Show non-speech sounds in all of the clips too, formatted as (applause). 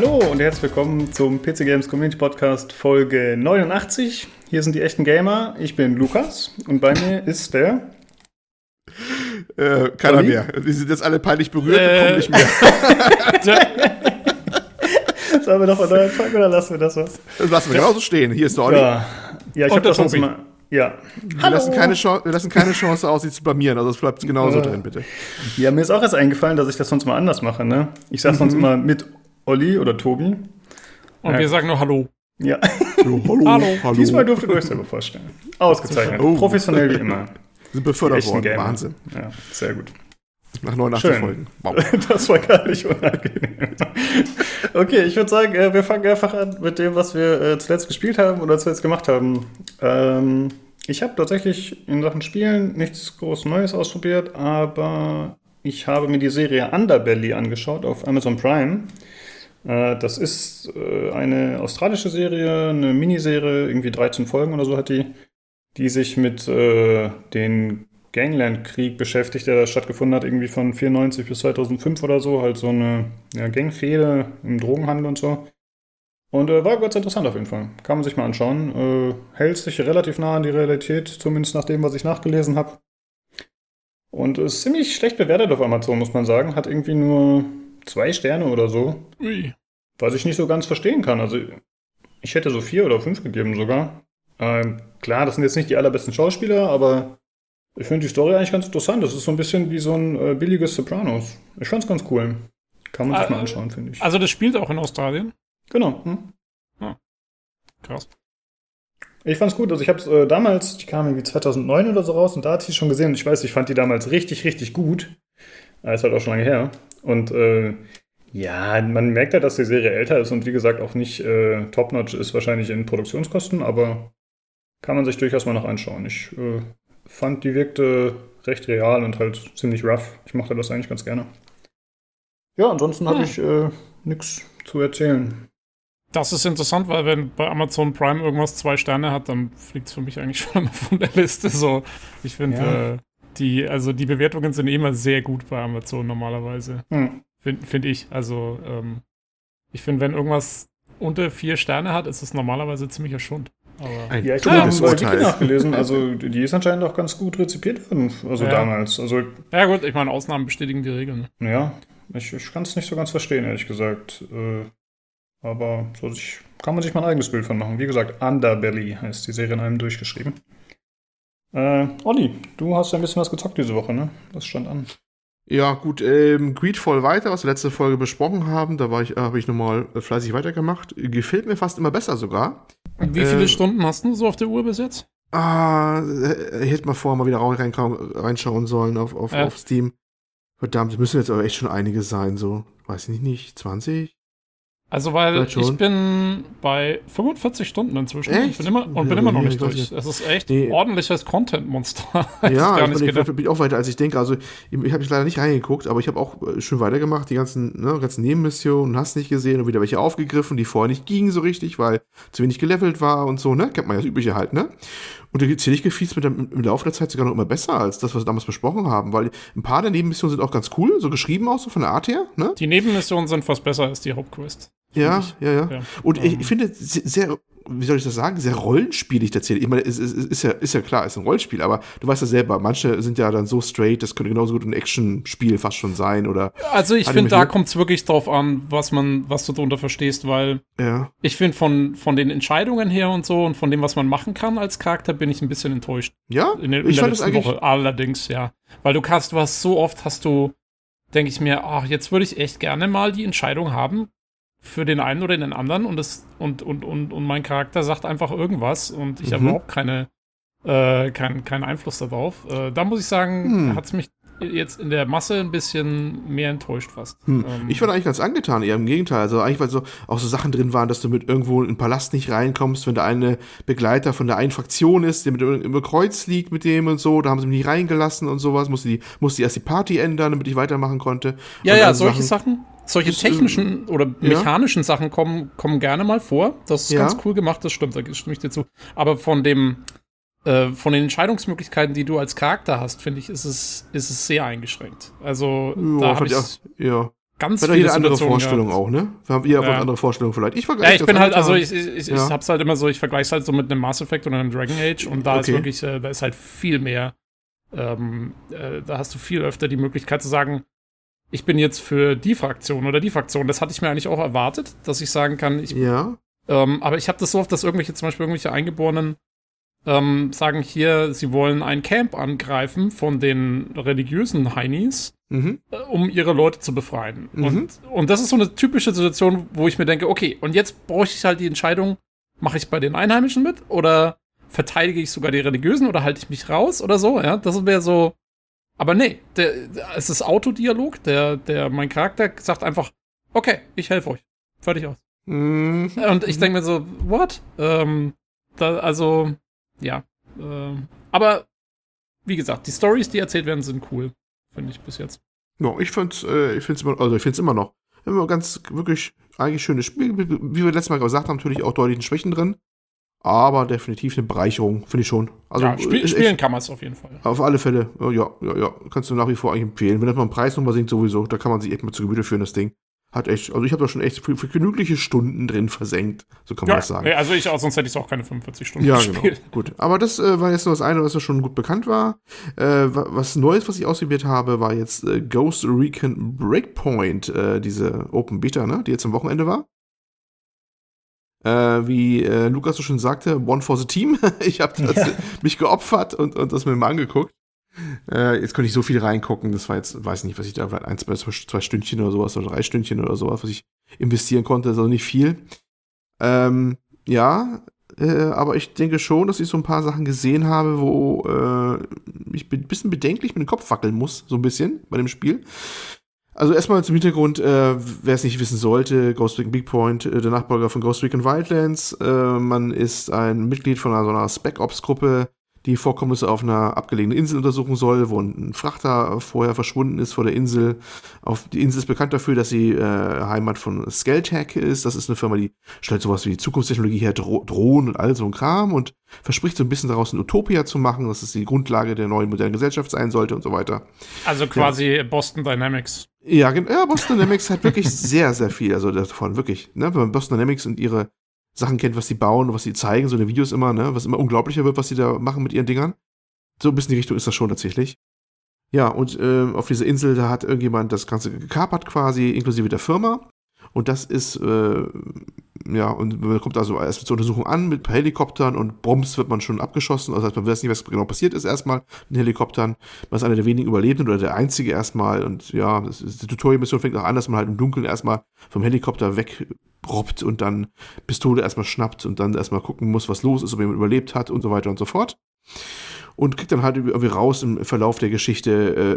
Hallo und herzlich willkommen zum PC Games Community Podcast Folge 89. Hier sind die echten Gamer. Ich bin Lukas und bei mir ist der. Äh, keiner Olli? mehr. Die sind jetzt alle peinlich berührt Äh. und kommen nicht mehr. (laughs) Sollen wir noch mal neu anfangen oder lassen wir das was? Das lassen wir genauso stehen. Hier ist der Olli. Ja, ja ich habe das sonst Tobi. mal. Ja. Wir, lassen keine Chance, wir lassen keine Chance aus, sie zu blamieren. Also es bleibt genauso Ja. drin, bitte. ja, mir ist auch erst eingefallen, dass ich das sonst mal anders mache. Ne? Ich sage sonst immer mit Olli oder Tobi. Und Ja. wir sagen nur Hallo. Ja, So, hallo, Hallo. diesmal durftet ihr euch selber vorstellen. Ausgezeichnet. Oh. Professionell wie immer. (laughs) sind befördert worden. Gamer. Wahnsinn. Ja, sehr gut. Nach 89 Schön. Folgen. Wow. (laughs) Das war gar nicht unangenehm. (laughs) Okay, ich würde sagen, äh, wir fangen einfach an mit dem, was wir äh, zuletzt gespielt haben oder zuletzt gemacht haben. Ähm, ich habe tatsächlich in Sachen Spielen nichts groß Neues ausprobiert, aber ich habe mir die Serie Underbelly angeschaut auf Amazon Prime. Äh, das ist äh, eine australische Serie, eine Miniserie, irgendwie 13 Folgen oder so hat die, die sich mit äh, den Gangland-Krieg beschäftigt, der da stattgefunden hat, irgendwie von 94 bis 2005 oder so, halt so eine ja, Gangfehde im Drogenhandel und so. Und äh, war ganz interessant auf jeden Fall. Kann man sich mal anschauen. Äh, hält sich relativ nah an die Realität, zumindest nach dem, was ich nachgelesen habe. Und ist ziemlich schlecht bewertet auf Amazon, muss man sagen. Hat irgendwie nur zwei Sterne oder so. Ui. Was ich nicht so ganz verstehen kann. Also, ich hätte so vier oder fünf gegeben sogar. Ähm, klar, das sind jetzt nicht die allerbesten Schauspieler, aber ich finde die Story eigentlich ganz interessant. Das ist so ein bisschen wie so ein äh, billiges Sopranos. Ich fand's ganz cool. Kann man sich Ah, mal anschauen, finde ich. Also das spielt auch in Australien. genau. Hm? Krass. Ich fand's gut. Also ich habe es äh, damals, die kam irgendwie 2009 oder so raus und da hatte ich schon gesehen. Ich weiß, ich fand die damals richtig, richtig gut. Äh, ist halt auch schon lange her. Und äh, ja, man merkt halt, dass die Serie älter ist und wie gesagt auch nicht äh, top-notch ist wahrscheinlich in Produktionskosten, aber kann man sich durchaus mal noch anschauen. Ich äh, fand, die wirkte recht real und halt ziemlich rough. Ich mochte das eigentlich ganz gerne. Ja, ansonsten habe Hm. ich äh, nichts zu erzählen. Das ist interessant, weil wenn bei Amazon Prime irgendwas zwei Sterne hat, dann fliegt es für mich eigentlich (laughs) schon von der Liste. So, ich finde, Ja. äh, die, also die Bewertungen sind immer sehr gut bei Amazon normalerweise. Hm. Finde find ich. Also, ähm, ich finde, wenn irgendwas unter vier Sterne hat, ist es normalerweise ziemlicher Schund. Aber Ein Ja, ich habe mal Wiki nachgelesen. (laughs) Also, die ist anscheinend auch ganz gut rezipiert worden. Also Ja. damals. Also, ja gut, ich meine, Ausnahmen bestätigen die Regeln. ja, ich, ich kann es nicht so ganz verstehen, ehrlich gesagt. Äh, aber so sich, kann man sich mal ein eigenes Bild von machen. Wie gesagt, Underbelly heißt die Serie in einem durchgeschrieben. Äh, Olli, du hast ja ein bisschen was gezockt diese Woche, ne? Das stand an. Ja, gut, ähm, Greedfall weiter, was wir letzte Folge besprochen haben. Da war ich, äh, habe ich nochmal äh, fleißig weitergemacht. Gefällt mir fast immer besser sogar. Und wie viele Äh, Stunden hast du so auf der Uhr bis jetzt? Ah, äh, ich hätte mal vorher mal wieder rein, reinschauen sollen auf, auf, Ja. auf Steam. Verdammt, das müssen jetzt aber echt schon einige sein, so. Weiß ich nicht, 20? Also, weil ich bin bei 45 Stunden inzwischen. Echt? Ich bin immer, und Ja, bin immer noch nicht ich durch. Es ist echt Nee. ordentliches Content-Monster. (laughs) Ja, ich nicht bin, ich auch weiter, als ich denke. Also, ich, ich habe jetzt leider nicht reingeguckt, aber ich habe auch äh, schön weitergemacht, die ganzen, ne, ganzen Nebenmissionen, hast nicht gesehen und wieder welche aufgegriffen, die vorher nicht gingen so richtig, weil zu wenig gelevelt war und so, ne? Kennt man ja das Übliche halt, ne? Und der zählig gefiel mir dann im Laufe der Zeit sogar noch immer besser als das, was wir damals besprochen haben, weil ein paar der Nebenmissionen sind auch ganz cool, so geschrieben auch so von der Art her, ne? Die Nebenmissionen sind fast besser als die Hauptquest. Ja, ja, ja, Ja. Und ich, Ähm. ich finde se- sehr, wie soll ich das sagen, sehr rollenspielig tatsächlich. Ich meine, es, es, es ist, ja, ist ja klar, es ist ein Rollenspiel, aber du weißt ja selber, manche sind ja dann so straight, das könnte genauso gut ein Action-Spiel fast schon sein oder, Also, ich finde, da kommt es wirklich drauf an, was man, was du darunter verstehst, weil ja. ich finde, von, von den Entscheidungen her und so und von dem, was man machen kann als Charakter, bin ich ein bisschen enttäuscht. Ja, In, der- in ich der fand letzten eigentlich, Woche. Allerdings, ja. Weil du kannst, du hast so oft, hast du, denke ich mir, ach, jetzt würde ich echt gerne mal die Entscheidung haben für den einen oder den anderen und das, und, und, und, und mein Charakter sagt einfach irgendwas und ich habe Mhm. überhaupt keine, äh, keinen keinen Einfluss darauf. Äh, da muss ich sagen, Hm. hat es mich jetzt in der Masse ein bisschen mehr enttäuscht fast. Hm. Ähm, Ich war eigentlich ganz angetan, eher im Gegenteil. Also eigentlich, weil so auch so Sachen drin waren, dass du mit irgendwo in den Palast nicht reinkommst, wenn da eine Begleiter von der einen Fraktion ist, der mit im, Kreuz liegt mit dem und so, da haben sie mich nicht reingelassen und sowas, musste die, musste erst die Party ändern, damit ich weitermachen konnte. Ja, ja, solche Sachen, solche technischen oder ja. mechanischen Sachen kommen, kommen gerne mal vor. Das ist Ja. ganz cool gemacht, das stimmt, da stimme ich dir zu. Aber von dem, äh, von den Entscheidungsmöglichkeiten, die du als Charakter hast, finde ich, ist es, ist es sehr eingeschränkt. Also, Ja, da habe ich, auch, ja. ganz Weil viele andere Vorstellung gehabt. auch, ne? Wir haben ihr Ja. ja. andere Vorstellungen vielleicht. Ich vergleiche Ja, ich das bin halt, also ich, ich, ich, Ja. ich hab's halt immer so, ich vergleiche es halt so mit einem Mass Effect oder einem Dragon Age und da ist Okay. wirklich, äh, da ist halt viel mehr, ähm, äh, da hast du viel öfter die Möglichkeit zu sagen, ich bin jetzt für die Fraktion oder die Fraktion. Das hatte ich mir eigentlich auch erwartet, dass ich sagen kann, ich Ja. Ähm, aber ich habe das so oft, dass irgendwelche, zum Beispiel irgendwelche Eingeborenen ähm, sagen hier, sie wollen ein Camp angreifen von den religiösen Heinis, Mhm. äh, um ihre Leute zu befreien. Mhm. Und, und das ist so eine typische Situation, wo ich mir denke, okay, und jetzt bräuchte ich halt die Entscheidung, mache ich bei den Einheimischen mit oder verteidige ich sogar die Religiösen oder halte ich mich raus oder so, ja, das wäre so. Aber nee, der, es ist Autodialog, der, der, mein Charakter sagt einfach, okay, ich helfe euch. Fertig aus. Mhm. Und ich denke mir so, what? Ähm, da, also, ja. Ähm, aber, wie gesagt, die Stories, die erzählt werden, sind cool. Finde ich bis jetzt. Ja, ich find's, äh, ich find's immer, also ich find's immer noch. Immer ganz, wirklich, eigentlich schönes Spiel. Wie wir letztes Mal gesagt haben, natürlich auch deutliche Schwächen drin. Aber definitiv eine Bereicherung, finde ich schon. Also, ja, spiel, ist spielen echt, kann man es auf jeden Fall. auf alle Fälle, ja, ja, ja, kannst du nach wie vor eigentlich empfehlen. Wenn das mal einen Preis nochmal singt, sowieso, da kann man sich echt mal zu Gemüte führen, das Ding. Hat echt, also ich habe da schon echt für, für genügliche Stunden drin versenkt, so kann man Ja, das sagen. also ich auch, sonst hätte ich es auch keine 45 Stunden Ja, genau. gespielt. Gut. Aber das äh, war jetzt nur das eine, was ja schon gut bekannt war. Äh, wa- was Neues, was ich ausprobiert habe, war jetzt äh, Ghost Recon Breakpoint, äh, diese Open Beta, ne, die jetzt am Wochenende war. Äh, wie äh, Lukas so schon sagte, One for the Team. (laughs) ich habe Ja. mich geopfert und, und das mir mal angeguckt. Äh, jetzt konnte ich so viel reingucken. Das war jetzt, weiß nicht, was ich da, vielleicht ein, zwei, zwei Stündchen oder sowas oder drei Stündchen oder sowas, was ich investieren konnte. Also nicht viel. Ähm, ja, äh, aber ich denke schon, dass ich so ein paar Sachen gesehen habe, wo äh, ich ein bisschen bedenklich mit dem Kopf wackeln muss, so ein bisschen bei dem Spiel. Also erstmal zum Hintergrund, äh, wer es nicht wissen sollte, Ghost Recon Big Point, äh, der Nachfolger von Ghost Recon Wildlands. Äh, man ist ein Mitglied von einer, so einer Spec-Ops-Gruppe, die Vorkommnisse auf einer abgelegenen Insel untersuchen soll, wo ein Frachter vorher verschwunden ist vor der Insel. Auf, die Insel ist bekannt dafür, dass sie äh, Heimat von Skeltech ist. Das ist eine Firma, die stellt sowas wie Zukunftstechnologie her, Dro Drohnen und all so ein Kram und verspricht so ein bisschen daraus eine Utopia zu machen, dass es die Grundlage der neuen modernen Gesellschaft sein sollte und so weiter. Also quasi Boston Dynamics. Ja, ja, Boston Dynamics hat wirklich (laughs) sehr, sehr viel, also davon wirklich, ne, wenn man Boston Dynamics und ihre Sachen kennt, was sie bauen und was sie zeigen, so in den Videos immer, ne, was immer unglaublicher wird, was sie da machen mit ihren Dingern. So ein bisschen die Richtung ist das schon tatsächlich. Ja, und ähm, auf dieser Insel, da hat irgendjemand das Ganze gekapert quasi, inklusive der Firma. Und das ist, äh, ja, und man kommt also erst zur Untersuchung an mit Helikoptern und Bombs wird man schon abgeschossen. Also man weiß nicht, was genau passiert ist erstmal mit den Helikoptern. Man ist einer der wenigen Überlebenden oder der einzige erstmal. Und ja, das die Tutorial-Mission fängt auch an, dass man halt im Dunkeln erstmal vom Helikopter wegrobbt und dann Pistole erstmal schnappt und dann erstmal gucken muss, was los ist, ob jemand überlebt hat und so weiter und so fort und kriegt dann halt irgendwie raus im Verlauf der Geschichte,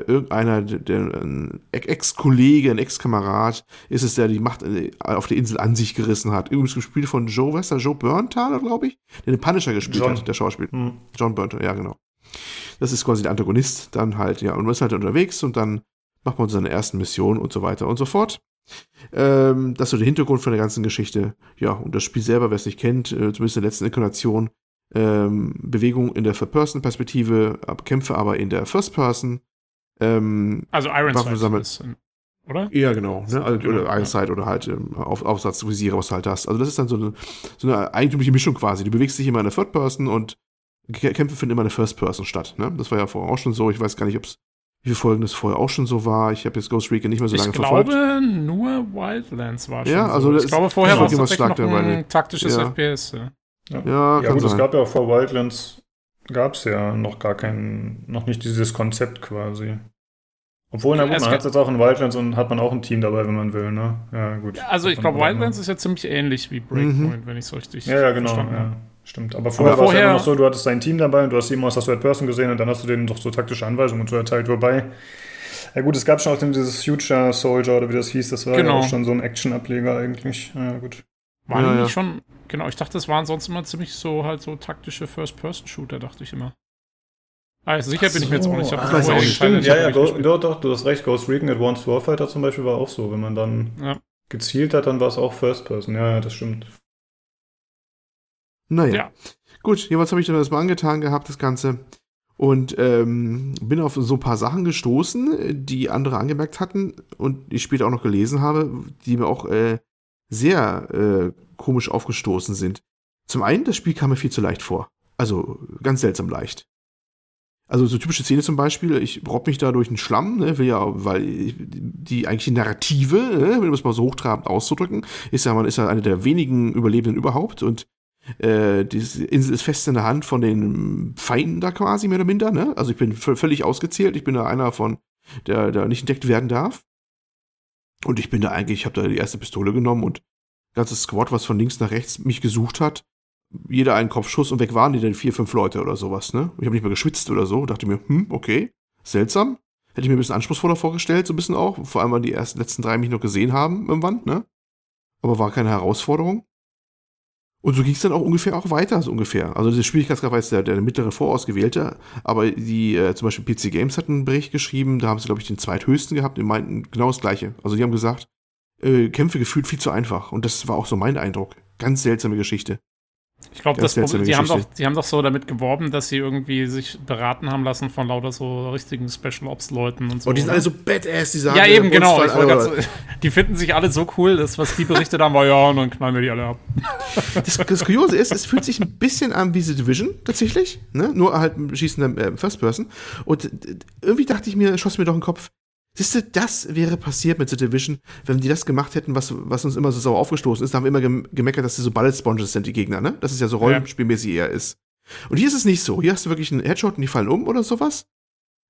äh, irgendeiner, der, der ein Ex-Kollege, ein Ex-Kamerad, ist es, der die Macht äh, auf der Insel an sich gerissen hat. Übrigens gespielt von Joe Wester, Joe Burntaler, glaube ich, der den Punisher gespielt John. hat, der Schauspieler. Hm. John Burntaler, ja, genau. Das ist quasi der Antagonist dann halt, ja, und man ist halt unterwegs und dann macht man seine ersten Missionen und so weiter und so fort. Ähm, das ist so der Hintergrund von der ganzen Geschichte. Ja, und das Spiel selber, wer es nicht kennt, äh, zumindest in der letzten Inkarnation, ähm, Bewegung in der Third-Person-Perspektive, ab- Kämpfe aber in der First-Person. Ähm, Also Iron Waffen sammeln. Oder? ja, genau. Ne? Also, oder ja. Einside oder halt ähm, auf, Aufsatzvisiere, was du halt hast. Also das ist dann so eine, so eine eigentümliche Mischung quasi. Du bewegst dich immer in der Third-Person und Kä- Kämpfe finden immer in der First-Person statt. Ne? Das war ja vorher auch schon so. Ich weiß gar nicht, ob es wie viele Folgen das vorher auch schon so war. Ich habe jetzt Ghost Recon nicht mehr so lange ich glaube, verfolgt. nur Wildlands war schon Ja, so. also das ich glaube, vorher ist war es tatsächlich noch ein taktisches Ja. FPS. Ja. Ja, Ja, gut, es sein. gab ja auch vor Wildlands, gab es ja noch gar kein, noch nicht dieses Konzept quasi. Obwohl, na gut, Es man hat es jetzt auch in Wildlands und hat man auch ein Team dabei, wenn man will, ne? Ja, gut. Also ich glaube, Wildlands ist ja ziemlich ähnlich wie Breakpoint, wenn ich es richtig ne? Ja, ja, genau. verstanden habe. Ja, stimmt. Aber vorher war es ja vorher- immer noch so, du hattest dein Team dabei und du hast immer aus der Third Person gesehen und dann hast du denen doch so taktische Anweisungen und so erteilt. Wobei, ja gut, es gab schon auch dieses Future Soldier oder wie das hieß, das war Genau. ja auch schon so ein Action-Ableger eigentlich. Ja, gut. Waren Ja, die ja. nicht schon, genau, ich dachte, das waren sonst immer ziemlich so halt so taktische First-Person-Shooter, dachte ich immer. Ah, sicher bin ich mir jetzt auch nicht. Ich hab vorher auch Stimmt, ja, ja, gespielt. doch, doch, du hast recht. Ghost Recon Advanced Warfighter zum Beispiel war auch so. Wenn man dann Ja. gezielt hat, dann war es auch First Person. Ja, ja, das stimmt. Naja. Ja. Gut, jeweils habe ich dann das mal angetan gehabt, das Ganze. Und ähm, bin auf so ein paar Sachen gestoßen, die andere angemerkt hatten und ich später auch noch gelesen habe, die mir auch äh, sehr äh, komisch aufgestoßen sind. Zum einen, das Spiel kam mir viel zu leicht vor. Also ganz seltsam leicht. Also so typische Szene zum Beispiel, ich robb mich da durch den Schlamm, ne, will ja, weil die eigentlich die Narrative, ne, um es mal so hochtrabend auszudrücken, ist ja, man ist ja eine der wenigen Überlebenden überhaupt und äh, diese Insel ist fest in der Hand von den Feinden da quasi, mehr oder minder, ne? Also ich bin völlig ausgezählt, ich bin da einer von, der, der nicht entdeckt werden darf. Und ich bin da eigentlich, ich habe da die erste Pistole genommen und ganzes Squad, was von links nach rechts mich gesucht hat, jeder einen Kopfschuss und weg waren die dann vier, fünf Leute oder sowas, ne? Ich habe nicht mehr geschwitzt oder so, dachte mir, hm, okay, seltsam. Hätte ich mir ein bisschen anspruchsvoller vorgestellt, so ein bisschen auch. Vor allem, weil die ersten letzten drei mich noch gesehen haben irgendwann, ne? Aber war keine Herausforderung. Und so ging es dann auch ungefähr auch weiter, so ungefähr. Also diese Schwierigkeitsgrad war jetzt der, der mittlere vorausgewählte, aber die, äh, zum Beispiel PC Games hat einen Bericht geschrieben, da haben sie, glaube ich, den zweithöchsten gehabt und meinten genau das gleiche. Also die haben gesagt, äh, Kämpfe gefühlt viel zu einfach. Und das war auch so mein Eindruck. Ganz seltsame Geschichte. Ich glaube, das Problem, die haben, doch, die haben doch so damit geworben, dass sie irgendwie sich beraten haben lassen von lauter so richtigen Special Ops Leuten und so. Und die sind alle so badass, die sagen. Ja, eben, genau. So, (laughs) die finden sich alle so cool, dass was die berichtet haben, war ja, und dann knallen wir die alle ab. (laughs) Das, das Kuriose ist, es fühlt sich ein bisschen an wie The Division, tatsächlich. Ne? Nur halt schießen äh, First Person. Und irgendwie dachte ich mir, schoss mir doch den Kopf, Siehst du, das wäre passiert mit The Division, wenn die das gemacht hätten, was, was uns immer so sauer aufgestoßen ist. Da haben wir immer gemeckert, dass die so Bullet Sponges sind, die Gegner, ne? Dass es ja so rollenspielmäßig eher ist. Und hier ist es nicht so. Hier hast du wirklich einen Headshot und die fallen um oder sowas.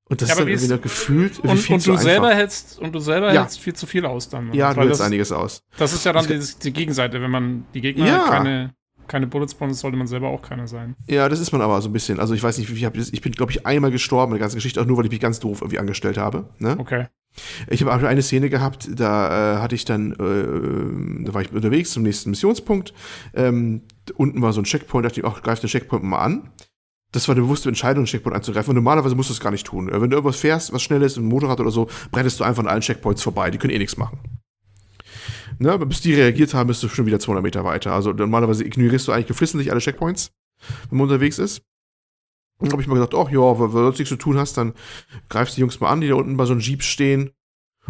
Und das ja, ist dann irgendwie noch gefühlt und, viel und du einfach. selber hältst und du selber ja. hältst viel zu viel aus dann. Ja, du hältst das, einiges aus. Das ist ja dann die, die, Gegenseite, wenn man die Gegner ja. keine keine Bullet Sponges sollte man selber auch keine sein. Ja, das ist man aber so ein bisschen. Also ich weiß nicht, wie viel ich, ich bin, glaube ich, einmal gestorben in der ganzen Geschichte, auch nur, weil ich mich ganz doof irgendwie angestellt habe. Ne? Okay. Ich habe eine Szene gehabt, da äh, hatte ich dann, äh, da war ich unterwegs zum nächsten Missionspunkt. Ähm, unten war so ein Checkpoint, dachte ich, ach, greif den Checkpoint mal an. Das war eine bewusste Entscheidung, einen Checkpoint anzugreifen. Und normalerweise musst du es gar nicht tun. Wenn du irgendwas fährst, was schnell ist, ein Motorrad oder so, brettest du einfach an allen Checkpoints vorbei. Die können eh nichts machen. Ne, bis die reagiert haben, bist du schon wieder 200 Meter weiter. Also normalerweise ignorierst du eigentlich geflissentlich alle Checkpoints, wenn man unterwegs ist. Dann habe ich mir gedacht, ach ja, wenn du nichts zu tun hast, dann greifst die Jungs mal an, die da unten bei so einem Jeep stehen.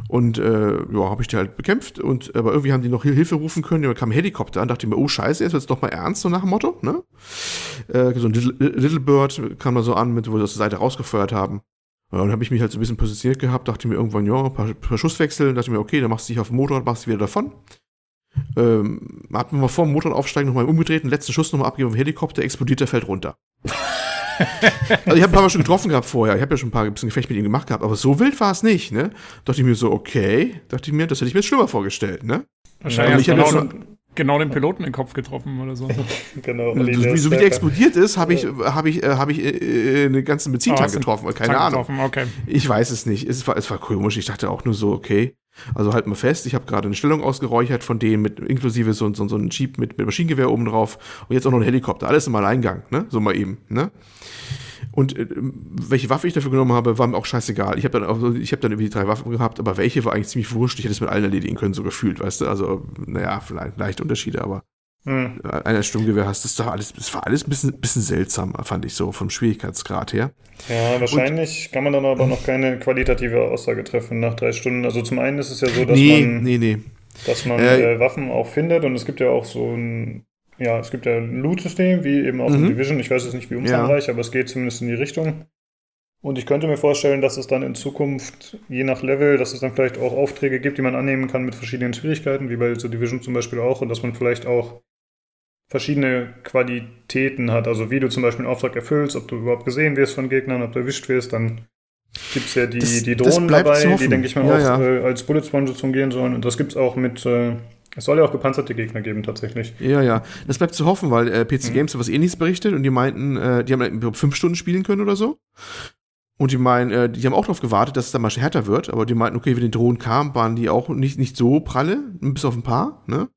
Und äh, ja, habe ich die halt bekämpft. Und aber irgendwie haben die noch Hilfe rufen können. Dann kam ein Helikopter an, dachte ich mir, oh scheiße, jetzt wird's doch mal ernst, so nach dem Motto, ne? Äh, so ein Little, Little, Bird kam da so an, mit, wo sie aus der Seite rausgefeuert haben. Ja, und dann habe ich mich halt so ein bisschen positioniert gehabt, dachte mir irgendwann, ja, ein paar, paar Schusswechsel, dachte mir, okay, dann machst du dich auf den Motorrad, machst du wieder davon. Ähm, hab mir mal vor dem Motorrad aufsteigen nochmal umgedreht, einen letzten Schuss nochmal abgegeben vom Helikopter, explodiert, der fällt runter. (laughs) also ich habe ein paar Mal schon getroffen gehabt vorher. Ich habe ja schon ein paar ein bisschen Gefecht mit ihm gemacht gehabt, aber so wild war es nicht, ne? Dachte ich mir so, okay, dachte ich mir, das hätte ich mir jetzt schlimmer vorgestellt, ne? Wahrscheinlich ja, ich genau, genau den Piloten in den Kopf getroffen oder so. (laughs) genau. Also, wie, so wie der explodiert ist, habe ich, hab ich, äh, hab ich äh, einen ganzen Benzintank oh, getroffen. Keine Tank Ahnung. Getroffen, okay. Ich weiß es nicht. Es war, es war komisch. Ich dachte auch nur so, okay. Also halt mal fest, ich habe gerade eine Stellung ausgeräuchert von denen mit inklusive so, so, so ein Jeep mit, mit Maschinengewehr oben drauf und jetzt auch noch ein Helikopter. Alles im Alleingang, ne? So mal eben, ne? Und äh, welche Waffe ich dafür genommen habe, war mir auch scheißegal. Ich habe dann, auch, ich hab dann irgendwie drei Waffen gehabt, aber welche war eigentlich ziemlich wurscht. Ich hätte es mit allen erledigen können, so gefühlt, weißt du? Also, naja, vielleicht leichte Unterschiede, aber hm. einer Sturmgewehr hast, das, war alles, das war alles ein bisschen, bisschen seltsam, fand ich so, vom Schwierigkeitsgrad her. Ja, wahrscheinlich Und, kann man dann aber noch keine qualitative Aussage treffen nach drei Stunden. Also zum einen ist es ja so, dass nee, man, nee, nee. Dass man äh, äh, Waffen auch findet und es gibt ja auch so ein ja, es gibt ja ein Loot-System, wie eben auch mhm. in Division. Ich weiß jetzt nicht, wie umfangreich, ja. aber es geht zumindest in die Richtung. Und ich könnte mir vorstellen, dass es dann in Zukunft, je nach Level, dass es dann vielleicht auch Aufträge gibt, die man annehmen kann mit verschiedenen Schwierigkeiten, wie bei The Division zum Beispiel auch, und dass man vielleicht auch verschiedene Qualitäten hat. Also wie du zum Beispiel einen Auftrag erfüllst, ob du überhaupt gesehen wirst von Gegnern, ob du erwischt wirst, dann gibt es ja die, das, die Drohnen dabei, die, denke ich mal, ja, auch ja. Äh, als Bullet Sponge fungieren sollen. Und das gibt es auch mit äh, es soll ja auch gepanzerte Gegner geben, tatsächlich. Ja, ja. Das bleibt zu hoffen, weil äh, PC mhm. Games hat was ähnliches berichtet und die meinten, äh, die haben halt fünf Stunden spielen können oder so. Und die meinen, äh, die haben auch darauf gewartet, dass es dann mal härter wird, aber die meinten, okay, wenn die Drohnen kamen, waren die auch nicht, nicht so pralle, bis auf ein paar, ne?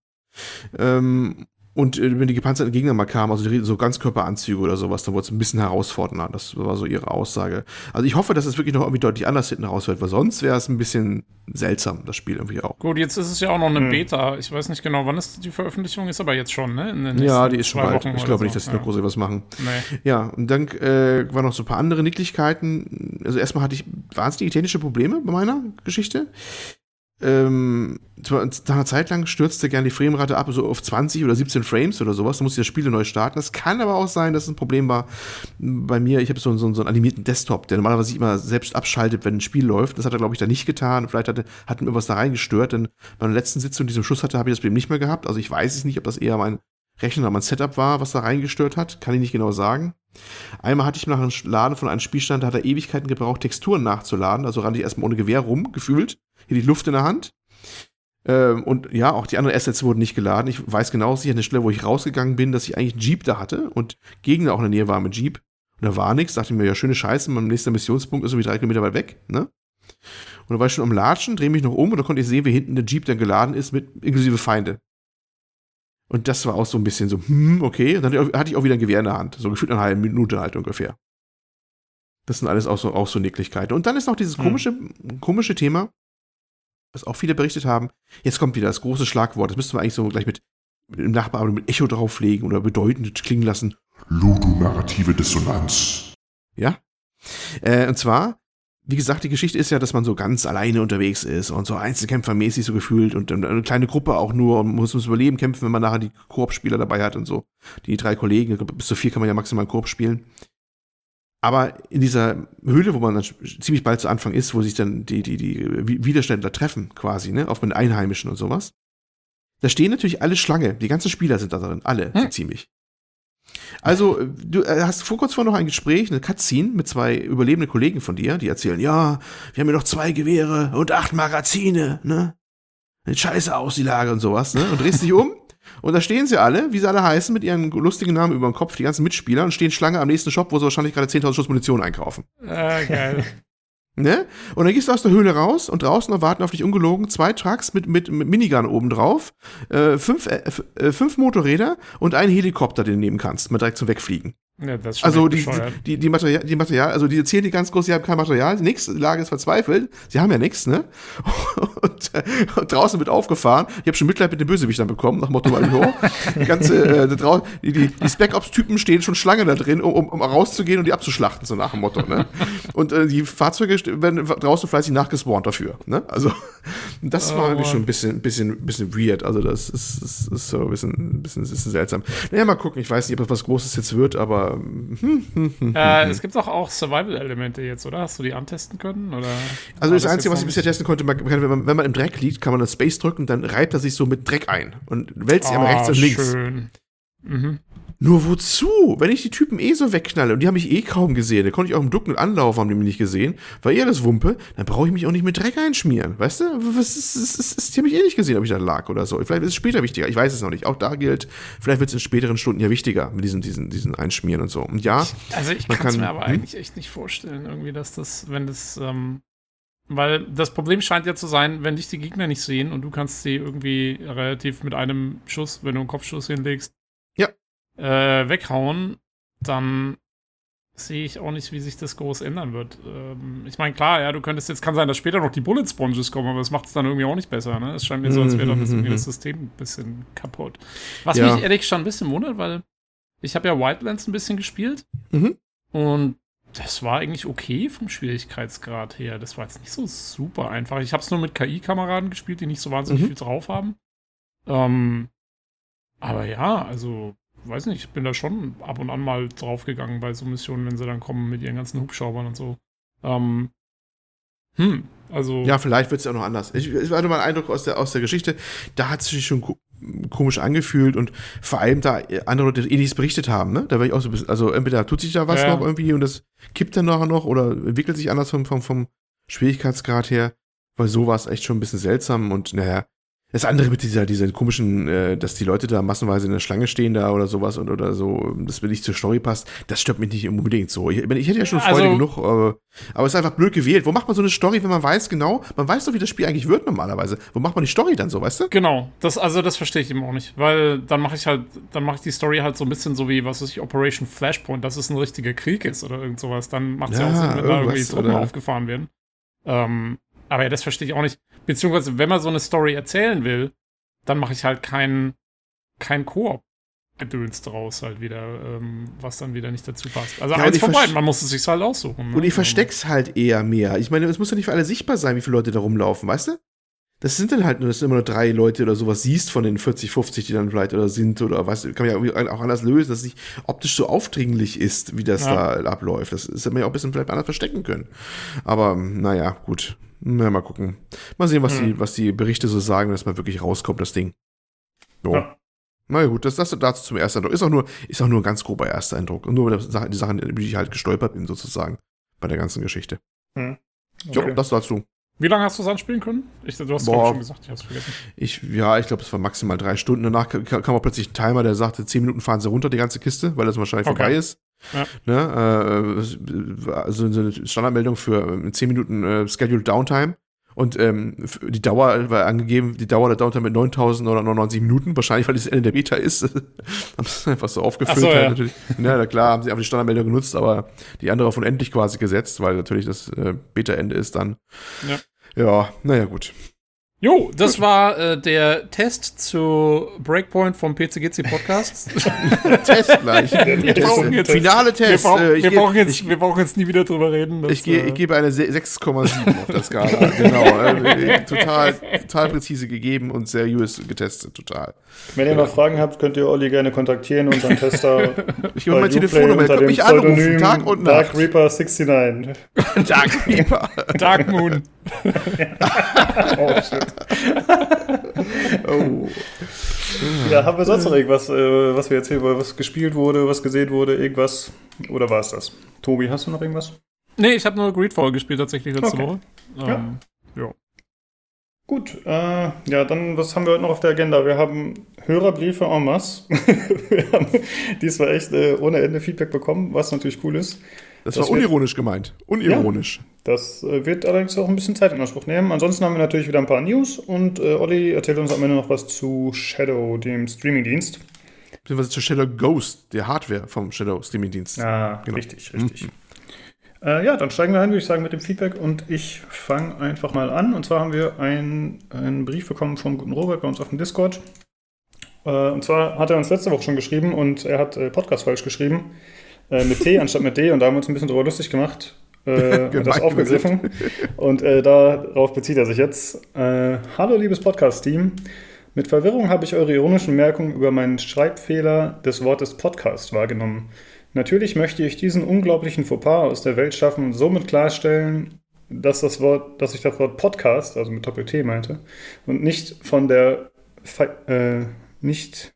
Ähm, Und äh, wenn die gepanzerten Gegner mal kamen, also die, so Ganzkörperanzüge oder sowas, dann wurde es ein bisschen herausfordernder. Das war so ihre Aussage. Also ich hoffe, dass es wirklich noch irgendwie deutlich anders hinten rausfällt, weil sonst wäre es ein bisschen seltsam, das Spiel irgendwie auch. Gut, jetzt ist es ja auch noch eine hm. Beta. Ich weiß nicht genau, wann ist die Veröffentlichung, ist aber jetzt schon, ne? ja, die ist schon bald. ich glaube so. nicht, dass sie ja. noch groß was machen. Nee. Ja, und dann äh, waren noch so ein paar andere Nicklichkeiten. Also erstmal hatte ich wahnsinnige technische Probleme bei meiner Geschichte ähm, nach einer Zeit lang stürzte gerne die Framerate ab, so auf 20 oder 17 Frames oder sowas. Da musste ich das Spiel neu starten. Das kann aber auch sein, dass es ein Problem war bei mir. Ich habe so, so, so, einen animierten Desktop, der normalerweise sich immer selbst abschaltet, wenn ein Spiel läuft. Das hat er, glaube ich, da nicht getan. Vielleicht hatte, hat mir was da reingestört, denn bei der letzten Sitzung, die so Schuss hatte, habe ich das Problem nicht mehr gehabt. Also ich weiß es nicht, ob das eher mein Rechner oder mein Setup war, was da reingestört hat. Kann ich nicht genau sagen. Einmal hatte ich nach einem Laden von einem Spielstand, da hat er Ewigkeiten gebraucht, Texturen nachzuladen. Also rannte ich erstmal ohne Gewehr rum, gefühlt hier die Luft in der Hand. Ähm, und ja, auch die anderen Assets wurden nicht geladen. Ich weiß genau, dass ich an der Stelle, wo ich rausgegangen bin, dass ich eigentlich einen Jeep da hatte und Gegner auch in der Nähe war mit Jeep. Und da war nichts. Dachte ich mir, ja, schöne Scheiße, mein nächster Missionspunkt ist irgendwie drei Kilometer weit weg, ne? Und dann war ich schon am Latschen, drehe mich noch um und dann konnte ich sehen, wie hinten der Jeep dann geladen ist, mit inklusive Feinde. Und das war auch so ein bisschen so, hm, okay. Und dann hatte ich auch wieder ein Gewehr in der Hand. So gefühlt eine halbe Minute halt ungefähr. Das sind alles auch so, auch so Nicklichkeiten. Und dann ist noch dieses hm. komische, hm. komische Thema, was auch viele berichtet haben. Jetzt kommt wieder das große Schlagwort. Das müsste man eigentlich so gleich mit, mit dem Nachbarn mit Echo drauflegen oder bedeutend klingen lassen. Ludonarrative Dissonanz. Ja. Äh, und zwar, wie gesagt, die Geschichte ist ja, dass man so ganz alleine unterwegs ist und so Einzelkämpfermäßig so gefühlt und, und eine kleine Gruppe auch nur und muss ums Überleben kämpfen, wenn man nachher die Koop-Spieler dabei hat und so. Die drei Kollegen, bis zu vier kann man ja maximal Koop spielen. Aber in dieser Höhle, wo man dann ziemlich bald zu Anfang ist, wo sich dann die, die, die Widerständler treffen, quasi, ne, auch mit Einheimischen und sowas, da stehen natürlich alle Schlange. Die ganzen Spieler sind da drin, alle, hm. so ziemlich. Also, du äh, hast vor kurz vor noch ein Gespräch, eine Cutscene mit zwei überlebenden Kollegen von dir, die erzählen, ja, wir haben ja noch zwei Gewehre und acht Magazine, ne? Scheiße aus, die Lage und sowas, ne? Und drehst dich um und da stehen sie alle, wie sie alle heißen, mit ihren lustigen Namen über dem Kopf, die ganzen Mitspieler, und stehen Schlange am nächsten Shop, wo sie wahrscheinlich gerade 10.000 Schuss Munition einkaufen. Ah, geil. Ne? Und dann gehst du aus der Höhle raus und draußen erwarten auf dich ungelogen zwei Trucks mit, mit, mit Minigun oben drauf, äh, fünf, äh, äh, fünf Motorräder und einen Helikopter, den du nehmen kannst, mal direkt zum Wegfliegen. Ja, das ist also die, die, die, Material, die Material, also die erzählen die ganz groß, sie haben kein Material, nichts, die Lage ist verzweifelt, sie haben ja nichts, ne? (laughs) Und, und, draußen wird aufgefahren. Ich habe schon Mitleid mit den Bösewichtern bekommen, nach Motto oh, Die ganze, äh, die, die, die Spec-Ops-Typen stehen schon Schlange da drin, um, um rauszugehen und die abzuschlachten, so nach dem Motto, ne? Und äh, die Fahrzeuge werden draußen fleißig nachgespawnt dafür, ne? Also, das oh, war irgendwie schon ein bisschen, bisschen, bisschen weird. Also, das ist, ist, ist so ein bisschen, ein bisschen, ein bisschen seltsam. Naja, mal gucken, ich weiß nicht, ob das was Großes jetzt wird, aber äh, es gibt auch, auch Survival-Elemente jetzt, oder? Hast du die antesten können? Oder also das, Einzige, was ich bisher testen konnte, man, wenn, man, wenn man im Dreck liegt, kann man das Space drücken, dann reibt er sich so mit Dreck ein und wälzt sich oh, einmal rechts und links. Schön. Mhm. Nur wozu? Wenn ich die Typen eh so wegknalle und die haben mich eh kaum gesehen, da konnte ich auch im Ducken anlaufen, haben die mich nicht gesehen, war eher das Wumpe, dann brauche ich mich auch nicht mit Dreck einschmieren. Weißt du? Was ist, ist, ist, ist, die haben mich eh nicht gesehen, ob ich da lag oder so. Vielleicht ist es später wichtiger, ich weiß es noch nicht. Auch da gilt, vielleicht wird es in späteren Stunden ja wichtiger mit diesen, diesen, diesen Einschmieren und so. Und ja. Also ich kann es mir aber hm? eigentlich echt nicht vorstellen, irgendwie, dass das, wenn das, ähm, weil das Problem scheint ja zu sein, wenn dich die Gegner nicht sehen und du kannst sie irgendwie relativ mit einem Schuss, wenn du einen Kopfschuss hinlegst, äh, weghauen, dann sehe ich auch nicht, wie sich das groß ändern wird. Ähm, ich meine, klar, ja, du könntest jetzt, kann sein, dass später noch die Bullet Sponges kommen, aber das macht es dann irgendwie auch nicht besser, ne? Es scheint mir so, als wäre dann das, irgendwie das System ein bisschen kaputt. Was ja. mich ehrlich schon ein bisschen wundert, weil ich habe ja Wildlands ein bisschen gespielt mhm. und das war eigentlich okay vom Schwierigkeitsgrad her. Das war jetzt nicht so super einfach. Ich habe es nur mit KI-Kameraden gespielt, die nicht so wahnsinnig mhm. viel drauf haben. Ähm, aber ja, also weiß nicht, ich bin da schon ab und an mal draufgegangen bei so Missionen, wenn sie dann kommen mit ihren ganzen Hubschraubern und so. Ähm, hm, also. Ja, vielleicht wird es ja auch noch anders. Ich, ich hatte mal einen Eindruck aus der, aus der Geschichte, da hat es sich schon komisch angefühlt und vor allem da andere Leute ähnliches berichtet haben, ne? Da war ich auch so ein bisschen, also entweder tut sich da was ja. noch irgendwie und das kippt dann nachher noch oder entwickelt sich anders vom, vom, vom Schwierigkeitsgrad her, weil so war es echt schon ein bisschen seltsam und naja, Das andere mit dieser, dieser komischen, äh, dass die Leute da massenweise in der Schlange stehen da oder sowas und oder so, das mir nicht zur Story passt, das stört mich nicht unbedingt so. Ich, ich hätte ja schon Freude Also- genug, aber, aber es ist einfach blöd gewählt. Wo macht man so eine Story, wenn man weiß genau, man weiß doch, wie das Spiel eigentlich wird normalerweise. Wo macht man die Story dann so, weißt du? Genau, das, also das verstehe ich eben auch nicht, weil dann mache ich halt, dann mache ich die Story halt so ein bisschen so wie, was weiß ich, Operation Flashpoint, dass es ein richtiger Krieg ist oder irgend sowas, dann macht es ja, Ja, auch Sinn, wenn da irgendwie Truppen aufgefahren werden. Ähm, aber ja, das verstehe ich auch nicht. Beziehungsweise, wenn man so eine Story erzählen will, dann mache ich halt kein, kein Koop-Gedöns draus halt wieder, ähm, was dann wieder nicht dazu passt. Also Ja, eins von beiden, man muss es sich halt aussuchen. ne? Und ich Ähm, versteck's halt eher mehr. Ich meine, es muss ja nicht für alle sichtbar sein, wie viele Leute da rumlaufen, weißt du? Das sind dann halt nur, dass du immer nur drei Leute oder sowas siehst von den 40, 50, die dann vielleicht oder sind oder weißt du, kann man ja auch anders lösen, dass es nicht optisch so aufdringlich ist, wie das Ja. da abläuft. Das ist man ja auch ein bisschen vielleicht anders verstecken können. Aber naja, gut. Na, mal gucken. Mal sehen, was, Hm. die, was die Berichte so sagen, wenn das mal wirklich rauskommt, das Ding. Jo. Ja. Na ja, gut, das, das dazu zum ersten Eindruck. Ist auch nur, ist auch nur ein ganz grober erster Eindruck. Und nur die Sachen, über die ich halt gestolpert bin, sozusagen, bei der ganzen Geschichte. Jo, Okay. das dazu. Wie lange hast du es anspielen können? Ich, du hast Boah. schon gesagt, ich hab's vergessen. Ich, ja, ich glaube, es war maximal drei Stunden. Danach ka- kam auch plötzlich ein Timer, der sagte, zehn Minuten fahren sie runter, die ganze Kiste, weil das wahrscheinlich Okay. vorbei ist. Ja. Ne, äh, es- also so eine Standardmeldung für ähm, zehn Minuten äh, Scheduled Downtime. Und ähm, die Dauer war angegeben, die Dauer der Downtime mit 9099 Minuten, wahrscheinlich weil das Ende der Beta ist. (laughs) haben sie einfach so aufgefüllt. So, halt ja. natürlich. Ja, na klar, haben sie einfach die Standardmeldung genutzt, aber die andere auf unendlich quasi gesetzt, weil natürlich das äh, Beta-Ende ist dann. Ja. Ja, naja, gut. Jo, das war äh, der Test zu Breakpoint vom PCGC Podcast. (laughs) Test gleich. Wir brauchen jetzt- Finale wir, Test. brauchen, Äh, ich wir, geh- brauchen jetzt, ich- wir brauchen jetzt nie wieder drüber reden. dass, Ich, gehe, äh, ich gebe eine se- 6,7 auf der Skala. (laughs) genau. Äh, total, total präzise gegeben und seriös getestet. Total. Wenn ihr noch Fragen habt, könnt ihr Olli gerne kontaktieren, unseren Tester. (laughs) Ich gebe Uplay Telefonnummer. Ihr könnt mich anrufen. Tag und Dark Nacht. Reaper 69. Dark Reaper. Dark Moon. (laughs) Oh, shit. Oh. Ja, haben wir sonst noch irgendwas, äh, was wir erzählen wollen, was gespielt wurde, was gesehen wurde, irgendwas? Oder war es das? Tobi, hast du noch irgendwas? Nee, ich habe nur Greedfall gespielt tatsächlich letzte Okay. Woche. Ja. Ähm, Gut, äh, ja, dann, was haben wir heute noch auf der Agenda? Wir haben Hörerbriefe en masse. (laughs) wir haben diesmal echt äh, ohne Ende Feedback bekommen, was natürlich cool ist. Das, Das war unironisch gemeint. Unironisch. Das äh, wird allerdings auch ein bisschen Zeit in Anspruch nehmen. Ansonsten haben wir natürlich wieder ein paar News und äh, Olli erzählt uns am Ende noch was zu Shadow, dem Streamingdienst. Beziehungsweise zu Shadow Ghost, der Hardware vom Shadow Streaming Dienst. Ah, Genau. richtig, richtig. Äh, ja, dann steigen wir ein, würde ich sagen, mit dem Feedback und ich fange einfach mal an. Und zwar haben wir ein- einen Brief bekommen vom guten Robert bei uns auf dem Discord. Äh, und zwar hat er uns letzte Woche schon geschrieben und er hat äh, Podcast falsch geschrieben. Äh, mit T anstatt mit D und da haben wir uns ein bisschen drüber lustig gemacht. Äh, (laughs) und das aufgegriffen. Und äh, darauf bezieht er sich jetzt. Äh, Hallo, liebes Podcast-Team. Mit Verwirrung habe ich eure ironischen Merkungen über meinen Schreibfehler des Wortes Podcast wahrgenommen. Natürlich möchte ich diesen unglaublichen Fauxpas aus der Welt schaffen und somit klarstellen, dass das Wort, dass ich das Wort Podcast, also mit Doppel-T meinte, und nicht von der fe- äh, nicht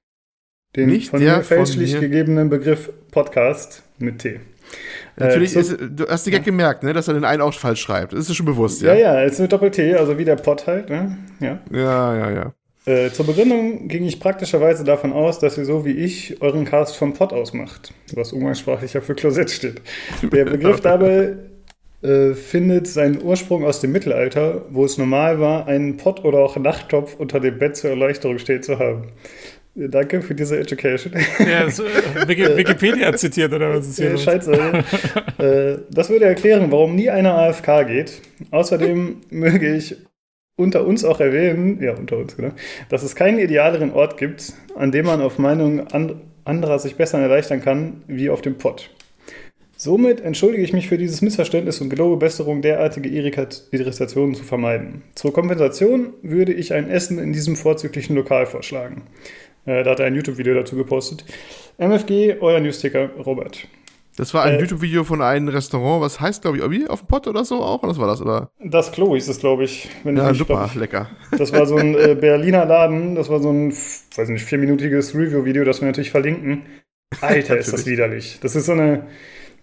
den Nicht von mir fälschlich mir- gegebenen Begriff Podcast mit T. Natürlich, Äh, ist, du hast die Gag gemerkt, ne, dass er den einen auch falsch schreibt. Das ist dir schon bewusst, Ja, ja? ja, jetzt mit Doppel-T, also wie der Pod halt, ne? Ja. Ja, ja, ja. Äh, zur Begründung ging ich praktischerweise davon aus, dass ihr so wie ich euren Cast vom Pod aus macht, was umgangssprachlich ja für Klosett steht. Der Begriff dabei äh, findet seinen Ursprung aus dem Mittelalter, wo es normal war, einen Pott oder auch Nachttopf unter dem Bett zur Erleuchtung stehen zu haben. Äh, Danke für diese Education. ja, ist, äh, Wiki- Wikipedia zitiert, oder was ist hier Äh? Scheiße. äh, das würde erklären, warum nie einer AFK geht. Außerdem möge ich unter uns auch erwähnen, ja, unter uns, genau, dass es keinen idealeren Ort gibt, an dem man auf Meinungen and anderer sich besser erleichtern kann, wie auf dem Pott. Somit entschuldige ich mich für dieses Missverständnis und gelobe Besserung, derartige Irritat- Irritationen zu vermeiden. Zur Kompensation würde ich ein Essen in diesem vorzüglichen Lokal vorschlagen. Äh, da hat er ein YouTube-Video dazu gepostet. MFG, euer Newsticker Robert. Das war ein Äh, YouTube-Video von einem Restaurant, was heißt, glaube ich, wie auf dem Pott oder so auch? Was war das, oder? Das Klo hieß es, glaube ich. Ich Ja, mich- super, glaub, lecker. Das war so ein äh, (laughs) Berliner Laden. Das war so ein, weiß nicht, vierminütiges Review-Video, das wir natürlich verlinken. Alter, ist das widerlich. Das ist so eine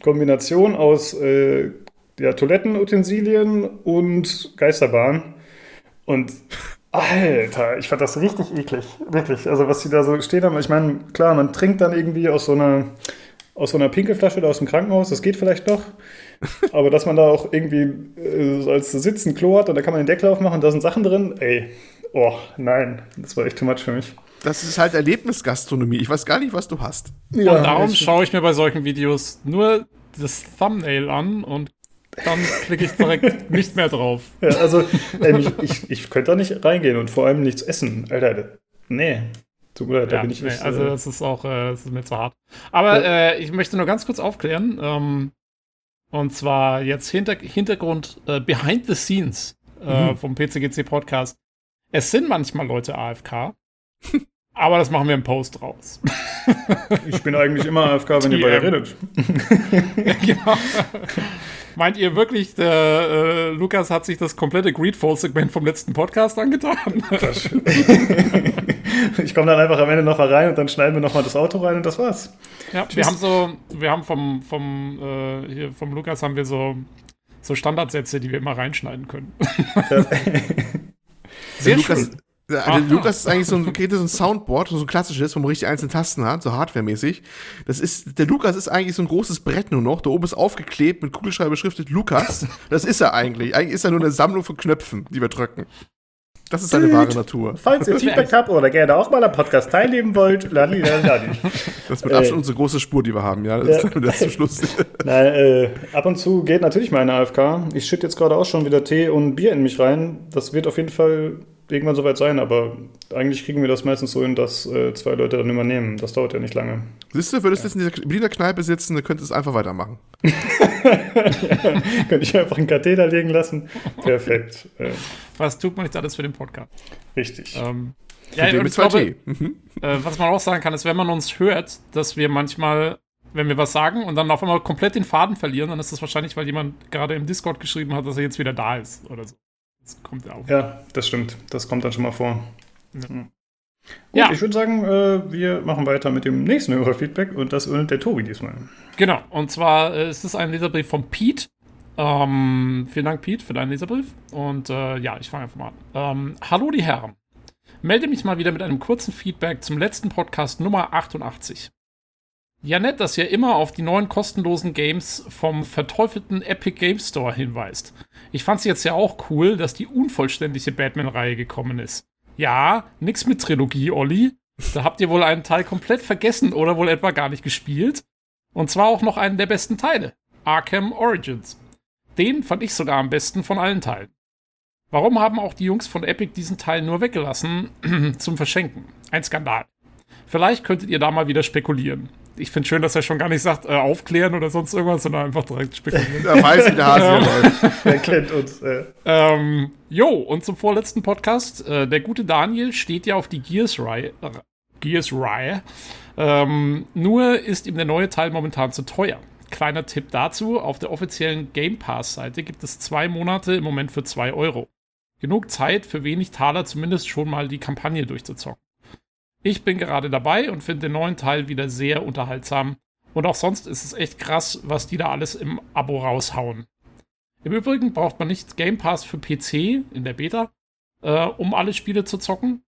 Kombination aus äh, ja, Toilettenutensilien und Geisterbahn. Und Alter, ich fand das richtig eklig. Wirklich. Also, was die da so stehen haben. Ich meine, klar, man trinkt dann irgendwie aus so einer, aus so einer Pinkelflasche oder aus dem Krankenhaus. Das geht vielleicht noch. Aber dass man da auch irgendwie äh, so als Sitzen Klo hat und da kann man den Deckel aufmachen und da sind Sachen drin. Ey, oh, nein. Das war echt too much für mich. Das ist halt Erlebnisgastronomie. Ich weiß gar nicht, was du hast. Ja, und darum schaue ich mir bei solchen Videos nur das Thumbnail an und dann klicke ich direkt (laughs) nicht mehr drauf. Ja, also ey, ich, ich, ich, könnte da nicht reingehen und vor allem nichts essen. Alter, nee. Tut mir leid, da bin ich nicht. Nee, also äh, das ist auch, äh, das ist mir zu hart. Aber ja. äh, ich möchte nur ganz kurz aufklären. Ähm, und zwar jetzt Hinter Hintergrund äh, Behind the Scenes äh, mhm. vom PCGC Podcast. Es sind manchmal Leute AFK. (laughs) aber das machen wir im Post raus. ich bin eigentlich immer AFK, wenn ihr beide redet. (laughs) genau. Meint ihr wirklich, der äh, Lukas hat sich das komplette Greedfall-Segment vom letzten Podcast angetan? (laughs) (laughs) ich komme dann einfach am Ende noch mal rein und dann schneiden wir noch mal das Auto rein und das war's. Ja, Tschüss. wir haben so, wir haben vom, vom, äh, hier vom Lukas haben wir so, so Standardsätze, die wir immer reinschneiden können. (laughs) Sehr Lukas, schön. Also Lukas ist eigentlich so ein, so ein Soundboard, so ein klassisches, wo man richtig einzelne Tasten hat, so hardwaremäßig. Das ist, der Lukas ist eigentlich so ein großes Brett nur noch. Da oben ist aufgeklebt, mit Kugelschreiber beschriftet Lukas. (laughs) Das ist er eigentlich. Eigentlich ist er nur eine Sammlung von Knöpfen, die wir drücken. Das ist seine wahre Natur. Falls ihr Feedback habt oder gerne auch mal am Podcast teilnehmen wollt, ladi, ladi. Das ist mit Abstand äh, unsere große Spur, die wir haben, ja. Das ja. ist das zum Schluss. (laughs) Nein, äh, ab und zu geht natürlich meine AFK. Ich schütte jetzt gerade auch schon wieder Tee und Bier in mich rein. Das wird auf jeden Fall irgendwann soweit sein, aber eigentlich kriegen wir das meistens so hin, dass äh, zwei Leute dann übernehmen. Das dauert ja nicht lange. Siehst du, würdest du ja. jetzt in dieser Kneipe sitzen, dann könntest du es einfach weitermachen. (laughs) ja, könnte ich einfach einen Katheter legen lassen. Perfekt. Was tut man nicht alles für den Podcast? Richtig. Ähm, ja, mit zwei glaube, mhm. äh, was man auch sagen kann, ist, wenn man uns hört, dass wir manchmal, wenn wir was sagen und dann auf einmal komplett den Faden verlieren, dann ist das wahrscheinlich, weil jemand gerade im Discord geschrieben hat, dass er jetzt wieder da ist oder so. Das kommt auch. Ja, das stimmt. Das kommt dann schon mal vor. Ja. Gut, ja. ich würde sagen, äh, wir machen weiter mit dem nächsten Hörerfeedback und das übernimmt der Tobi diesmal. Genau, und zwar äh, ist es ein Leserbrief von Pete. Ähm, vielen Dank, Pete, für deinen Leserbrief. Und äh, ja, ich fange einfach mal an. Ähm, Hallo, die Herren. Melde mich mal wieder mit einem kurzen Feedback zum letzten Podcast Nummer 88. Ja, nett, dass ihr immer auf die neuen kostenlosen Games vom verteufelten Epic Game Store hinweist. Ich fand's jetzt ja auch cool, dass die unvollständige Batman-Reihe gekommen ist. Ja, nix mit Trilogie, Olli. Da habt ihr wohl einen Teil komplett vergessen oder wohl etwa gar nicht gespielt. Und zwar auch noch einen der besten Teile. Arkham Origins. Den fand ich sogar am besten von allen Teilen. Warum haben auch die Jungs von Epic diesen Teil nur weggelassen (clears throat) zum Verschenken? Ein Skandal. Vielleicht könntet ihr da mal wieder spekulieren ich finde schön, dass er schon gar nicht sagt, äh, aufklären oder sonst irgendwas, sondern einfach direkt spekulieren. er weiß, wie der Hase (laughs) läuft. Er kennt uns. Äh. Ähm, jo, und zum vorletzten Podcast. Äh, der gute Daniel steht ja auf die Gears-Reihe. Gears-Reihe. Ähm, nur ist ihm der neue Teil momentan zu teuer. Kleiner Tipp dazu: Auf der offiziellen Game Pass-Seite gibt es zwei Monate im Moment für zwei Euro. Genug Zeit für wenig Taler zumindest schon mal die Kampagne durchzuzocken. Ich bin gerade dabei und finde den neuen Teil wieder sehr unterhaltsam. Und auch sonst ist es echt krass, was die da alles im Abo raushauen. Im Übrigen braucht man nicht Game Pass für PC in der Beta, äh, um alle Spiele zu zocken.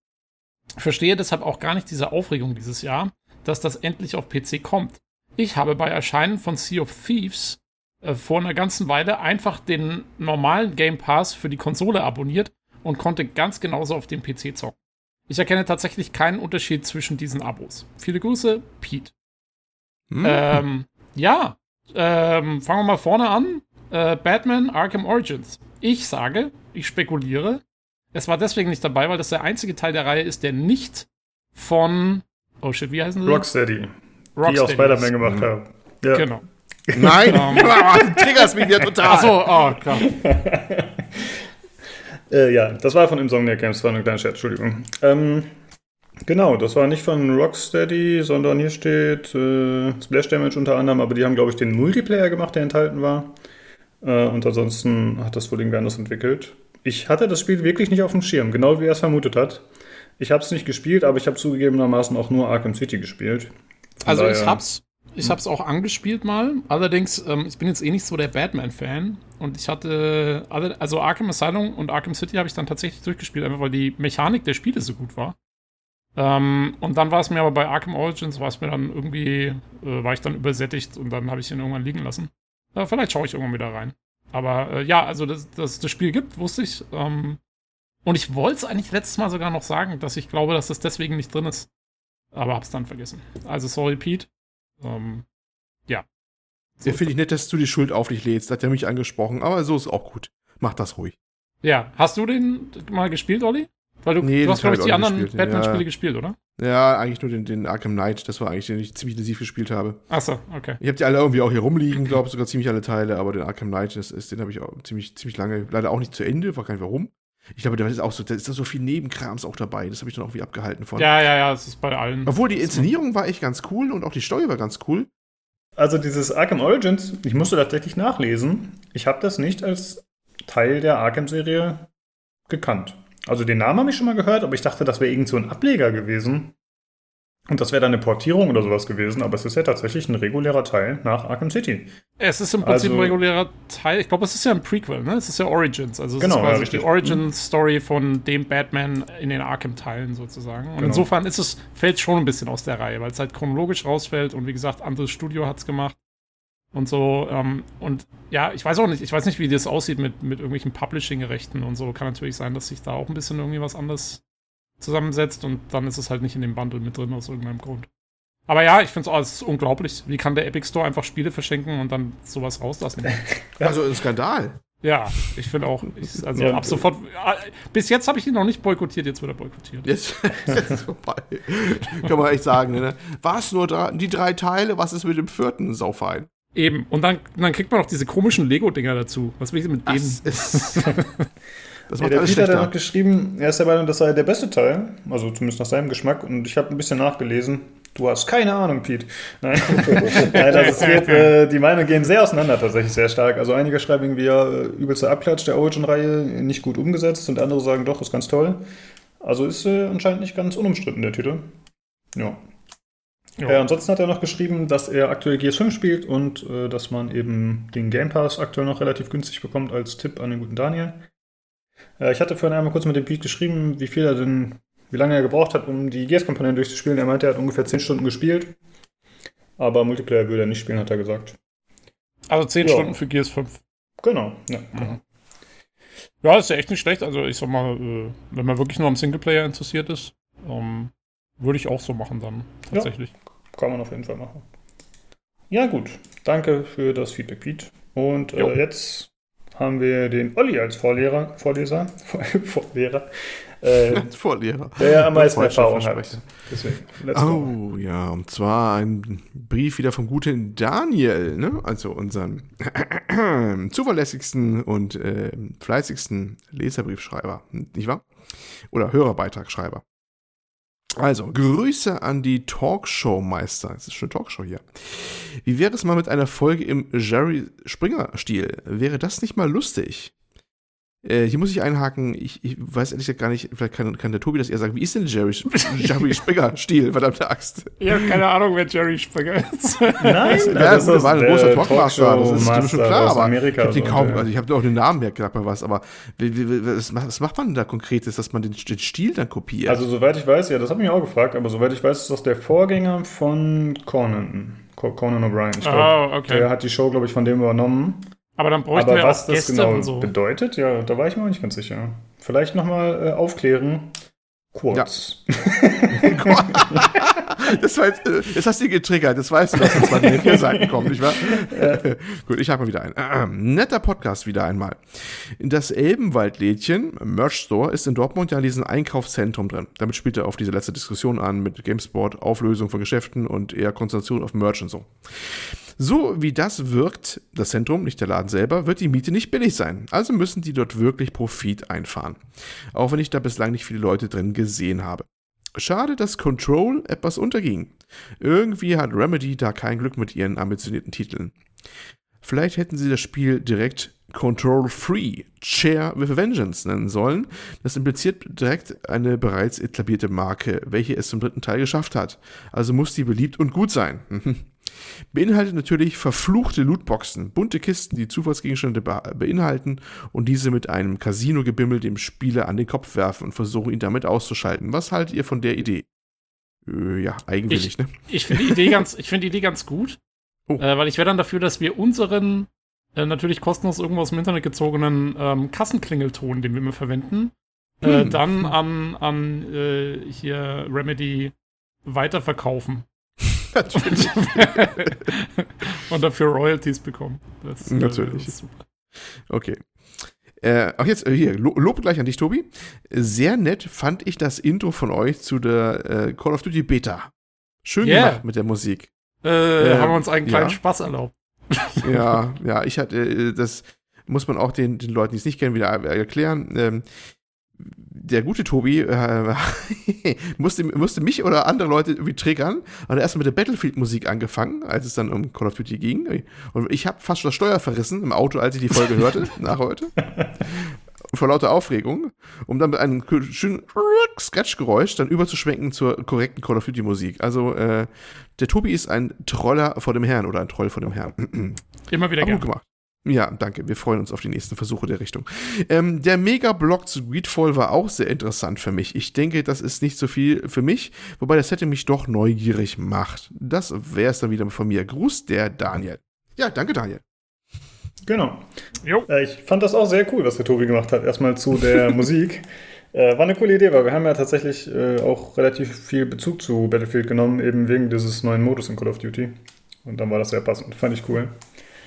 Verstehe deshalb auch gar nicht diese Aufregung dieses Jahr, dass das endlich auf PC kommt. Ich habe bei Erscheinen von Sea of Thieves äh, vor einer ganzen Weile einfach den normalen Game Pass für die Konsole abonniert und konnte ganz genauso auf dem PC zocken. Ich erkenne tatsächlich keinen Unterschied zwischen diesen Abos. Viele Grüße, Pete. Hm. Ähm, ja, ähm, fangen wir mal vorne an. Äh, Batman Arkham Origins. Ich sage, ich spekuliere, es war deswegen nicht dabei, weil das der einzige Teil der Reihe ist, der nicht von, oh shit, wie heißen sie? Rocksteady. Rocksteady die auch Spider-Man gemacht mhm. haben. Ja. Genau. Nein, um, ähm. (laughs) triggerst mich ja total. Achso, oh Gott. (laughs) Äh, ja, das war von Insomniac Games, war eine kleine Chat, Entschuldigung. Ähm, genau, das war nicht von Rocksteady, sondern hier steht äh, Splash Damage unter anderem, aber die haben, glaube ich, den Multiplayer gemacht, der enthalten war. Äh, und ansonsten hat das wohl irgendwer anders entwickelt. Ich hatte das Spiel wirklich nicht auf dem Schirm, genau wie er es vermutet hat. Ich habe es nicht gespielt, aber ich habe zugegebenermaßen auch nur Arkham City gespielt. Von also ich hab's, Ich habe es auch angespielt mal. Allerdings, ähm, ich bin jetzt eh nicht so der Batman-Fan. Und ich hatte, alle, also Arkham Asylum und Arkham City habe ich dann tatsächlich durchgespielt, einfach weil die Mechanik der Spiele so gut war. Ähm, und dann war es mir aber bei Arkham Origins, war es mir dann irgendwie, äh, war ich dann übersättigt und dann habe ich ihn irgendwann liegen lassen. Äh, vielleicht schaue ich irgendwann wieder rein. Aber äh, ja, also dass das, das Spiel gibt, wusste ich. Ähm, und ich wollte es eigentlich letztes Mal sogar noch sagen, dass ich glaube, dass das deswegen nicht drin ist. Aber hab's dann vergessen. Also sorry, Pete. Ähm, ja. Ja, finde ich nett, dass du die Schuld auf dich lädst. Hat er mich angesprochen, aber so ist auch gut. Mach das ruhig. Ja, hast du den mal gespielt, Olli? Weil du, nee, du hast, glaube ich, die anderen Batman-Spiele ja. gespielt, oder? Ja, eigentlich nur den, den, Arkham Knight. Das war eigentlich, den ich ziemlich intensiv gespielt habe. Achso, okay. Ich habe die alle irgendwie auch hier rumliegen, glaube ich, sogar ziemlich alle Teile, aber den Arkham Knight, das ist, den habe ich auch ziemlich, ziemlich lange, leider auch nicht zu Ende, war kein warum. Ich glaube, da ist auch so, da ist da so viel Nebenkrams auch dabei. Das habe ich dann auch wie abgehalten von. Ja, ja, ja, das ist bei allen. Obwohl die Inszenierung war echt ganz cool und auch die Story war ganz cool. Also dieses Arkham Origins, ich musste tatsächlich nachlesen. Ich habe das nicht als Teil der Arkham-Serie gekannt. Also den Namen habe ich schon mal gehört, aber ich dachte, das wäre irgend so ein Ableger gewesen. Und das wäre dann eine Portierung oder sowas gewesen, aber es ist ja tatsächlich ein regulärer Teil nach Arkham City. Es ist im Prinzip also, ein regulärer Teil. Ich glaube, es ist ja ein Prequel, ne? Es ist ja Origins. Also es genau, ist quasi ja, die Origin-Story von dem Batman in den Arkham-Teilen sozusagen. Und genau. insofern ist es, fällt schon ein bisschen aus der Reihe, weil es halt chronologisch rausfällt und wie gesagt, anderes Studio hat es gemacht. Und so, ähm, und ja, ich weiß auch nicht, ich weiß nicht, wie das aussieht mit, mit irgendwelchen Publishing-Rechten und so. Kann natürlich sein, dass sich da auch ein bisschen irgendwie was anderes zusammensetzt und dann ist es halt nicht in dem Bundle mit drin aus irgendeinem Grund. Aber ja, ich finde es unglaublich. Wie kann der Epic Store einfach Spiele verschenken und dann sowas rauslassen? (laughs) also ein Skandal. Ja, ich finde auch. Ich, also ja, ab sofort. Bis jetzt habe ich ihn noch nicht boykottiert, jetzt wird er boykottiert. Jetzt, (laughs) jetzt ist vorbei. Kann man echt sagen, ne? Was nur da, die drei Teile, was ist mit dem vierten Saufein? Eben. Und dann, dann kriegt man noch diese komischen Lego-Dinger dazu. Was will ich denn mit denen? (laughs) Das macht ja, der Peter hat noch geschrieben, er ist der Meinung, das sei der beste Teil, also zumindest nach seinem Geschmack. Und ich habe ein bisschen nachgelesen. Du hast keine Ahnung, Pete. (laughs) Nein, Nein also geht, (laughs) äh, die Meinungen gehen sehr auseinander, tatsächlich sehr stark. Also einige schreiben irgendwie, ja, übelster Abklatsch der Origin-Reihe, nicht gut umgesetzt. Und andere sagen, doch, ist ganz toll. Also ist äh, anscheinend nicht ganz unumstritten, der Titel. Ja. Ja. Äh, ansonsten hat er noch geschrieben, dass er aktuell GS5 spielt und äh, dass man eben den Game Pass aktuell noch relativ günstig bekommt als Tipp an den guten Daniel. Äh, ich hatte vorhin einmal kurz mit dem Pete geschrieben, wie viel er denn, wie lange er gebraucht hat, um die Gears-Komponenten durchzuspielen. Er meinte, er hat ungefähr 10 Stunden gespielt. Aber Multiplayer würde er nicht spielen, hat er gesagt. Also 10 ja. Stunden für Gears 5. Genau, ja. Mhm. Ja, ist ja echt nicht schlecht. Also ich sag mal, äh, wenn man wirklich nur am Singleplayer interessiert ist, ähm, würde ich auch so machen dann, tatsächlich. Ja, kann man auf jeden Fall machen. Ja, gut. Danke für das Feedback, Pete. Und äh, jetzt haben wir den Olli als Vorlehrer, Vorleser, (laughs) Vorlehrer. Äh, (laughs) Vorlehrer. Der ja am meisten Erfahrung hat. Deswegen, oh go. ja, und zwar ein Brief wieder vom guten Daniel, ne? also unseren (clears throat) zuverlässigsten und äh, fleißigsten Leserbriefschreiber, nicht wahr? Oder Hörerbeitragsschreiber. Also, Grüße an die Talkshow-Meister. Es ist schon eine Talkshow hier. Wie wäre es mal mit einer Folge im Jerry Springer-Stil? Wäre das nicht mal lustig? Äh, hier muss ich einhaken, ich, ich weiß ehrlich gesagt gar nicht, vielleicht kann, kann, der Tobi das eher sagen. Wie ist denn Jerry, (laughs) Jerry Springer-Stil, verdammte Axt? Ich habe keine Ahnung, wer Jerry Springer ist. Nein, (laughs) das, das, das war ein großer Talkmaster, das ist mir schon klar, aber Amerika ich habe den kaum, also ich habe auch den Namen mehr gesagt mal was, aber was, was, macht man da konkretes, dass man den, den, Stil dann kopiert? Also soweit ich weiß, ja, das habe ich mich auch gefragt, aber soweit ich weiß, ist das der Vorgänger von Conan, Conan O'Brien. Ich glaube, oh, okay. der hat die Show, glaube ich, von dem übernommen. Aber dann bräuchten Aber wir was auch das genau so. bedeutet, ja, da war ich mir auch nicht ganz sicher. Vielleicht nochmal äh, aufklären. Kurz. Ja. (laughs) das, war jetzt, äh, das hast du getriggert, das weißt du, dass das bei vier Seiten kommt, nicht wahr? Ja. Gut, ich habe mal wieder einen. (clears throat) Äh, netter Podcast wieder einmal. Das Elbenwaldlädchen, Merch Store, ist in Dortmund ja in diesem Einkaufszentrum drin. Damit spielt er auf diese letzte Diskussion an mit GameSport, Auflösung von Geschäften und eher Konzentration auf Merch und so. So wie das wirkt, das Zentrum, nicht der Laden selber, wird die Miete nicht billig sein. Also müssen die dort wirklich Profit einfahren. Auch wenn ich da bislang nicht viele Leute drin gesehen habe. Schade, dass Control etwas unterging. Irgendwie hat Remedy da kein Glück mit ihren ambitionierten Titeln. Vielleicht hätten sie das Spiel direkt Control Free, Share with Vengeance nennen sollen. Das impliziert direkt eine bereits etablierte Marke, welche es zum dritten Teil geschafft hat. Also muss die beliebt und gut sein. (laughs) Beinhaltet natürlich verfluchte Lootboxen, bunte Kisten, die Zufallsgegenstände be beinhalten und diese mit einem Casino-Gebimmel dem Spieler an den Kopf werfen und versuchen, ihn damit auszuschalten. Was haltet ihr von der Idee? Äh, ja, eigenwillig, Ich, ne? ich finde die Idee ganz, ich finde die Idee ganz gut, Oh. äh, weil ich wäre dann dafür, dass wir unseren äh, natürlich kostenlos irgendwo aus dem Internet gezogenen ähm, Kassenklingelton, den wir immer verwenden, äh, Hm. dann an, an äh, hier Remedy weiterverkaufen Natürlich. (laughs) und dafür Royalties bekommen. Das, äh, Natürlich. ist super. Okay. Äh, auch jetzt, äh, hier, Lo Lob gleich an dich, Tobi. Sehr nett fand ich das Intro von euch zu der äh, Call of Duty Beta. Schön Yeah. gemacht mit der Musik. Äh, Ähm, haben wir uns einen kleinen ja. Spaß erlaubt. (laughs) ja, ja, ich hatte, äh, das muss man auch den, den Leuten, die es nicht kennen, wieder erklären. Ähm, der gute Tobi äh, (laughs) musste, musste mich oder andere Leute irgendwie triggern. Hat erst mit der Battlefield-Musik angefangen, als es dann um Call of Duty ging. Und ich habe fast schon das Steuer verrissen im Auto, als ich die Folge hörte, (laughs) nach heute. Vor lauter Aufregung, um dann mit einem schönen Scratch-Geräusch dann überzuschwenken zur korrekten Call of Duty-Musik. Also, äh, der Tobi ist ein Troller vor dem Herrn oder ein Troll vor dem Herrn. Immer wieder Aber gut gerne. gemacht. Ja, danke. Wir freuen uns auf die nächsten Versuche der Richtung. Ähm, der Mega-Block zu Greedfall war auch sehr interessant für mich. Ich denke, das ist nicht so viel für mich, wobei das hätte mich doch neugierig macht. Das wäre es dann wieder von mir. Gruß, der Daniel. Ja, danke, Daniel. Genau. Jo. Äh, ich fand das auch sehr cool, was der Tobi gemacht hat. Erstmal zu der (laughs) Musik. Äh, war eine coole Idee, weil wir haben ja tatsächlich äh, auch relativ viel Bezug zu Battlefield genommen, eben wegen dieses neuen Modus in Call of Duty. Und dann war das sehr passend. Fand ich cool.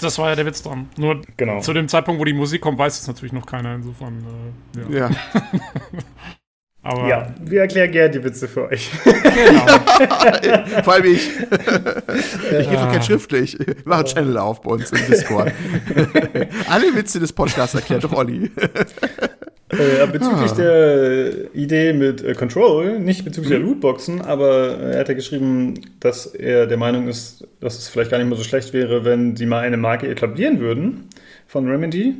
Das war ja der Witz dran. Nur Genau. zu dem Zeitpunkt, wo die Musik kommt, weiß es natürlich noch keiner. Insofern, äh, ja. Ja. (laughs) Aber Ja, wir erklären gerne die Witze für euch. genau. (laughs) Vor allem ich. (laughs) ich gebe kein schriftlich. Wir machen einen Channel auf bei uns im Discord. Alle Witze des Podcasts erklärt doch Olli. Äh, bezüglich Ah. der Idee mit äh, Control, nicht bezüglich der Lootboxen, aber äh, er hat ja geschrieben, dass er der Meinung ist, dass es vielleicht gar nicht mehr so schlecht wäre, wenn sie mal eine Marke etablieren würden von Remedy.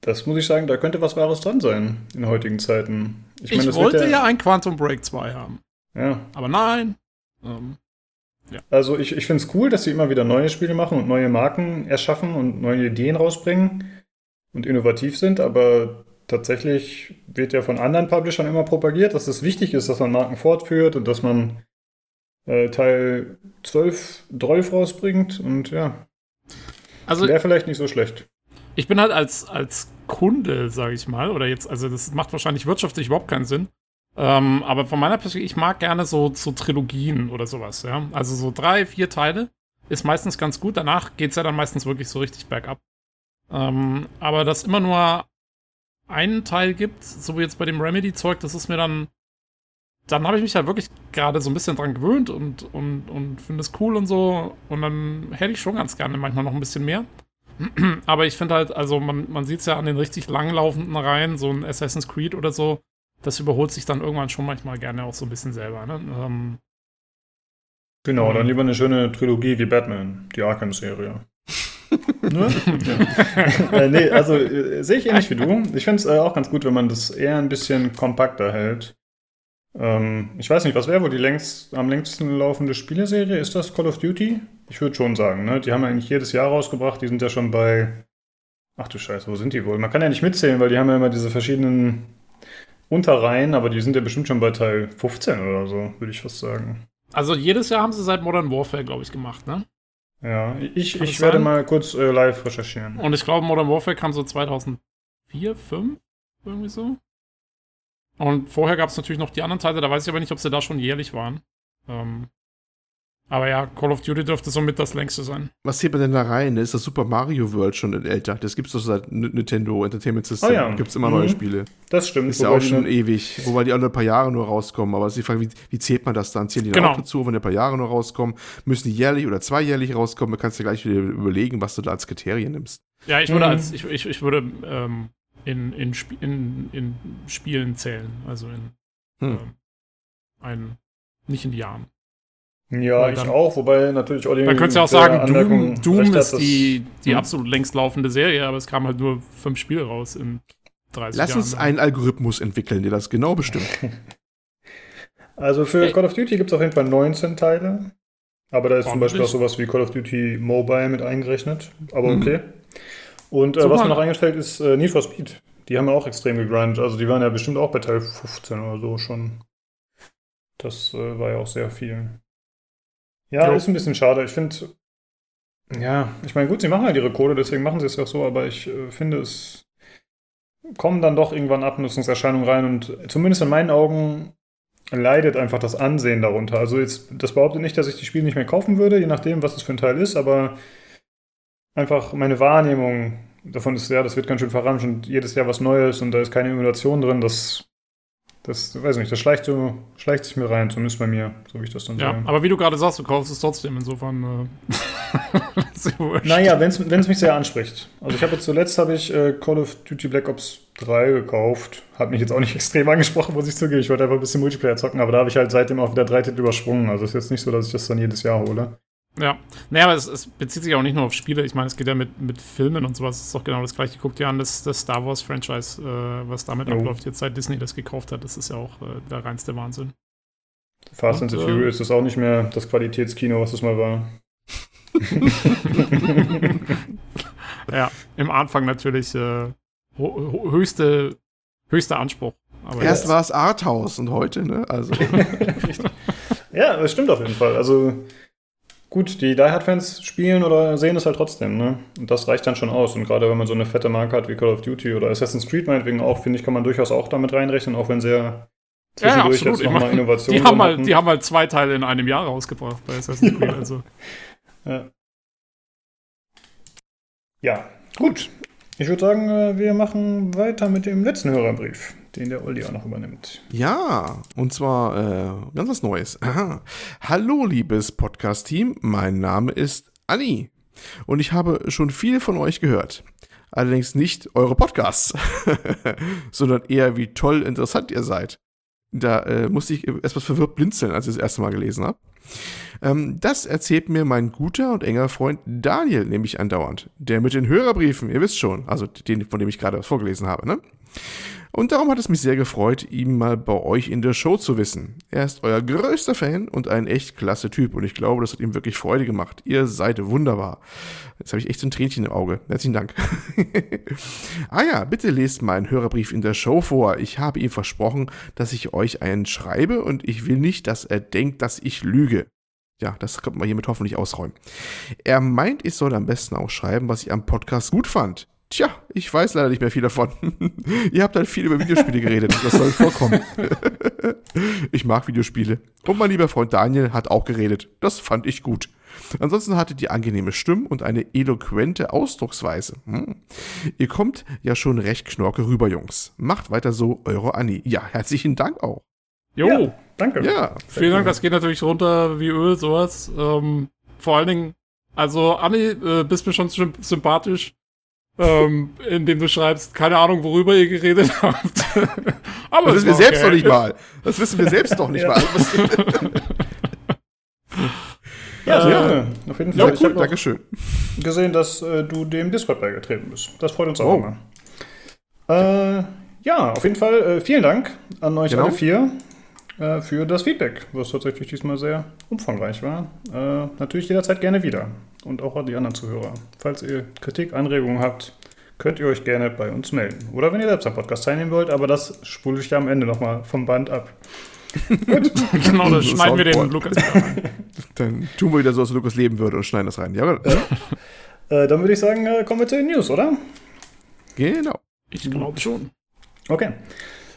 Das muss ich sagen, da könnte was Wahres dran sein in heutigen Zeiten. Ich, meine, das wird wollte ja ein Quantum Break 2 haben. ja. Aber nein. Ähm, Also ich, ich finde es cool, dass sie immer wieder neue Spiele machen und neue Marken erschaffen und neue Ideen rausbringen und innovativ sind, aber tatsächlich wird ja von anderen Publishern immer propagiert, dass es wichtig ist, dass man Marken fortführt und dass man äh, Teil 12, 12 rausbringt und ja, also wäre vielleicht nicht so schlecht. ich bin halt als, als Kunde, sage ich mal, oder jetzt, also das macht wahrscheinlich wirtschaftlich überhaupt keinen Sinn. Ähm, aber von meiner Perspektive, ich mag gerne so, so Trilogien oder sowas, ja. Also so drei, vier Teile ist meistens ganz gut. Danach geht's ja dann meistens wirklich so richtig bergab. Ähm, aber dass immer nur einen Teil gibt, so wie jetzt bei dem Remedy-Zeug, das ist mir dann. Dann habe ich mich halt wirklich gerade so ein bisschen dran gewöhnt und, und, und finde es cool und so. Und dann hätte ich schon ganz gerne manchmal noch ein bisschen mehr. (clears throat) Aber ich finde halt, also man, man sieht es ja an den richtig langlaufenden Reihen, so ein Assassin's Creed oder so, das überholt sich dann irgendwann schon manchmal gerne auch so ein bisschen selber. Ne? Ähm, Genau, dann lieber eine schöne Trilogie wie Batman, die Arkham-Serie. Ne? (laughs) äh, nee, also äh, sehe ich ähnlich wie du. Ich finde es äh, auch ganz gut, wenn man das eher ein bisschen kompakter hält. Ähm, ich weiß nicht, was wäre wohl die längst, am längsten laufende Spieleserie? Ist das Call of Duty? Ich würde schon sagen, ne? Die haben eigentlich jedes Jahr rausgebracht. Die sind ja schon bei. Ach du Scheiße, wo sind die wohl? Man kann ja nicht mitzählen, weil die haben ja immer diese verschiedenen Unterreihen, aber die sind ja bestimmt schon bei Teil 15 oder so, würde ich fast sagen. also jedes Jahr haben sie seit Modern Warfare, glaube ich, gemacht, ne? Ja, ich, ich werde sein? mal kurz äh, live recherchieren. Und ich glaube, Modern Warfare kam so 2004, 2005, irgendwie so. Und vorher gab es natürlich noch die anderen Teile, da weiß ich aber nicht, ob sie da schon jährlich waren. Ähm, aber ja, Call of Duty dürfte somit das längste sein. Was zählt man denn da rein? Ist das Super Mario World schon älter? Das gibt's doch seit Nintendo Entertainment System. Oh ja. Gibt's immer neue Mhm. Spiele. Das stimmt. Ist ja auch schon ne- ewig. Wobei die alle ein paar Jahre nur rauskommen. Aber es ist die Frage, wie, wie zählt man das dann? Zählen die dann Genau. auch dazu, wenn die ein paar Jahre nur rauskommen? Müssen die jährlich oder zweijährlich rauskommen? Du kannst dir gleich wieder überlegen, was du da als Kriterien nimmst. Ja, ich würde Mhm. als ich, ich, ich würde ähm, in, in, Sp in, in Spielen zählen. Also in Hm. ähm, ein, nicht in die Jahren. Ja, ich auch, wobei natürlich Olli. Man könnte ja auch sagen, Anmerkung Doom, Doom ist die, die Hm. absolut längst laufende Serie, aber es kamen halt nur fünf Spiele raus in 30 Lass Jahren. uns einen Algorithmus entwickeln, der das genau bestimmt. (laughs) Also für Ey. Call of Duty gibt es auf jeden Fall 19 Teile. Aber da ist zum Beispiel auch sowas wie Call of Duty Mobile mit eingerechnet. Aber Mhm. okay. Und äh, was mir noch eingefällt ist äh, Need for Speed. Die haben ja auch extrem gegrindet. Also die waren ja bestimmt auch bei Teil 15 oder so schon. Das äh, war ja auch sehr viel. Ja, Jo. ist ein bisschen schade. Ich finde, ja, ich meine, gut, sie machen halt ihre Kohle, deswegen machen sie es ja auch so, aber ich äh, finde, es kommen dann doch irgendwann Abnutzungserscheinungen rein und zumindest in meinen Augen leidet einfach das Ansehen darunter. Also jetzt, das behauptet nicht, dass ich die Spiele nicht mehr kaufen würde, je nachdem, was es für ein Teil ist, aber einfach meine Wahrnehmung davon ist, ja, das wird ganz schön verramscht und jedes Jahr was Neues und da ist keine Innovation drin, das, das, weiß nicht, das schleicht so, schleicht sich mir rein, zumindest bei mir, so wie ich das dann Ja, sage. aber wie du gerade sagst, du kaufst es trotzdem, insofern. Äh. (laughs) (laughs) Naja, wenn es mich sehr anspricht. Also ich habe jetzt zuletzt habe ich äh, Call of Duty Black Ops 3 gekauft. Hat mich jetzt auch nicht (laughs) extrem angesprochen, muss ich zugeben. Ich wollte einfach ein bisschen Multiplayer zocken, aber da habe ich halt seitdem auch wieder drei Titel übersprungen. Also es ist jetzt nicht so, dass ich das dann jedes Jahr hole. Ja, naja, aber es, es bezieht sich auch nicht nur auf Spiele. Ich meine, es geht ja mit, mit Filmen und sowas. Es ist doch genau das gleiche. Guck dir an, das, das Star Wars-Franchise, äh, was damit Jo. abläuft, jetzt seit Disney das gekauft hat. Das ist ja auch äh, der reinste Wahnsinn. Fast and the äh, Furious ist auch nicht mehr das Qualitätskino, was es mal war. (laughs) Ja, im Anfang natürlich äh, höchste, höchster Anspruch. Aber Erst jetzt- war es Arthouse und heute, ne? Also. (laughs) Ja, das stimmt auf jeden Fall. Also gut, die Die Hard-Fans spielen oder sehen es halt trotzdem, ne? Und das reicht dann schon aus. Und gerade wenn man so eine fette Marke hat wie Call of Duty oder Assassin's Creed meinetwegen auch, finde ich, kann man durchaus auch damit reinrechnen, auch wenn sehr Ja, zwischendurch absolut. jetzt nochmal Innovationen die, haben halt, hatten. die haben halt zwei Teile in einem Jahr rausgebracht bei Assassin's Creed. Also. Ja. ja, gut. Ich würde sagen, äh, wir machen weiter mit dem letzten Hörerbrief, den der Olli auch noch übernimmt. Ja, und zwar äh, ganz was Neues. Aha. Hallo, liebes Podcast-Team, mein Name ist Anni und ich habe schon viel von euch gehört. Allerdings nicht eure Podcasts, (laughs) sondern eher wie toll interessant ihr seid. Da äh, musste ich etwas verwirrt blinzeln, als ich das erste Mal gelesen habe. Ähm, das erzählt mir mein guter und enger Freund Daniel nämlich andauernd. Der mit den Hörerbriefen, ihr wisst schon, also den, von dem ich gerade was vorgelesen habe, ne? Und darum hat es mich sehr gefreut, ihn mal bei euch in der Show zu wissen. Er ist euer größter Fan und ein echt klasse Typ und ich glaube, das hat ihm wirklich Freude gemacht. Ihr seid wunderbar. Jetzt habe ich echt so ein Tränchen im Auge. Herzlichen Dank. (laughs) ah ja, bitte lest meinen Hörerbrief in der Show vor. Ich habe ihm versprochen, dass ich euch einen schreibe und ich will nicht, dass er denkt, dass ich lüge. Ja, das könnte man hiermit hoffentlich ausräumen. Er meint, ich soll am besten auch schreiben, was ich am Podcast gut fand. Tja, ich weiß leider nicht mehr viel davon. (laughs) Ihr habt halt viel über Videospiele geredet. (laughs) Das soll vorkommen. (laughs) ich mag Videospiele. Und mein lieber Freund Daniel hat auch geredet. Das fand ich gut. Ansonsten hattet ihr angenehme Stimmen und eine eloquente Ausdrucksweise. Hm. Ihr kommt ja schon recht knorke rüber, Jungs. Macht weiter so, eure Anni. Ja, herzlichen Dank auch. Jo, Ja, danke. Ja, vielen Dank. Das geht natürlich runter wie Öl, sowas. Ähm, vor allen Dingen, also Anni, äh, bist mir schon symp- sympathisch. Ähm, indem du schreibst, keine Ahnung, worüber ihr geredet (laughs) habt. Aber das wissen wir selbst okay. doch nicht mal. Das wissen wir selbst doch nicht Ja. mal. (laughs) Ja, sehr Äh, gerne. Auf jeden Ja, Fall. ich cool, noch Dankeschön. gesehen, dass äh, du dem Discord beigetreten bist. Das freut uns Oh. auch immer. Äh, ja, auf jeden Fall äh, vielen Dank an euch Genau. alle vier äh, für das Feedback, was tatsächlich diesmal sehr umfangreich war. Äh, natürlich jederzeit gerne wieder. Und auch an die anderen Zuhörer. Falls ihr Kritik, Anregungen habt, könnt ihr euch gerne bei uns melden. Oder wenn ihr selbst am Podcast teilnehmen wollt, aber das spule ich ja am Ende nochmal vom Band ab. (laughs) genau, da schneiden wir den. Lukas rein. (laughs) Dann tun wir wieder so, als Lukas leben würde und schneiden das rein. Ja, Äh, dann würde ich sagen, äh, kommen wir zu den News, oder? genau. Ich glaube schon. Okay.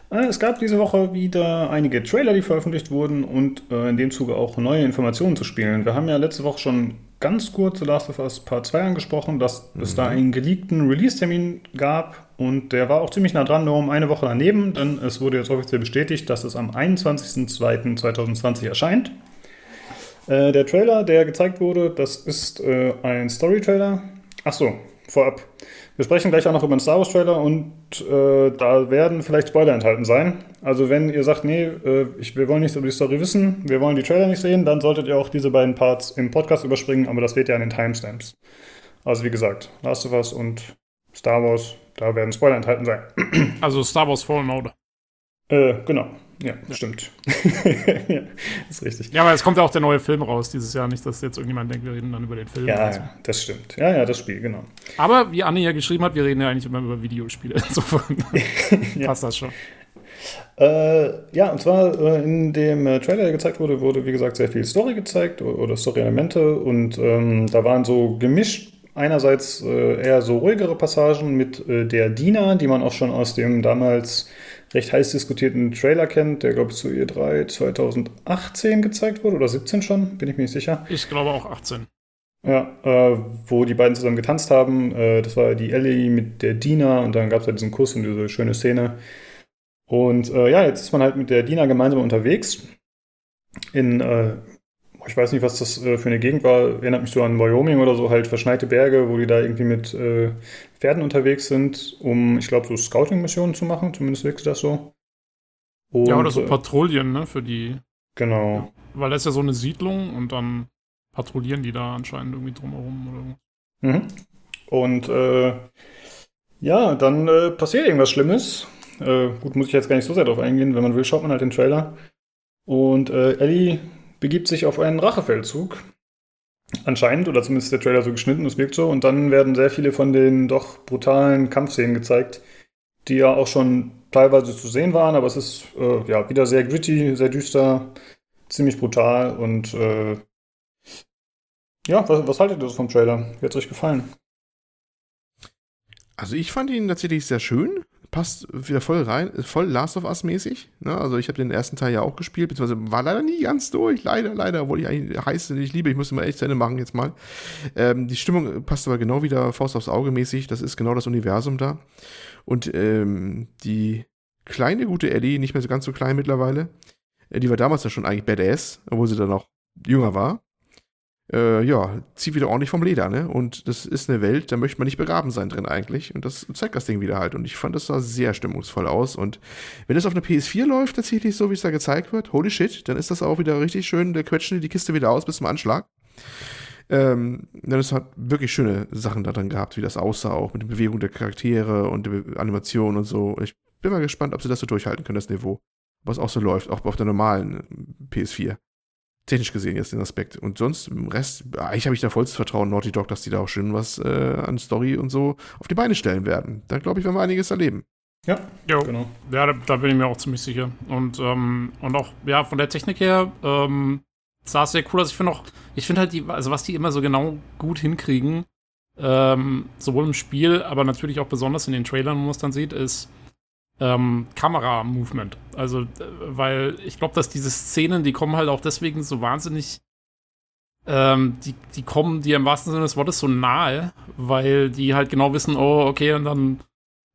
Äh, Es gab diese Woche wieder einige Trailer, die veröffentlicht wurden und äh, in dem Zuge auch neue Informationen zu spielen. Wir haben ja letzte Woche schon ganz kurz The Last of Us Part 2 angesprochen, dass es da einen geleakten Release-Termin gab und der war auch ziemlich nah dran, nur um eine Woche daneben, denn es wurde jetzt offiziell bestätigt, dass es am 21.02.2020 erscheint. Äh, der Trailer, der gezeigt wurde, das ist äh, ein Story-Trailer. Achso, vorab. Wir sprechen gleich auch noch über den Star Wars Trailer und äh, da werden vielleicht Spoiler enthalten sein. Also wenn ihr sagt, nee, äh, ich, wir wollen nichts über die Story wissen, wir wollen die Trailer nicht sehen, dann solltet ihr auch diese beiden Parts im Podcast überspringen, aber das wird ja an den Timestamps. Also wie gesagt, Last of Us und Star Wars, da werden Spoiler enthalten sein. Also Star Wars Fallen Order. Äh, genau. Ja, stimmt. (laughs) ja, ist richtig. Ja, aber es kommt ja auch der neue Film raus dieses Jahr. Nicht, dass jetzt irgendjemand denkt, wir reden dann über den Film. Ja, so. ja, das stimmt. Ja, ja, das Spiel, genau. Aber wie Anne ja geschrieben hat, wir reden ja eigentlich immer über Videospiele. (laughs) Insofern (laughs) passt das schon. Äh, ja, und zwar äh, in dem äh, Trailer, der gezeigt wurde, wurde wie gesagt sehr viel Story gezeigt oder Story-Elemente und ähm, da waren so gemischt einerseits äh, eher so ruhigere Passagen mit äh, der Dina, die man auch schon aus dem damals recht heiß diskutierten Trailer kennt, der glaube ich zu E3 2018 gezeigt wurde oder 17 schon, bin ich mir nicht sicher. Ich glaube auch 18. Ja, äh, wo die beiden zusammen getanzt haben. Äh, das war die Ellie mit der Dina und dann gab es halt diesen Kuss und diese schöne Szene. Und äh, ja, jetzt ist man halt mit der Dina gemeinsam unterwegs. In, äh, ich weiß nicht, was das äh, für eine Gegend war, erinnert mich so an Wyoming oder so, halt verschneite Berge, wo die da irgendwie mit äh, Pferden unterwegs sind, um, ich glaube, so Scouting-Missionen zu machen, zumindest wirkt das so. Und, ja, oder so äh, Patrouillen, ne, für die. Genau. Weil das ist ja so eine Siedlung und dann patrouillieren die da anscheinend irgendwie drumherum oder so. Mhm. Und äh, ja, dann äh, passiert irgendwas Schlimmes. Äh, gut, muss ich jetzt gar nicht so sehr drauf eingehen. Wenn man will, schaut man halt den Trailer. Und äh, Ellie begibt sich auf einen Rachefeldzug. Anscheinend, oder zumindest ist der Trailer so geschnitten, das wirkt so. Und dann werden sehr viele von den doch brutalen Kampfszenen gezeigt, die ja auch schon teilweise zu sehen waren, aber es ist äh, ja wieder sehr gritty, sehr düster, ziemlich brutal und äh, ja, was, was haltet ihr vom Trailer? Wie hat es euch gefallen? Also ich fand ihn tatsächlich sehr schön. Passt wieder voll rein, voll Last of Us mäßig. Ne? Also ich habe den ersten Teil ja auch gespielt, beziehungsweise war leider nie ganz durch. Leider, leider, obwohl ich eigentlich heiße, ich liebe, ich muss immer echt zu Ende machen jetzt mal. Ähm, die Stimmung passt aber genau wieder Faust aufs Auge mäßig. Das ist genau das Universum da. Und ähm, die kleine gute Ellie, nicht mehr so ganz so klein mittlerweile, äh, die war damals ja schon eigentlich Badass, obwohl sie dann auch jünger war. Äh, ja, zieht wieder ordentlich vom Leder, ne? Und das ist eine Welt, da möchte man nicht begraben sein drin eigentlich. Und das zeigt das Ding wieder halt. Und ich fand, das sah sehr stimmungsvoll aus. Und wenn das auf einer PS4 läuft, tatsächlich so, wie es da gezeigt wird, holy shit, dann ist das auch wieder richtig schön, da quetschen die die Kiste wieder aus bis zum Anschlag. Ähm, dann ist hat wirklich schöne Sachen da drin gehabt, wie das aussah, auch mit der Bewegung der Charaktere und der Animation und so. Ich bin mal gespannt, ob sie das so durchhalten können, das Niveau. Was auch so läuft, auch auf der normalen äh, PS4 technisch gesehen jetzt den Aspekt. Und sonst im Rest, eigentlich habe ich da vollstes Vertrauen, Naughty Dog, dass die da auch schön was äh, an Story und so auf die Beine stellen werden. Da glaube ich, werden wir einiges erleben. Ja, Jo. genau. Ja, da, da bin ich mir auch ziemlich sicher. Und, ähm, und auch, ja, von der Technik her ähm, sah es sehr cool aus. Ich finde auch, ich finde halt die, also was die immer so genau gut hinkriegen, ähm, sowohl im Spiel, aber natürlich auch besonders in den Trailern, wo man es dann sieht, ist ähm, Kamera-Movement. Also, äh, weil ich glaube, dass diese Szenen, die kommen halt auch deswegen so wahnsinnig, ähm, die, die kommen dir im wahrsten Sinne des Wortes so nahe, weil die halt genau wissen, oh, okay, und dann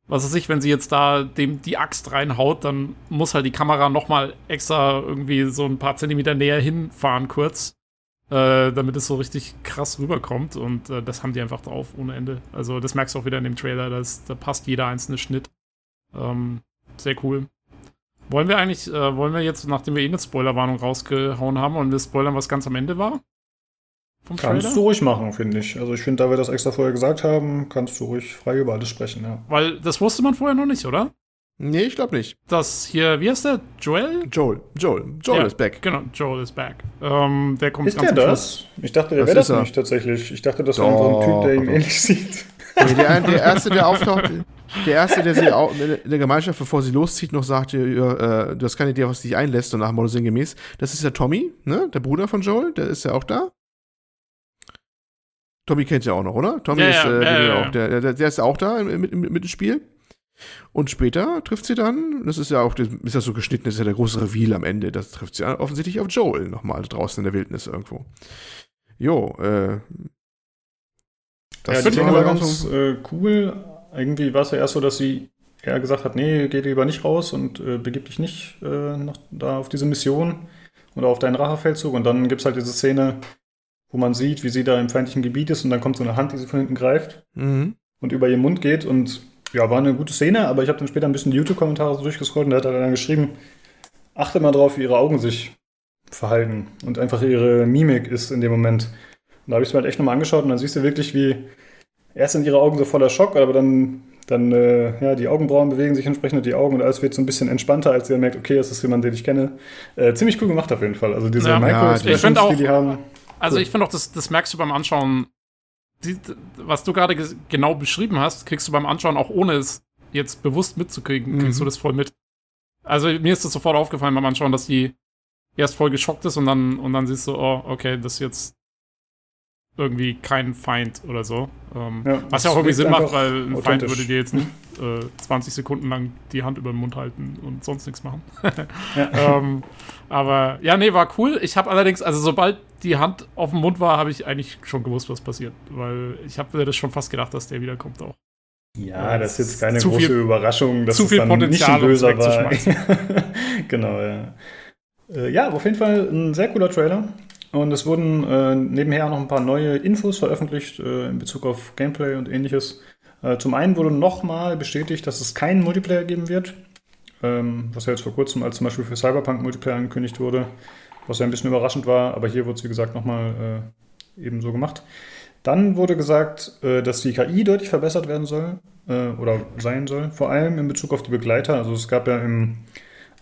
was weiß ich, wenn sie jetzt da dem die Axt reinhaut, dann muss halt die Kamera noch mal extra irgendwie so ein paar Zentimeter näher hinfahren kurz, äh, damit es so richtig krass rüberkommt und äh, das haben die einfach drauf ohne Ende. Also das merkst du auch wieder in dem Trailer, dass, da passt jeder einzelne Schnitt. Ähm, sehr cool. Wollen wir eigentlich, äh, wollen wir jetzt, nachdem wir eh eine Spoilerwarnung rausgehauen haben und wir spoilern, was ganz am Ende war? Vom Kannst du ruhig machen, finde ich. Also ich finde, da wir das extra vorher gesagt haben, kannst du ruhig frei über alles sprechen, ja. Weil das wusste man vorher noch nicht, oder? Nee, ich glaube nicht. Das hier, wie heißt der? Joel? Joel, Joel, Joel Ja, ist back. Genau, Joel ist back. Ähm, der kommt Ist ganz der das? Ich dachte, der Das wäre das ist er. nicht tatsächlich. Ich dachte, das wäre einfach ein Typ, der ihm Doch. ähnlich sieht. Nee, der, der erste, der auftaucht, der erste, der sie in der Gemeinschaft, bevor sie loszieht, noch sagt, äh, du hast keine Idee, was dich einlässt, und nach Motto sinngemäß. Das ist ja Tommy, ne? Der Bruder von Joel, der ist ja auch da. Tommy kennt ja auch noch, oder? Tommy Ja, ist, ja, äh, ja, ja, auch, der, der, der ist auch da mit, mit, mit dem Spiel. Und später trifft sie dann, das ist ja auch, ist ja so geschnitten, das ist ja der große Reveal am Ende, das trifft sie offensichtlich auf Joel nochmal draußen in der Wildnis irgendwo. Jo, äh. Ja, die war auch ganz äh, cool. Irgendwie war es ja erst so, dass sie eher gesagt hat, nee, geh lieber nicht raus und äh, begib dich nicht äh, noch da auf diese Mission oder auf deinen Rachefeldzug. Und dann gibt es halt diese Szene, wo man sieht, wie sie da im feindlichen Gebiet ist und dann kommt so eine Hand, die sie von hinten greift Mhm. und über ihren Mund geht. Und ja, war eine gute Szene, aber ich habe dann später ein bisschen die YouTube-Kommentare so durchgescrollt und da hat er dann geschrieben, achte mal drauf, wie ihre Augen sich verhalten und einfach ihre Mimik ist in dem Moment. Und da habe ich es mir halt echt nochmal angeschaut und dann siehst du wirklich, wie erst sind ihre Augen so voller Schock, aber dann dann, äh, ja, die Augenbrauen bewegen sich entsprechend und die Augen und alles wird so ein bisschen entspannter, als ihr merkt, okay, das ist jemand, den ich kenne. Äh, ziemlich cool gemacht auf jeden Fall. Also diese Ja. Micro-Expressions, Ja, ich find die die haben. Also Cool. ich finde auch, das, das merkst du beim Anschauen, die, was du gerade genau beschrieben hast, kriegst du beim Anschauen auch ohne es jetzt bewusst mitzukriegen, kriegst Mhm. du das voll mit. Also mir ist das sofort aufgefallen beim Anschauen, dass die erst voll geschockt ist und dann, und dann siehst du, oh, okay, das ist jetzt irgendwie kein Feind oder so. Ähm, Ja, was ja auch irgendwie Sinn macht, weil ein Feind würde dir jetzt nicht äh, 20 Sekunden lang die Hand über den Mund halten und sonst nichts machen. (laughs) Ja. (laughs) ähm, aber ja, nee, war cool. Ich habe allerdings, also sobald die Hand auf dem Mund war, habe ich eigentlich schon gewusst, was passiert. Weil ich habe mir das schon fast gedacht, dass der wiederkommt auch. Ja, das ist jetzt keine Zu große viel- Überraschung, dass zu es viel dann Potenzial, nicht ein Böser es war. (laughs) genau, ja. Äh, ja, auf jeden Fall ein sehr cooler Trailer. Und es wurden äh, nebenher noch ein paar neue Infos veröffentlicht äh, in Bezug auf Gameplay und ähnliches. Äh, zum einen wurde nochmal bestätigt, dass es keinen Multiplayer geben wird. Ähm, was ja jetzt vor kurzem als zum Beispiel für Cyberpunk Multiplayer angekündigt wurde. Was ja ein bisschen überraschend war, aber hier wurde es wie gesagt nochmal äh, eben so gemacht. Dann wurde gesagt, äh, dass die KI deutlich verbessert werden soll äh, oder sein soll, vor allem in Bezug auf die Begleiter. Also es gab ja im,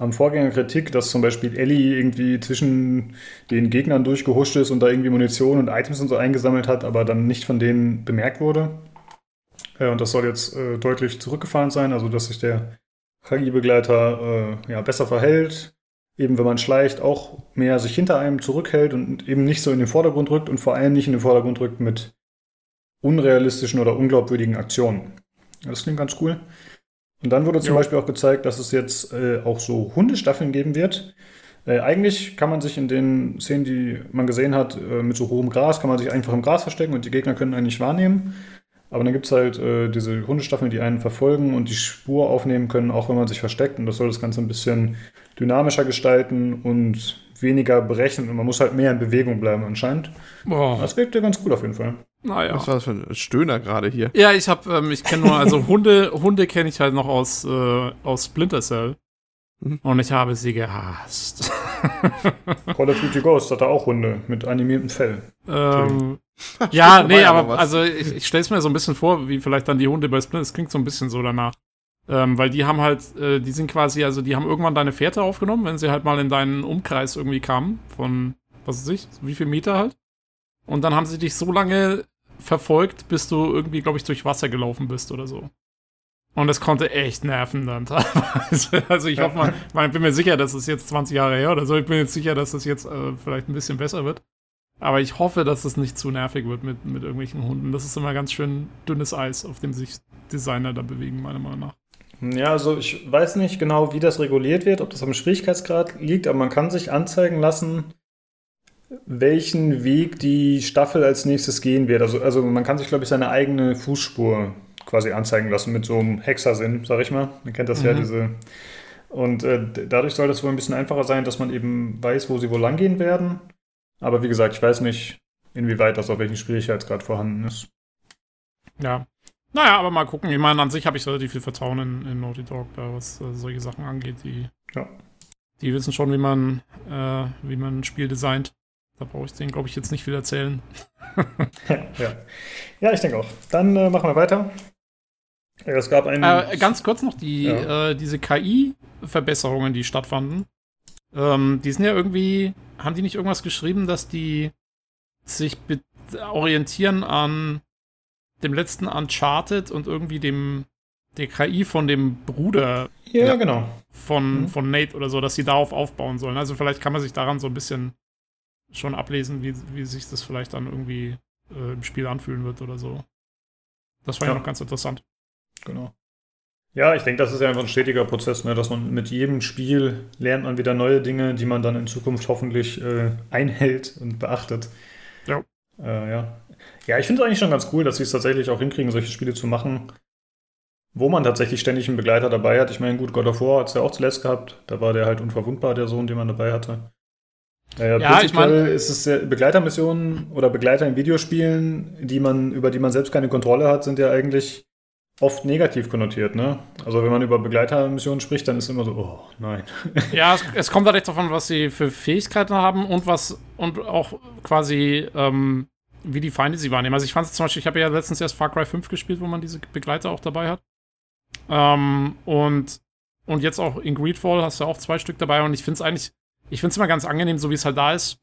am Vorgänger Kritik, dass zum Beispiel Ellie irgendwie zwischen den Gegnern durchgehuscht ist und da irgendwie Munition und Items und so eingesammelt hat, aber dann nicht von denen bemerkt wurde. Äh, und das soll jetzt äh, deutlich zurückgefahren sein, also dass sich der KI-Begleiter äh, ja, besser verhält, eben wenn man schleicht, auch mehr sich hinter einem zurückhält und eben nicht so in den Vordergrund rückt und vor allem nicht in den Vordergrund rückt mit unrealistischen oder unglaubwürdigen Aktionen. Das klingt ganz cool. Und dann wurde zum Jo. Beispiel auch gezeigt, dass es jetzt äh, auch so Hundestaffeln geben wird. Äh, eigentlich kann man sich in den Szenen, die man gesehen hat, äh, mit so hohem Gras, kann man sich einfach im Gras verstecken und die Gegner können einen nicht wahrnehmen. Aber dann gibt es halt äh, diese Hundestaffeln, die einen verfolgen und die Spur aufnehmen können, auch wenn man sich versteckt. Und das soll das Ganze ein bisschen dynamischer gestalten und weniger brechen. Und man muss halt mehr in Bewegung bleiben anscheinend. Boah, Das wirkt ja ganz cool auf jeden Fall. Naja. Was war das für ein Stöhner gerade hier? Ja, ich habe, ähm, ich kenne nur, also Hunde, Hunde kenne ich halt noch aus, äh, aus Splinter Cell. Mhm. Und ich habe sie gehasst. (laughs) Call of Duty Ghost hatte auch Hunde mit animiertem Fell. ähm, (laughs) ja, Stimmt, nee, aber was. also ich, ich stelle es mir so ein bisschen vor, wie vielleicht dann die Hunde bei Splinter, es klingt so ein bisschen so danach. Ähm, weil die haben halt, äh, die sind quasi, also die haben irgendwann deine Fährte aufgenommen, wenn sie halt mal in deinen Umkreis irgendwie kamen, von, was weiß ich, wie viel Meter halt. Und dann haben sie dich so lange verfolgt, bis du irgendwie, glaube ich, durch Wasser gelaufen bist oder so. Und das konnte echt nerven dann (laughs) teilweise. Also ich hoffe mal, ich bin mir sicher, dass es jetzt 20 Jahre her oder so. Ich bin jetzt sicher, dass es jetzt äh, vielleicht ein bisschen besser wird. Aber ich hoffe, dass es nicht zu nervig wird mit, mit irgendwelchen Hunden. Das ist immer ganz schön dünnes Eis, auf dem sich Designer da bewegen, meiner Meinung nach. Ja, also ich weiß nicht genau, wie das reguliert wird, ob das am Schwierigkeitsgrad liegt, aber man kann sich anzeigen lassen, welchen Weg die Staffel als nächstes gehen wird. Also, also man kann sich, glaube ich, seine eigene Fußspur quasi anzeigen lassen mit so einem Hexersinn, sag ich mal. Man kennt das ja, Mhm. diese. Und äh, dadurch soll das wohl ein bisschen einfacher sein, dass man eben weiß, wo sie wohl langgehen werden. Aber wie gesagt, ich weiß nicht, inwieweit das auf welchem Schwierigkeitsgrad vorhanden ist. Ja. Naja, aber mal gucken. Ich meine, an sich habe ich relativ viel Vertrauen in, in Naughty Dog, da was äh, solche Sachen angeht. Die, Ja. die wissen schon, wie man, äh, wie man ein Spiel designt. Da brauche ich denen, glaube ich, jetzt nicht viel erzählen. (laughs) ja. ja, ich denke auch. Dann äh, machen wir weiter. Es gab einen. Äh, ganz kurz noch die, Ja. äh, diese KI-Verbesserungen, die stattfanden. Ähm, die sind ja irgendwie, haben die nicht irgendwas geschrieben, dass die sich orientieren an dem letzten Uncharted und irgendwie dem der KI von dem Bruder ja, Ja. genau. von, Mhm. von Nate oder so, dass sie darauf aufbauen sollen. Also vielleicht kann man sich daran so ein bisschen schon ablesen, wie, wie sich das vielleicht dann irgendwie äh, im Spiel anfühlen wird oder so. Das fand Ja. ich noch ganz interessant. Genau. Ja, ich denke, das ist ja einfach ein stetiger Prozess, ne? dass man mit jedem Spiel lernt man wieder neue Dinge, die man dann in Zukunft hoffentlich äh, einhält und beachtet. Ja. Äh, ja. ja, ich finde es eigentlich schon ganz cool, dass sie es tatsächlich auch hinkriegen, solche Spiele zu machen, wo man tatsächlich ständig einen Begleiter dabei hat. Ich meine, gut, God of War hat es ja auch zuletzt gehabt. Da war der halt unverwundbar, der Sohn, den man dabei hatte. Äh, Ja, ich prinzipiell mein- ist es Begleitermissionen oder Begleiter in Videospielen, die man, über die man selbst keine Kontrolle hat, sind ja eigentlich oft negativ konnotiert, ne? Also wenn man über Begleitermissionen spricht, dann ist immer so, oh nein. (laughs) Ja, es, es kommt halt echt davon, was sie für Fähigkeiten haben und was und auch quasi ähm, wie die Feinde sie wahrnehmen. Also ich fand es zum Beispiel, ich habe ja letztens erst Far Cry 5 gespielt, wo man diese Begleiter auch dabei hat. Ähm, und, und jetzt auch in Greedfall hast du auch zwei Stück dabei und ich finde es eigentlich, ich finde es immer ganz angenehm, so wie es halt da ist.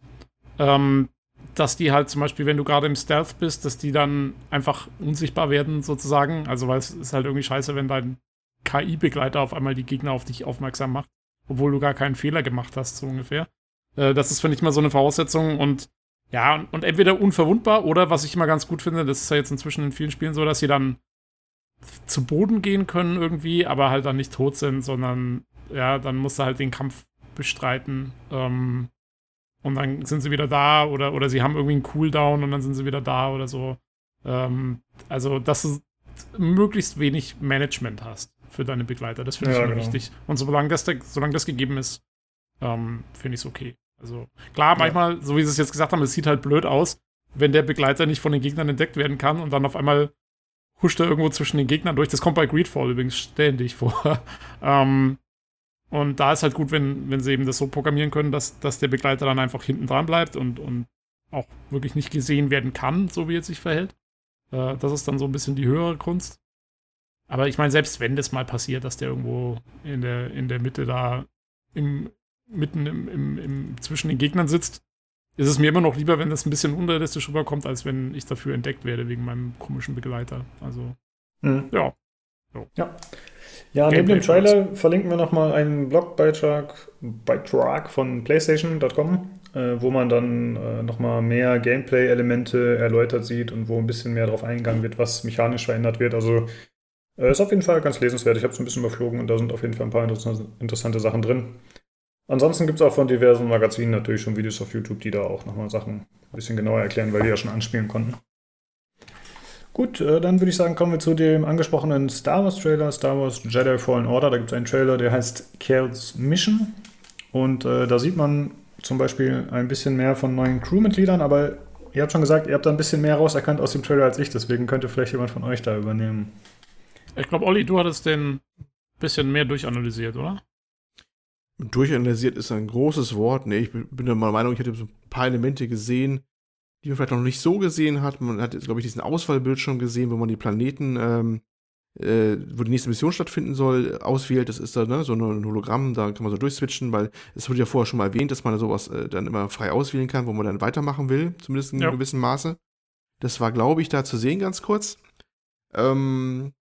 Ähm, dass die halt zum Beispiel, wenn du gerade im Stealth bist, dass die dann einfach unsichtbar werden, sozusagen. Also, weil es ist halt irgendwie scheiße, wenn dein KI-Begleiter auf einmal die Gegner auf dich aufmerksam macht, obwohl du gar keinen Fehler gemacht hast, so ungefähr. Äh, das ist, finde ich, mal so eine Voraussetzung und ja, und entweder unverwundbar oder was ich immer ganz gut finde, das ist ja jetzt inzwischen in vielen Spielen so, dass sie dann zu Boden gehen können irgendwie, aber halt dann nicht tot sind, sondern ja, dann musst du halt den Kampf bestreiten. Ähm, und dann sind sie wieder da oder, oder sie haben irgendwie einen Cooldown und dann sind sie wieder da oder so. Ähm, also, dass du möglichst wenig Management hast für deine Begleiter, das finde ich ja, genau. wichtig. Und solange das, solange das gegeben ist, ähm, finde ich es okay. Also, klar, manchmal, ja. so wie sie es jetzt gesagt haben, es sieht halt blöd aus, wenn der Begleiter nicht von den Gegnern entdeckt werden kann und dann auf einmal huscht er irgendwo zwischen den Gegnern durch. Das kommt bei Greedfall übrigens ständig vor. (laughs) ähm, und da ist halt gut, wenn, wenn sie eben das so programmieren können, dass, dass der Begleiter dann einfach hinten dran bleibt und, und auch wirklich nicht gesehen werden kann, so wie er sich verhält. Äh, das ist dann so ein bisschen die höhere Kunst. Aber ich meine, selbst wenn das mal passiert, dass der irgendwo in der, in der Mitte da im, mitten im, im, im, zwischen den Gegnern sitzt, ist es mir immer noch lieber, wenn das ein bisschen unrealistisch rüberkommt, als wenn ich dafür entdeckt werde wegen meinem komischen Begleiter. Also, mhm. ja. So. Ja. Ja, neben dem Trailer verlinken wir nochmal einen Blogbeitrag Beitrag von PlayStation.com, äh, wo man dann äh, nochmal mehr Gameplay-Elemente erläutert sieht und wo ein bisschen mehr darauf eingegangen wird, was mechanisch verändert wird. Also äh, ist auf jeden Fall ganz lesenswert. Ich habe es ein bisschen überflogen und da sind auf jeden Fall ein paar interessante, interessante Sachen drin. Ansonsten gibt es auch von diversen Magazinen natürlich schon Videos auf YouTube, die da auch nochmal Sachen ein bisschen genauer erklären, weil die ja schon anspielen konnten. Gut, äh, dann würde ich sagen, kommen wir zu dem angesprochenen Star Wars Trailer, Star Wars Jedi Fallen Order. Da gibt es einen Trailer, der heißt Kel's Mission. Und äh, da sieht man zum Beispiel ein bisschen mehr von neuen Crewmitgliedern, aber ihr habt schon gesagt, ihr habt da ein bisschen mehr rauserkannt aus dem Trailer als ich, deswegen könnte vielleicht jemand von euch da übernehmen. Ich glaube, Olli, du hattest den ein bisschen mehr durchanalysiert, oder? Durchanalysiert ist ein großes Wort. Nee, ich bin der Meinung, ich hätte so ein paar Elemente gesehen, die man vielleicht noch nicht so gesehen hat. Man hat, glaube ich, diesen Auswahlbildschirm gesehen, wo man die Planeten, ähm, äh, wo die nächste Mission stattfinden soll, auswählt. Das ist da ne, so ein Hologramm, da kann man so durchswitchen, weil es wurde ja vorher schon mal erwähnt, dass man sowas äh, dann immer frei auswählen kann, wo man dann weitermachen will, zumindest in ja. einem gewissen Maße. Das war, glaube ich, da zu sehen ganz kurz. Ähm,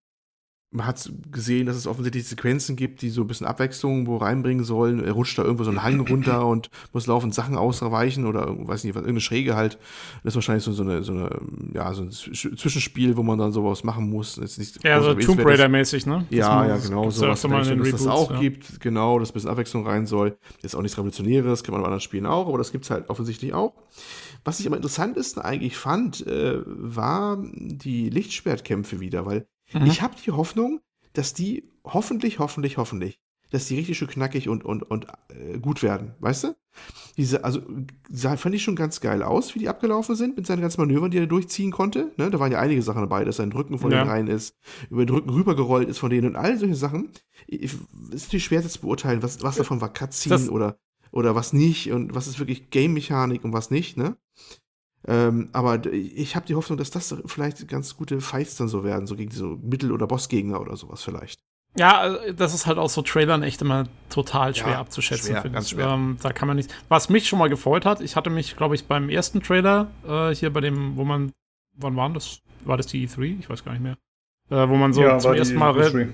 man hat gesehen, dass es offensichtlich Sequenzen gibt, die so ein bisschen Abwechslung wo reinbringen sollen. Er rutscht da irgendwo so einen Hang runter und muss laufend Sachen ausweichen oder weiß nicht, was, irgendeine Schräge halt. Das ist wahrscheinlich so, so, eine, so, eine, ja, so ein Zwischenspiel, wo man dann sowas machen muss. Jetzt nicht ja, so Tomb Raider-mäßig, ne? Ja, ja, genau. So was, dass das auch ja. gibt, genau, dass ein bisschen Abwechslung rein soll. Ist auch nichts Revolutionäres, kann man bei anderen Spielen auch, aber das gibt es halt offensichtlich auch. Was ich am interessantesten eigentlich fand, äh, war die Lichtschwertkämpfe wieder, weil Mhm. Ich habe die Hoffnung, dass die hoffentlich, hoffentlich, hoffentlich, dass die richtig schön knackig und, und, und äh, gut werden, weißt du? Diese, also sah, fand ich schon ganz geil aus, wie die abgelaufen sind mit seinen ganzen Manövern, die er durchziehen konnte. Ne? Da waren ja einige Sachen dabei, dass sein Rücken von ja. denen rein ist, über den Rücken rübergerollt ist von denen und all solche Sachen. Es ist natürlich schwer zu beurteilen, was, was davon war Cutscene oder, oder was nicht und was ist wirklich Game-Mechanik und was nicht, ne? Ähm, aber ich habe die Hoffnung, dass das vielleicht ganz gute Fights dann so werden, so gegen so Mittel- oder Bossgegner oder sowas vielleicht. Ja, äh, das ist halt auch so Trailern echt immer total schwer ja, abzuschätzen. Schwer, ganz schwer. Ähm, da kann man nicht. Was mich schon mal gefreut hat, ich hatte mich, glaube ich, beim ersten Trailer äh, hier bei dem, wo man, wann war das? War das die E3? Ich weiß gar nicht mehr. Äh, wo man so ja, zum ersten Mal e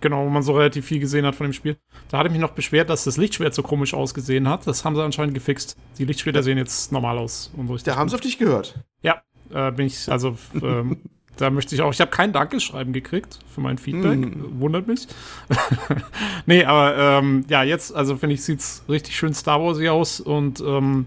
genau, wo man so relativ viel gesehen hat von dem Spiel. Da hatte ich mich noch beschwert, dass das Lichtschwert so komisch ausgesehen hat. Das haben sie anscheinend gefixt. Die Lichtschwerter sehen jetzt normal aus. Und da haben sie auf dich gehört. Ja, äh, bin ich, also, (laughs) ähm, da möchte ich auch, ich habe kein Dankeschreiben gekriegt für mein Feedback. Mm. Wundert mich. (laughs) nee, aber ähm, ja, jetzt, also finde ich, sieht es richtig schön Star Wars aus und ähm,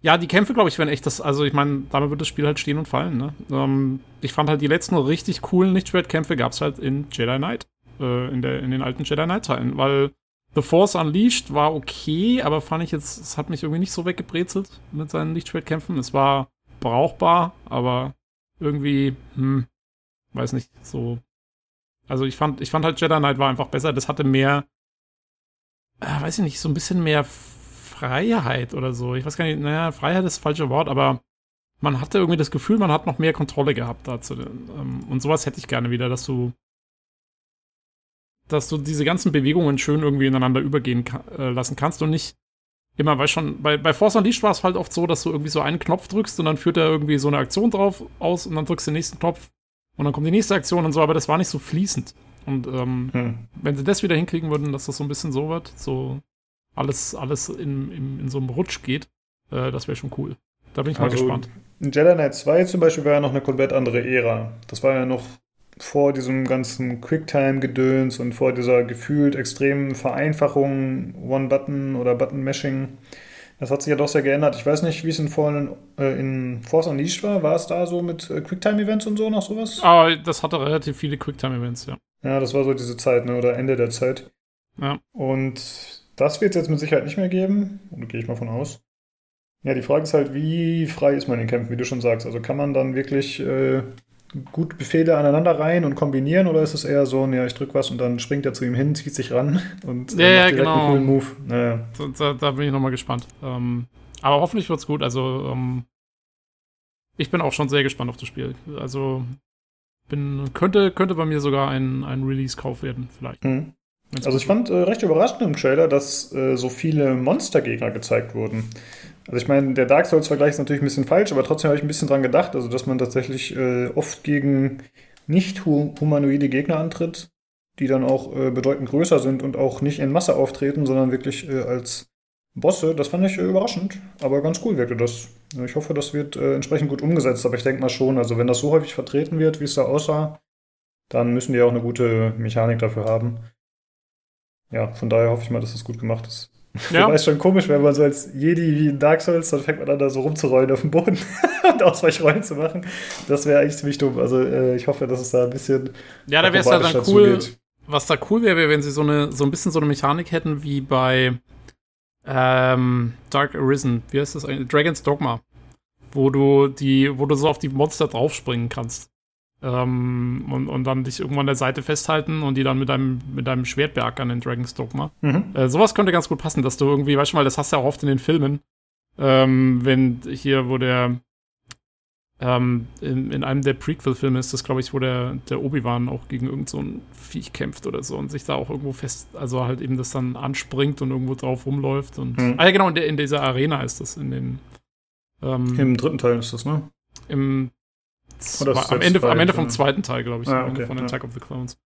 ja, die Kämpfe, glaube ich, werden echt das, also ich meine, damit wird das Spiel halt stehen und fallen, ne? Ähm, ich fand halt die letzten richtig coolen Lichtschwertkämpfe gab es halt in Jedi Knight äh, in, der, in den alten Jedi Knight-Teilen, weil The Force Unleashed war okay, aber fand ich jetzt, es hat mich irgendwie nicht so weggebrezelt mit seinen Lichtschwertkämpfen. Es war brauchbar, aber irgendwie, hm, weiß nicht, so. Also ich fand, ich fand halt Jedi Knight war einfach besser. Das hatte mehr, äh, weiß ich nicht, so ein bisschen mehr Freiheit oder so. Ich weiß gar nicht, naja, Freiheit ist das falsche Wort, aber man hatte irgendwie das Gefühl, man hat noch mehr Kontrolle gehabt dazu. Ähm, und sowas hätte ich gerne wieder, dass du dass du diese ganzen Bewegungen schön irgendwie ineinander übergehen ka äh, lassen kannst und nicht immer, weil schon, bei, bei Force Unleashed war es halt oft so, dass du irgendwie so einen Knopf drückst und dann führt er irgendwie so eine Aktion drauf aus und dann drückst du den nächsten Knopf und dann kommt die nächste Aktion und so, aber das war nicht so fließend. Und ähm, Hm. wenn sie das wieder hinkriegen würden, dass das so ein bisschen so wird, so alles, alles in, in, in so einem Rutsch geht, äh, das wäre schon cool. Da bin ich mal Also, gespannt. In Jedi Knight 2 zum Beispiel war ja noch eine komplett andere Ära. Das war ja noch vor diesem ganzen Quicktime-Gedöns und vor dieser gefühlt extremen Vereinfachung, One-Button oder Button-Mashing. Das hat sich ja doch sehr geändert. Ich weiß nicht, wie es in, Fallen, äh, in Force Unleashed war. War es da so mit äh, Quicktime-Events und so noch sowas? Aber das hatte relativ viele Quicktime-Events, ja. Ja, das war so diese Zeit, ne? oder Ende der Zeit. Ja. Und das wird es jetzt mit Sicherheit nicht mehr geben. Und gehe ich mal von aus. Ja, die Frage ist halt, wie frei ist man in den Kämpfen, wie du schon sagst. Also kann man dann wirklich äh, gut Befehle aneinander rein und kombinieren oder ist es eher so, ja, ich drück was und dann springt er zu ihm hin, zieht sich ran und äh, Ja, ja, macht direkt genau. einen coolen Move. Naja. Da, da, bin ich nochmal gespannt. Ähm, aber hoffentlich wird's gut. Also, ähm, ich bin auch schon sehr gespannt auf das Spiel. Also, bin, könnte, könnte bei mir sogar ein, ein Release-Kauf werden, vielleicht. Hm. Wenn's Also ich fand äh, recht überraschend im Trailer, dass äh, so viele Monstergegner gezeigt wurden. Also ich meine, der Dark Souls-Vergleich ist natürlich ein bisschen falsch, aber trotzdem habe ich ein bisschen dran gedacht, also dass man tatsächlich äh, oft gegen nicht hu humanoide Gegner antritt, die dann auch äh, bedeutend größer sind und auch nicht in Masse auftreten, sondern wirklich äh, als Bosse. Das fand ich äh, überraschend, aber ganz cool wirkte das. Ich hoffe, das wird äh, entsprechend gut umgesetzt, aber ich denke mal schon, also wenn das so häufig vertreten wird, wie es da aussah, dann müssen die auch eine gute Mechanik dafür haben. Ja, von daher hoffe ich mal, dass das gut gemacht ist. (laughs) Ja. Wobei es schon komisch, wenn man so als Jedi wie in Dark Souls, dann fängt man an, da so rumzurollen auf dem Boden (laughs) und Ausweichrollen zu machen. Das wäre eigentlich ziemlich dumm. Also äh, ich hoffe, dass es da ein bisschen Ja, da wäre es halt dann cool. dazu geht. Was da cool wäre, wäre, wenn sie so eine, so ein bisschen so eine Mechanik hätten wie bei ähm, Dark Arisen. Wie heißt das eigentlich? Dragon's Dogma. Wo du die, wo du so auf die Monster draufspringen kannst. Ähm, und, und dann dich irgendwo an der Seite festhalten und die dann mit deinem, mit deinem Schwert beackern in Dragon's Dogma. Mhm. Äh, sowas könnte ganz gut passen, dass du irgendwie, weißt du mal, das hast du ja auch oft in den Filmen, ähm, wenn hier, wo der, ähm, in, in einem der Prequel-Filme ist das, glaube ich, wo der, der Obi-Wan auch gegen irgend so ein Viech kämpft oder so und sich da auch irgendwo fest, also halt eben das dann anspringt und irgendwo drauf rumläuft und, Mhm. ah ja, genau, in, der, in dieser Arena ist das, in den, ähm, Im dritten Teil ist das, ne? im Oder ist Zwe- das am, Ende, am? Ende vom zweiten Teil, glaube ich. Ah, am Ende okay, von ja. Attack of the Clones.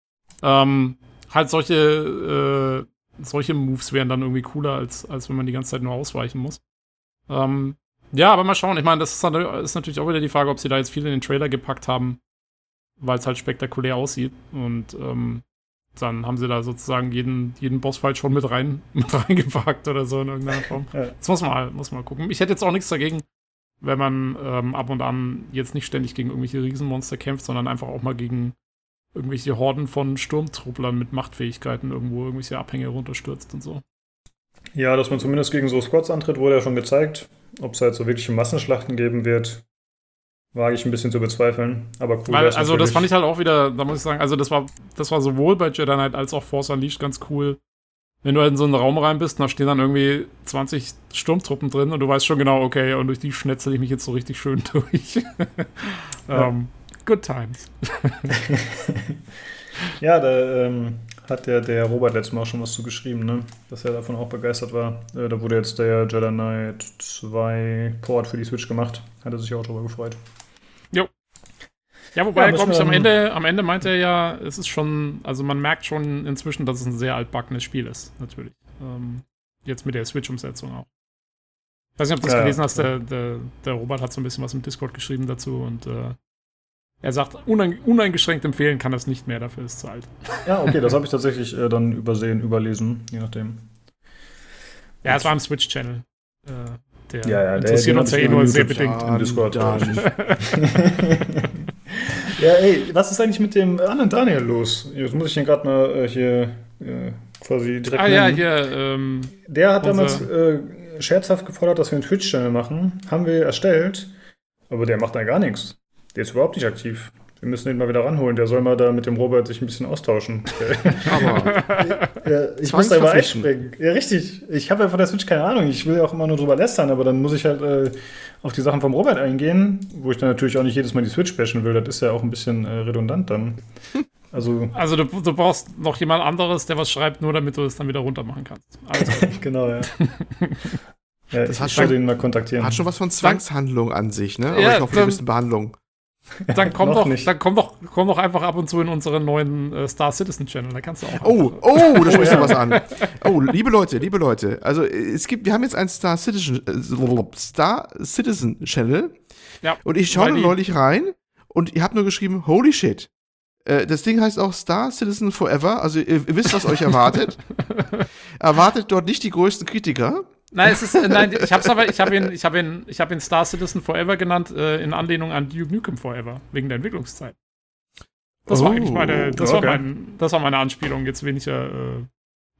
Ähm, halt solche, äh, solche Moves wären dann irgendwie cooler, als, als wenn man die ganze Zeit nur ausweichen muss. Ähm, ja, aber mal schauen. Ich meine, das ist, natürlich auch wieder die Frage, ob sie da jetzt viel in den Trailer gepackt haben, weil es halt spektakulär aussieht. Und ähm, dann haben sie da sozusagen jeden, jeden Bossfight schon mit rein (laughs) mit reingepackt oder so in irgendeiner Form. Ja. Das muss man, mal, muss man mal gucken. Ich hätte jetzt auch nichts dagegen, wenn man ähm, ab und an jetzt nicht ständig gegen irgendwelche Riesenmonster kämpft, sondern einfach auch mal gegen irgendwelche Horden von Sturmtrupplern mit Machtfähigkeiten irgendwo irgendwelche Abhänge runterstürzt und so. Ja, dass man zumindest gegen so Squads antritt, wurde ja schon gezeigt. Ob es halt so wirkliche Massenschlachten geben wird, wage ich ein bisschen zu bezweifeln. Aber cool. Weil, also das fand ich halt auch wieder, da muss ich sagen, also das war, das war sowohl bei Jedi Knight als auch Force Unleashed ganz cool. Wenn du halt in so einen Raum rein bist, da stehen dann irgendwie 20 Sturmtruppen drin und du weißt schon genau, okay, und durch die schnetzel ich mich jetzt so richtig schön (laughs) durch. Ja. ähm, good times. (laughs) Ja, da ähm, hat der, der Robert letztes Mal auch schon was zu geschrieben, ne? dass er davon auch begeistert war. Äh, da wurde jetzt der Jedi Knight 2 Port für die Switch gemacht. Hat er sich auch drüber gefreut. Ja, wobei, Ja, glaube ich, am Ende, am Ende meint er ja, es ist schon, also man merkt schon inzwischen, dass es ein sehr altbackenes Spiel ist, natürlich. Ähm, jetzt mit der Switch-Umsetzung auch. Ich weiß nicht, ob du das Ja, gelesen hast, der, der, der Robert hat so ein bisschen was im Discord geschrieben dazu und äh, er sagt, unein, uneingeschränkt empfehlen kann das nicht mehr, dafür ist es zu alt. Ja, okay, das habe ich tatsächlich äh, dann übersehen, überlesen, je nachdem. Ja, es war im Switch-Channel. Äh, der Ja, ja, der- interessiert den uns ja eh nur sehr bedingt. Im Discord, (laughs) (laughs) Ja, ey, was ist eigentlich mit dem anderen Daniel los? Jetzt muss ich ihn gerade mal äh, hier äh, quasi direkt Ah ja, nennen. hier, ähm, Der hat damals äh, scherzhaft gefordert, dass wir einen Twitch-Channel machen. Haben wir erstellt, aber der macht da gar nichts. Der ist überhaupt nicht aktiv. Wir müssen ihn mal wieder ranholen. Der soll mal da mit dem Robert sich ein bisschen austauschen. (laughs) Aber ja, ich muss da Zwangsverpflichten. einspringen. Ja, richtig. Ich habe ja von der Switch keine Ahnung. Ich will ja auch immer nur drüber lästern, aber dann muss ich halt äh, auf die Sachen vom Robert eingehen, wo ich dann natürlich auch nicht jedes Mal die Switch bashen will. Das ist ja auch ein bisschen äh, redundant dann. (laughs) Also, Also du, du brauchst noch jemand anderes, der was schreibt, nur damit du es dann wieder runter machen kannst. Also, (laughs) genau, ja. ja Das ich hat schon- ihn mal kontaktieren. Hat schon was von Zwangshandlung an sich, ne? Aber Ja, ich hoffe, ein bisschen Behandlung. (laughs) dann komm doch, nicht. dann komm doch, komm doch einfach ab und zu in unseren neuen äh, Star Citizen Channel. Da kannst du auch. Oh, einfach- oh, da (laughs) sprichst ja. du was an. (laughs) Oh, liebe Leute, liebe Leute. Also es gibt, wir haben jetzt einen Star Citizen, äh, Star Citizen Channel. Ja, Und ich schaue neulich rein und ihr habt nur geschrieben, holy shit. Äh, Das Ding heißt auch Star Citizen Forever. Also ihr, ihr wisst, was euch erwartet. erwartet dort nicht die größten Kritiker. Nein, es ist, äh, nein, ich hab's aber, ich habe ihn, ich habe ihn, ich habe ihn Star Citizen Forever genannt, äh, in Anlehnung an Duke Nukem Forever, wegen der Entwicklungszeit. Das war Oh, eigentlich meine, das war okay. mein, das war meine Anspielung, jetzt weniger,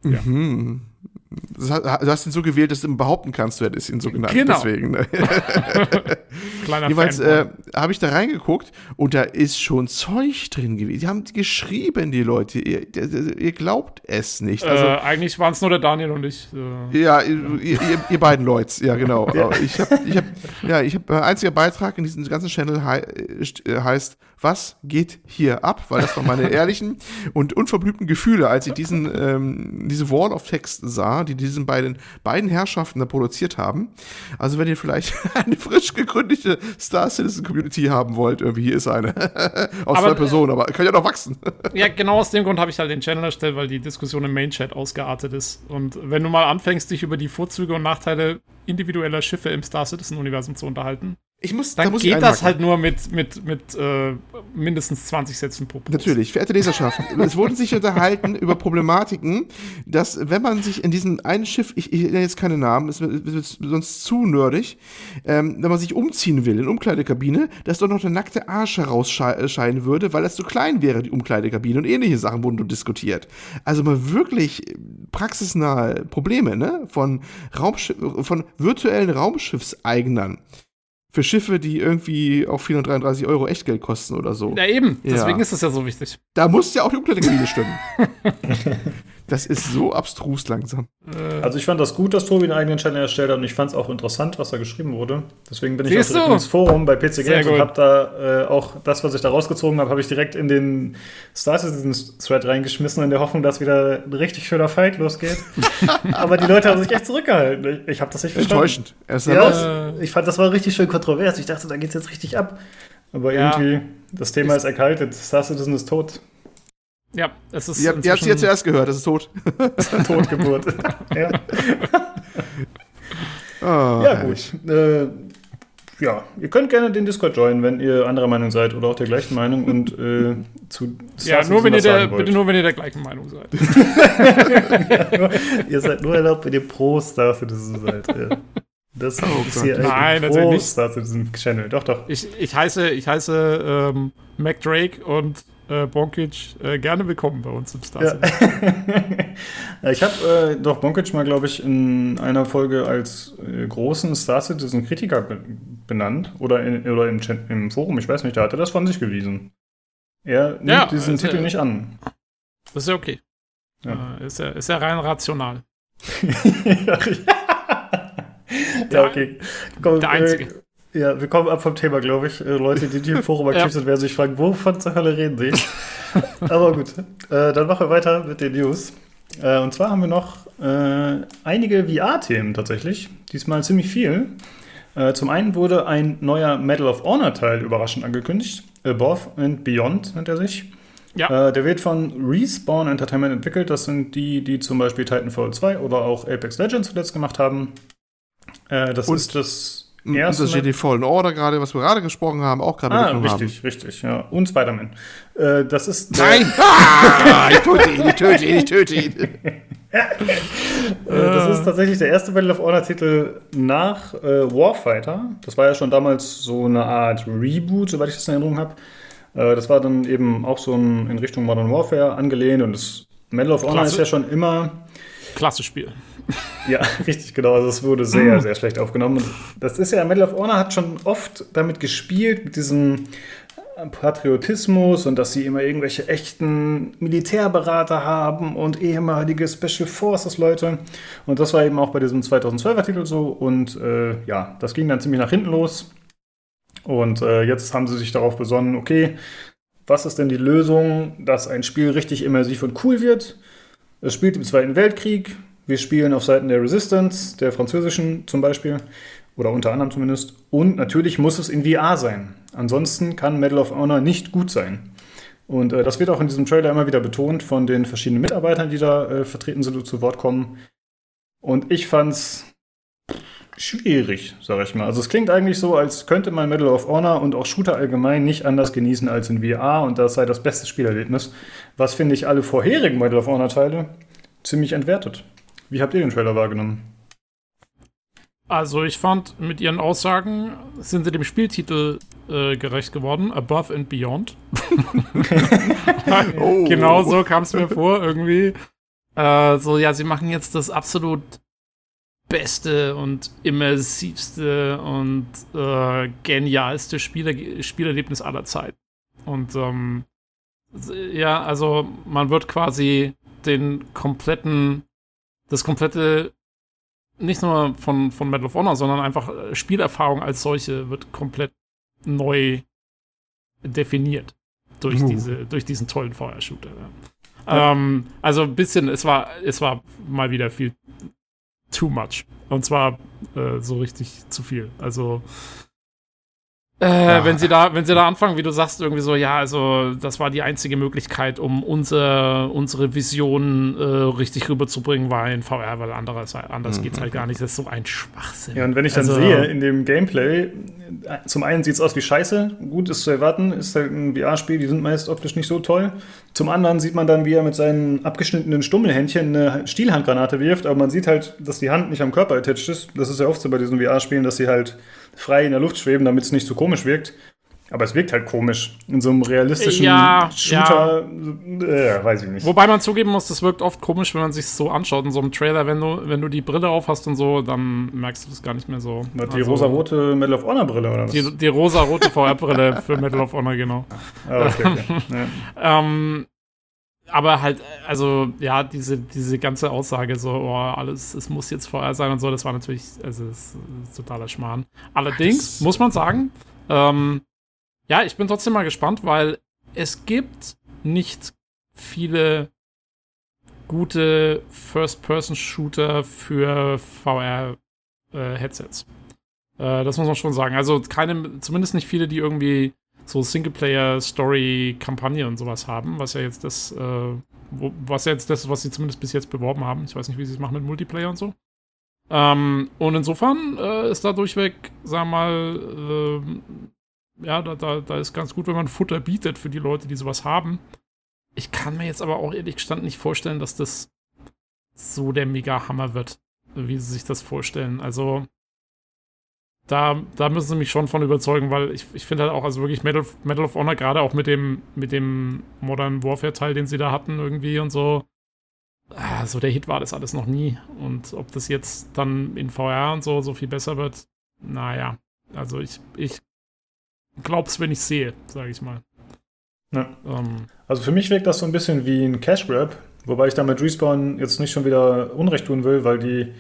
äh, Ja. Mhm. Du hast ihn so gewählt, dass du behaupten kannst, du hättest ihn so genannt. Genau. Deswegen. Ne? (laughs) kleiner Jeweils äh, habe ich da reingeguckt und da ist schon Zeug drin gewesen. Die haben geschrieben, die Leute. Ihr, ihr glaubt es nicht. Also, äh, eigentlich waren es nur der Daniel und ich. Äh, ja, ihr, ihr, ihr beiden Leute, ja genau. Ich habe, ich hab, ja, ich habe, äh, einziger Beitrag in diesem ganzen Channel hei äh, heißt, was geht hier ab? Weil das waren meine (laughs) ehrlichen und unverblümten Gefühle, als ich diesen, ähm, diese Wall of Text sah, die diesen beiden, beiden Herrschaften da produziert haben. Also wenn ihr vielleicht (laughs) eine frisch gegründete Star Citizen Community haben wollt, irgendwie hier ist eine. (laughs) Aus Aber, zwei Personen, aber kann ja noch wachsen. ja, genau aus dem Grund habe ich halt den Channel erstellt, weil die Diskussion im Main-Chat ausgeartet ist. Und wenn du mal anfängst, dich über die Vorzüge und Nachteile individueller Schiffe im Star Citizen-Universum zu unterhalten, Ich muss, da dann muss ich geht das einhaken. halt nur mit, mit, mit äh, mindestens 20 Sätzen pro Post. Natürlich, verehrte Leserschaft, (laughs) es wurden sich unterhalten über Problematiken, dass wenn man sich in diesem einen Schiff, ich, ich nenne jetzt keine Namen, es wird sonst zu nerdig, ähm, wenn man sich umziehen will in Umkleidekabine, dass dort noch der nackte Arsch herausscheinen würde, weil das zu klein wäre, die Umkleidekabine und ähnliche Sachen wurden diskutiert. Also mal wirklich praxisnahe Probleme, ne, von Raumschiff, von virtuellen Raumschiffseignern. Für Schiffe, die irgendwie auch 433 Euro Echtgeld kosten oder so. Ja, eben. Ja. Deswegen ist es ja so wichtig. Da muss ja auch die Umkleidekabine stimmen. (laughs) das ist so abstrus langsam. Also ich fand das gut, dass Tobi einen eigenen Channel erstellt hat und ich fand es auch interessant, was da geschrieben wurde. Deswegen bin ich Siehst auch direkt du? ins Forum bei PC Games und habe da äh, auch das, was ich da rausgezogen habe, habe ich direkt in den Star Citizen Thread reingeschmissen, in der Hoffnung, dass wieder ein richtig schöner Fight losgeht. (laughs) Aber die Leute haben sich echt zurückgehalten. Ich, ich habe das nicht verstanden. Enttäuschend. Erst Ja, ich fand, das war richtig schön kontrovers. Ich dachte, da geht's jetzt richtig ab. Aber Ja. irgendwie, das Thema ist erkaltet. Star Citizen ist tot. Ja, es ist. Ihr habt ja inzwischen- zuerst gehört, das ist tot. (laughs) Totgeburt. (laughs) ja. Ah, Ja, gut. Äh, ja, ihr könnt gerne den Discord joinen, wenn ihr anderer Meinung seid oder auch der gleichen Meinung und äh, zu Ja, nur wenn ihr der, bitte nur, wenn ihr der gleichen Meinung seid. (laughs) Ihr seid nur erlaubt, wenn ihr pro Star Citizen seid. Ja. Das ist Gott. hier Nein, pro nicht. Star Citizen Channel. Doch, doch. Ich, ich heiße, ich heiße ähm, Mac Drake und äh, Bonkic äh, gerne willkommen bei uns im Star Ja. (laughs) Ja, ich habe äh, doch Bonkic mal, glaube ich, in einer Folge als äh, großen Star Citizen Kritiker be benannt oder, in, oder im, Chat, im Forum, ich weiß nicht, da hat er das von sich gewiesen. Er nimmt Ja, diesen Titel nicht an. Das ist ja okay. Ja. Äh, ist, ja, ist ja rein rational. (laughs) ja, okay. Komm, der Einzige. Ja, wir kommen ab vom Thema, glaube ich. Äh, Leute, die, die im Forum aktiv Ja. sind, werden sich fragen, wovon zur Hölle reden sie? (laughs) Aber gut, äh, dann machen wir weiter mit den News. Äh, und zwar haben wir noch äh, einige VR-Themen tatsächlich. Diesmal ziemlich viel. Äh, zum einen wurde ein neuer Medal of Honor-Teil überraschend angekündigt. Above and Beyond nennt er sich. Ja. Äh, der wird von Respawn Entertainment entwickelt. Das sind die, die zum Beispiel Titanfall 2 oder auch Apex Legends zuletzt gemacht haben. Das Und- ist das Und erste. das Jedi Fallen Order gerade, was wir gerade gesprochen haben, auch gerade ah, richtig, richtig, ja. Und Spider-Man. Äh, das ist. Nein! (laughs) Ah, ich töte ihn, ich töte ihn, ich töte ihn. Äh, das ist tatsächlich der erste Battle of Honor-Titel nach äh, Warfighter. Das war ja schon damals so eine Art Reboot, soweit ich das in Erinnerung habe. Äh, das war dann eben auch so ein, in Richtung Modern Warfare angelehnt und das Medal of Honor Klasse. ist ja schon immer. Klasse Spiel. Ja, (laughs) richtig, genau. Also es wurde sehr, sehr schlecht aufgenommen. Und das ist ja, Medal of Honor hat schon oft damit gespielt, mit diesem Patriotismus und dass sie immer irgendwelche echten Militärberater haben und ehemalige Special Forces Leute. Und das war eben auch bei diesem 2012er Titel so. Und äh, ja, das ging dann ziemlich nach hinten los. Und äh, jetzt haben sie sich darauf besonnen, okay, was ist denn die Lösung, dass ein Spiel richtig immersiv und cool wird? Es spielt im Zweiten Weltkrieg. Wir spielen auf Seiten der Resistance, der französischen zum Beispiel, oder unter anderem zumindest. Und natürlich muss es in VR sein. Ansonsten kann Medal of Honor nicht gut sein. Und äh, das wird auch in diesem Trailer immer wieder betont von den verschiedenen Mitarbeitern, die da äh, vertreten sind und zu Wort kommen. Und ich fand's schwierig, sag ich mal. Also es klingt eigentlich so, als könnte man Medal of Honor und auch Shooter allgemein nicht anders genießen als in VR und das sei das beste Spielerlebnis. Was finde ich alle vorherigen Medal of Honor Teile ziemlich entwertet. Wie habt ihr den Trailer wahrgenommen? Also ich fand, mit ihren Aussagen sind sie dem Spieltitel äh, gerecht geworden, Above and Beyond. (laughs) oh. Genau so kam es mir vor, irgendwie. Äh, so, ja, sie machen jetzt das absolut beste und immersivste und äh, genialste Spieler Spielerlebnis aller Zeiten. Und ähm, ja, also man wird quasi den kompletten, das komplette nicht nur von, von Medal of Honor, sondern einfach äh, Spielerfahrung als solche wird komplett neu definiert durch, uh. diese, durch diesen tollen VR-Shooter. Ja. Ähm, also ein bisschen, es war, es war mal wieder viel too much. Und zwar äh, so richtig zu viel. Also äh, ja. wenn sie da, wenn sie da anfangen, wie du sagst, irgendwie so, ja, also das war die einzige Möglichkeit, um unser, unsere Vision äh, richtig rüberzubringen, war in VR, weil anderes, anders mhm. geht's halt gar nicht. Das ist so ein Schwachsinn. Ja, und wenn ich dann also, sehe in dem Gameplay, zum einen sieht es aus wie Scheiße, gut ist zu erwarten, ist halt ein VR-Spiel, die sind meist optisch nicht so toll. Zum anderen sieht man dann, wie er mit seinen abgeschnittenen Stummelhändchen eine Stielhandgranate wirft, aber man sieht halt, dass die Hand nicht am Körper attached ist. Das ist ja oft so bei diesen VR-Spielen, dass sie halt frei in der Luft schweben, damit es nicht so komisch wirkt. Aber es wirkt halt komisch. In so einem realistischen ja, Shooter, ja. Äh, weiß ich nicht. Wobei man zugeben muss, das wirkt oft komisch, wenn man sich so anschaut. In so einem Trailer, wenn du, wenn du die Brille auf hast und so, dann merkst du das gar nicht mehr so. Die also, rosa-rote Medal of Honor-Brille, oder was? Die, die rosa-rote VR-Brille für Medal of Honor, genau. Ah, okay, okay. (laughs) Ja. ähm, aber halt, also ja, diese, diese ganze Aussage, so, oh, alles, es muss jetzt vorher sein und so, das war natürlich, also das ist totaler Schmarrn. Allerdings Ach, muss man sagen, ähm, ja, ich bin trotzdem mal gespannt, weil es gibt nicht viele gute First-Person-Shooter für VR-Headsets. Äh, äh, das muss man schon sagen. Also keine, zumindest nicht viele, die irgendwie so Singleplayer-Story-Kampagne und sowas haben, was ja jetzt das, äh, wo, was jetzt das, was sie zumindest bis jetzt beworben haben. Ich weiß nicht, wie sie es machen mit Multiplayer und so. Ähm, und insofern äh, ist da durchweg, sag mal, äh, ja, da, da, da ist ganz gut, wenn man Futter bietet für die Leute, die sowas haben. Ich kann mir jetzt aber auch ehrlich gestanden nicht vorstellen, dass das so der Mega-Hammer wird, wie sie sich das vorstellen. Also, da, da müssen sie mich schon von überzeugen, weil ich, ich finde halt auch, also wirklich Medal, Medal of Honor, gerade auch mit dem, mit dem Modern Warfare-Teil, den sie da hatten, irgendwie und so. Ah, so der Hit war das alles noch nie. Und ob das jetzt dann in VR und so so viel besser wird, naja. Also ich, ich glaub's, wenn ich sehe, sage ich mal. Ja. Ähm, also für mich wirkt das so ein bisschen wie ein Cash Grab, wobei ich damit Respawn jetzt nicht schon wieder Unrecht tun will, weil die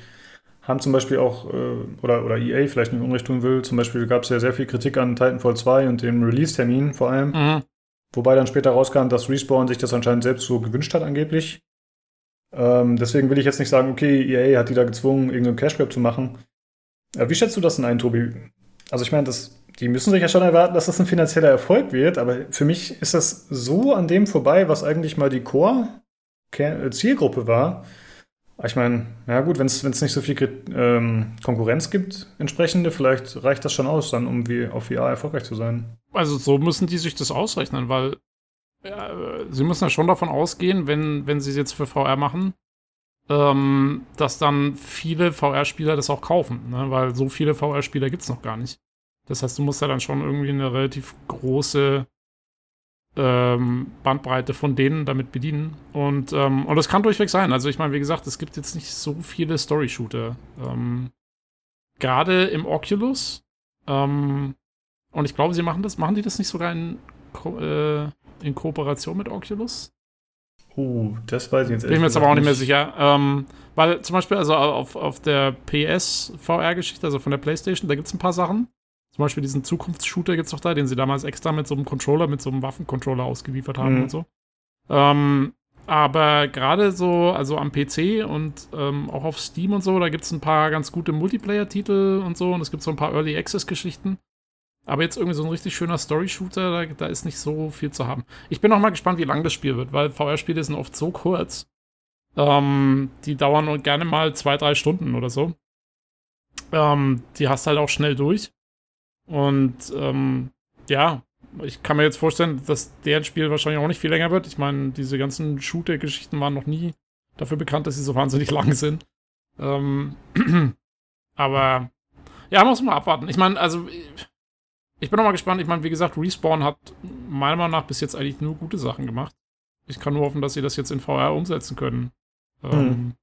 haben zum Beispiel auch, äh, oder, oder EA vielleicht nicht Unrecht tun will, zum Beispiel gab es ja sehr viel Kritik an Titanfall 2 und dem Release-Termin vor allem. Mhm. Wobei dann später rauskam, dass Respawn sich das anscheinend selbst so gewünscht hat, angeblich. Ähm, deswegen will ich jetzt nicht sagen, okay, EA hat die da gezwungen, irgendeinen Cash Grab zu machen. Ja, wie schätzt du das denn ein, Tobi? Also ich meine, die müssen sich ja schon erwarten, dass das ein finanzieller Erfolg wird, aber für mich ist das so an dem vorbei, was eigentlich mal die Core-Zielgruppe war. Ich meine, ja gut, wenn es nicht so viel ähm, Konkurrenz gibt, entsprechende, vielleicht reicht das schon aus, dann um wie auf VR erfolgreich zu sein. Also so müssen die sich das ausrechnen, weil ja, sie müssen ja schon davon ausgehen, wenn, wenn sie es jetzt für VR machen, ähm, dass dann viele VR-Spieler das auch kaufen, ne? weil so viele VR-Spieler gibt es noch gar nicht. Das heißt, du musst ja dann schon irgendwie eine relativ große ähm, Bandbreite von denen damit bedienen. Und, ähm, und das kann durchweg sein. Also ich meine, wie gesagt, es gibt jetzt nicht so viele Story-Shooter. Ähm, Gerade im Oculus. Ähm, und ich glaube, sie machen das, machen die das nicht sogar in, Ko äh, in Kooperation mit Oculus? Uh, das weiß ich jetzt Bin ich mir jetzt aber auch nicht mehr sicher. Ähm, weil zum Beispiel, also auf, auf der PS VR-Geschichte, also von der PlayStation, da gibt es ein paar Sachen. Zum Beispiel diesen Zukunftsshooter gibt es doch da, den sie damals extra mit so einem Controller, mit so einem Waffencontroller ausgeliefert haben Mhm. und so. Ähm, aber gerade so, also am PC und ähm, auch auf Steam und so, da gibt es ein paar ganz gute Multiplayer-Titel und so und es gibt so ein paar Early Access-Geschichten. Aber jetzt irgendwie so ein richtig schöner Story-Shooter, da, da ist nicht so viel zu haben. Ich bin auch mal gespannt, wie lang das Spiel wird, weil VR-Spiele sind oft so kurz. Ähm, die dauern gerne mal zwei, drei Stunden oder so. Ähm, die hast halt auch schnell durch. Und ähm, ja, ich kann mir jetzt vorstellen, dass deren Spiel wahrscheinlich auch nicht viel länger wird. Ich meine, diese ganzen Shooter-Geschichten waren noch nie dafür bekannt, dass sie so wahnsinnig (laughs) lang sind. Ähm, (clears throat) aber ja, muss man abwarten. Ich meine, also ich bin noch mal gespannt. Ich meine, wie gesagt, Respawn hat meiner Meinung nach bis jetzt eigentlich nur gute Sachen gemacht. Ich kann nur hoffen, dass sie das jetzt in VR umsetzen können. Ähm,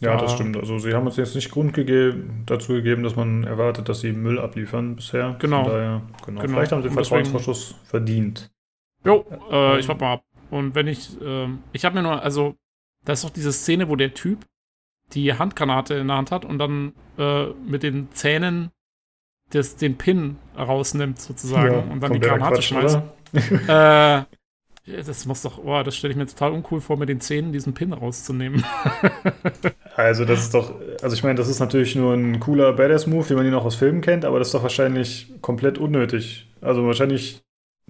Ja, das Ja. stimmt. Also sie haben uns jetzt nicht Grund gegeben, dazu gegeben, dass man erwartet, dass sie Müll abliefern bisher. Genau. Daher, genau. Genau. Vielleicht haben sie Vertrauensvorschuss verdient. Jo, äh, ich warte mal ab. Und wenn ich, ähm, ich habe mir nur, also, da ist doch diese Szene, wo der Typ die Handgranate in der Hand hat und dann äh, mit den Zähnen das, den Pin rausnimmt, sozusagen, und dann die Granate Quatsch, schmeißt. Äh, ja, das muss doch, oh, das stelle ich mir total uncool vor, mit den Zähnen diesen Pin rauszunehmen. (laughs) Also das ist doch, also ich meine, das ist natürlich nur ein cooler Badass-Move, wie man ihn auch aus Filmen kennt, aber das ist doch wahrscheinlich komplett unnötig. Also wahrscheinlich,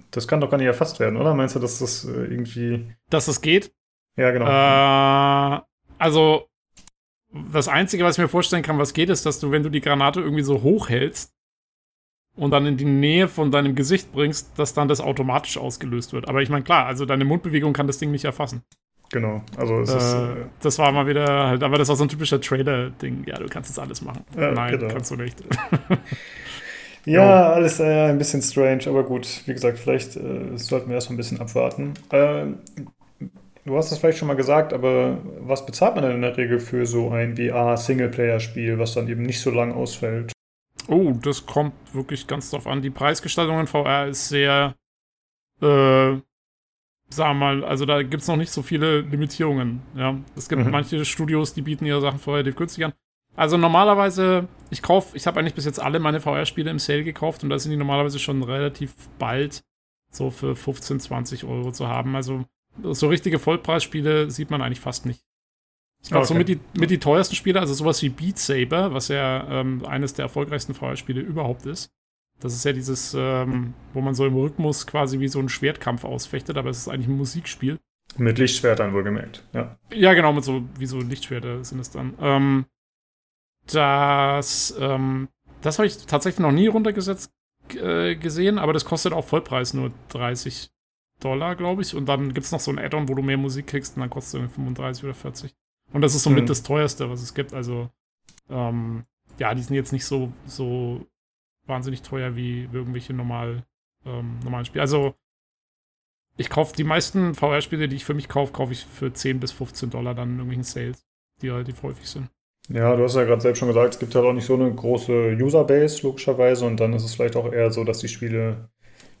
das kann doch gar nicht erfasst werden, oder? Meinst du, dass das äh, irgendwie, Dass es geht. ja genau. Äh, also, das Einzige, was ich mir vorstellen kann, was geht, ist, dass du, wenn du die Granate irgendwie so hoch hältst und dann in die Nähe von deinem Gesicht bringst, dass dann das automatisch ausgelöst wird. Aber ich meine, klar, also deine Mundbewegung kann das Ding nicht erfassen. Genau. Also es Äh, ist, äh, das war mal wieder halt, aber das war so ein typischer Trailer-Ding. Ja, du kannst jetzt alles machen. Ja, Nein, genau. kannst du nicht. (laughs) Ja, alles äh, ein bisschen strange, aber gut, wie gesagt, vielleicht äh, sollten wir erstmal ein bisschen abwarten. Ähm, du hast es vielleicht schon mal gesagt, aber was bezahlt man denn in der Regel für so ein VR-Singleplayer-Spiel, was dann eben nicht so lang ausfällt? Oh, das kommt wirklich ganz drauf an. Die Preisgestaltung in VR ist sehr, äh, sag mal, also da gibt es noch nicht so viele Limitierungen. Ja, es gibt Mhm. manche Studios, die bieten ihre Sachen vorher relativ günstig an. Also normalerweise, ich kaufe, ich habe eigentlich bis jetzt alle meine VR-Spiele im Sale gekauft und da sind die normalerweise schon relativ bald so für 15, 20 Euro zu haben. Also so richtige Vollpreisspiele sieht man eigentlich fast nicht. Ich glaube, so Okay. mit die, mit die teuersten Spiele, also sowas wie Beat Saber, was ja ähm, eines der erfolgreichsten VR-Spiele überhaupt ist. Das ist ja dieses, ähm, wo man so im Rhythmus quasi wie so einen Schwertkampf ausfechtet, aber es ist eigentlich ein Musikspiel. Mit Lichtschwertern wohlgemerkt, ja. Ja, genau, mit so, wie so Lichtschwerter sind es dann. Ähm, das, ähm, das habe ich tatsächlich noch nie runtergesetzt äh, gesehen, aber das kostet auch Vollpreis nur 30 Dollar, glaube ich. Und dann gibt es noch so ein Add-on, wo du mehr Musik kriegst und dann kostet es irgendwie 35 oder 40. Und das ist somit Mhm. das teuerste, was es gibt. Also, ähm, ja, die sind jetzt nicht so, so wahnsinnig teuer wie irgendwelche normal, ähm, normalen Spiele. Also, ich kaufe die meisten VR-Spiele, die ich für mich kaufe, kaufe ich für 10 bis 15 Dollar dann in irgendwelchen Sales, die relativ häufig sind. Ja, du hast ja gerade selbst schon gesagt, es gibt halt auch nicht so eine große Userbase, logischerweise, und dann ist es vielleicht auch eher so, dass die Spiele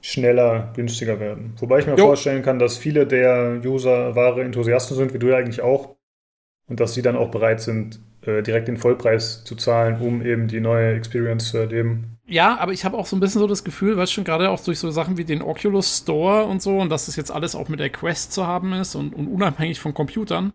schneller, günstiger werden. Wobei ich mir Jo. vorstellen kann, dass viele der User wahre Enthusiasten sind, wie du ja eigentlich auch, und dass sie dann auch bereit sind, äh, direkt den Vollpreis zu zahlen, um eben die neue Experience zu erleben. Ja, aber ich habe auch so ein bisschen so das Gefühl, weißt du, schon gerade auch durch so Sachen wie den Oculus Store und so und dass das jetzt alles auch mit der Quest zu haben ist und, und unabhängig von Computern,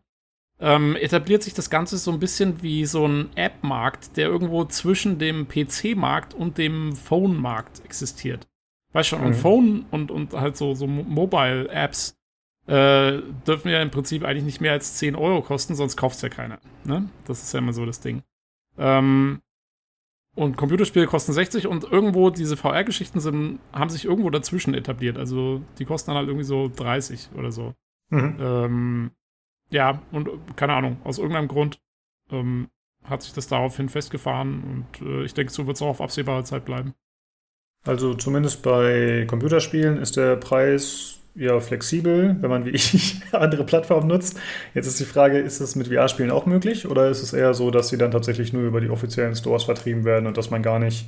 ähm, etabliert sich das Ganze so ein bisschen wie so ein App-Markt, der irgendwo zwischen dem PC-Markt und dem Phone-Markt existiert. Weißt du schon, und Mhm. Phone und, und halt so, so Mobile-Apps äh, dürfen ja im Prinzip eigentlich nicht mehr als 10 Euro kosten, sonst kauft es ja keiner. Ne? Das ist ja immer so das Ding. Ähm, und Computerspiele kosten 60 und irgendwo diese VR-Geschichten sind, haben sich irgendwo dazwischen etabliert. Also die kosten dann halt irgendwie so 30 oder so. Mhm. Ähm, ja, und keine Ahnung, aus irgendeinem Grund ähm, hat sich das daraufhin festgefahren und äh, ich denke, so wird es auch auf absehbare Zeit bleiben. Also zumindest bei Computerspielen ist der Preis ja flexibel, wenn man wie ich (laughs) andere Plattformen nutzt. Jetzt ist die Frage, ist es mit VR-Spielen auch möglich oder ist es eher so, dass sie dann tatsächlich nur über die offiziellen Stores vertrieben werden und dass man gar nicht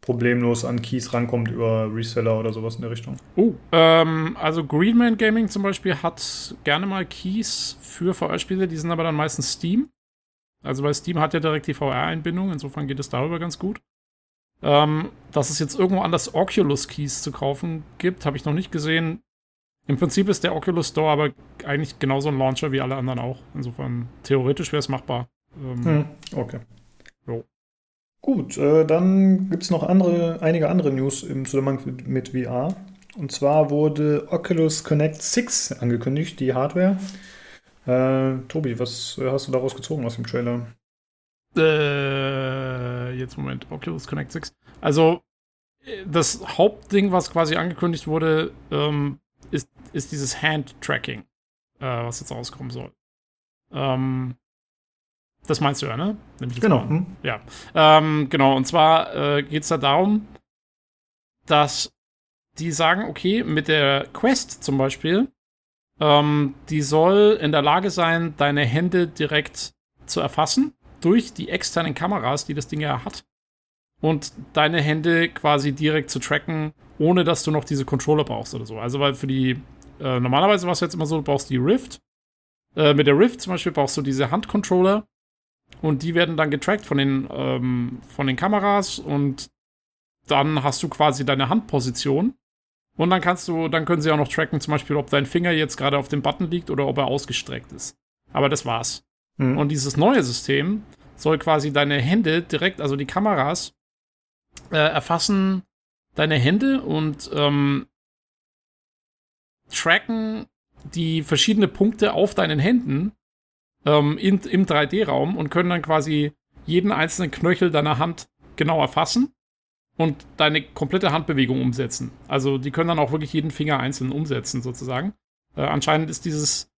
problemlos an Keys rankommt über Reseller oder sowas in der Richtung? Oh, ähm, also Greenman Gaming zum Beispiel hat gerne mal Keys für VR-Spiele, die sind aber dann meistens Steam. Also weil Steam hat ja direkt die VR-Einbindung, insofern geht es darüber ganz gut. Ähm, dass es jetzt irgendwo anders Oculus Keys zu kaufen gibt, habe ich noch nicht gesehen. Im Prinzip ist der Oculus Store aber eigentlich genauso ein Launcher wie alle anderen auch. Insofern theoretisch wäre es machbar. Ähm, hm, okay. Jo. Gut, äh, dann gibt es noch andere, einige andere News im Zusammenhang mit, mit VR. Und zwar wurde Oculus Connect 6 angekündigt, die Hardware. Äh, Tobi, was hast du daraus gezogen aus dem Trailer? Äh, jetzt Moment, Oculus Connect 6. Also, das Hauptding, was quasi angekündigt wurde, ähm, ist, ist dieses Hand-Tracking, äh, was jetzt rauskommen soll. Ähm, das meinst du ja, ne? Genau. Hm. Ja. Ähm, genau, und zwar äh, geht es da darum, dass die sagen, okay, mit der Quest zum Beispiel, ähm, die soll in der Lage sein, deine Hände direkt zu erfassen durch die externen Kameras, die das Ding ja hat. Und deine Hände quasi direkt zu tracken, ohne dass du noch diese Controller brauchst oder so. Also, weil für die, äh, normalerweise war es jetzt immer so, du brauchst die Rift. Äh, mit der Rift zum Beispiel brauchst du diese Handcontroller und die werden dann getrackt von den, ähm, von den Kameras und dann hast du quasi deine Handposition. Und dann kannst du, dann können sie auch noch tracken, zum Beispiel, ob dein Finger jetzt gerade auf dem Button liegt oder ob er ausgestreckt ist. Aber das war's. Mhm. Und dieses neue System soll quasi deine Hände direkt, also die Kameras, äh, erfassen deine Hände und ähm, tracken die verschiedenen Punkte auf deinen Händen ähm, in, im 3D-Raum und können dann quasi jeden einzelnen Knöchel deiner Hand genau erfassen und deine komplette Handbewegung umsetzen. Also die können dann auch wirklich jeden Finger einzeln umsetzen, sozusagen. Äh, anscheinend ist dieses,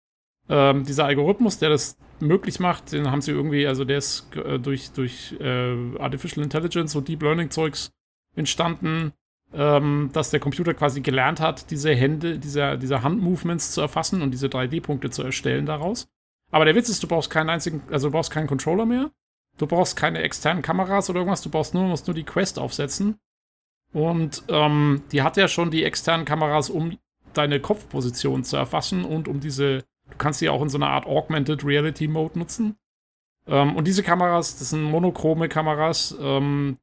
ähm, dieser Algorithmus, der das möglich macht, den haben sie irgendwie, also der ist äh, durch, durch äh, Artificial Intelligence und Deep Learning Zeugs entstanden, ähm, dass der Computer quasi gelernt hat, diese Hände, diese, diese Handmovements zu erfassen und diese 3D-Punkte zu erstellen daraus. Aber der Witz ist, du brauchst keinen einzigen, also du brauchst keinen Controller mehr. Du brauchst keine externen Kameras oder irgendwas, du brauchst nur, musst nur die Quest aufsetzen. Und ähm, die hat ja schon die externen Kameras, um deine Kopfposition zu erfassen und um diese, du kannst sie auch in so einer Art Augmented Reality Mode nutzen. Ähm, und diese Kameras, das sind monochrome Kameras, ähm,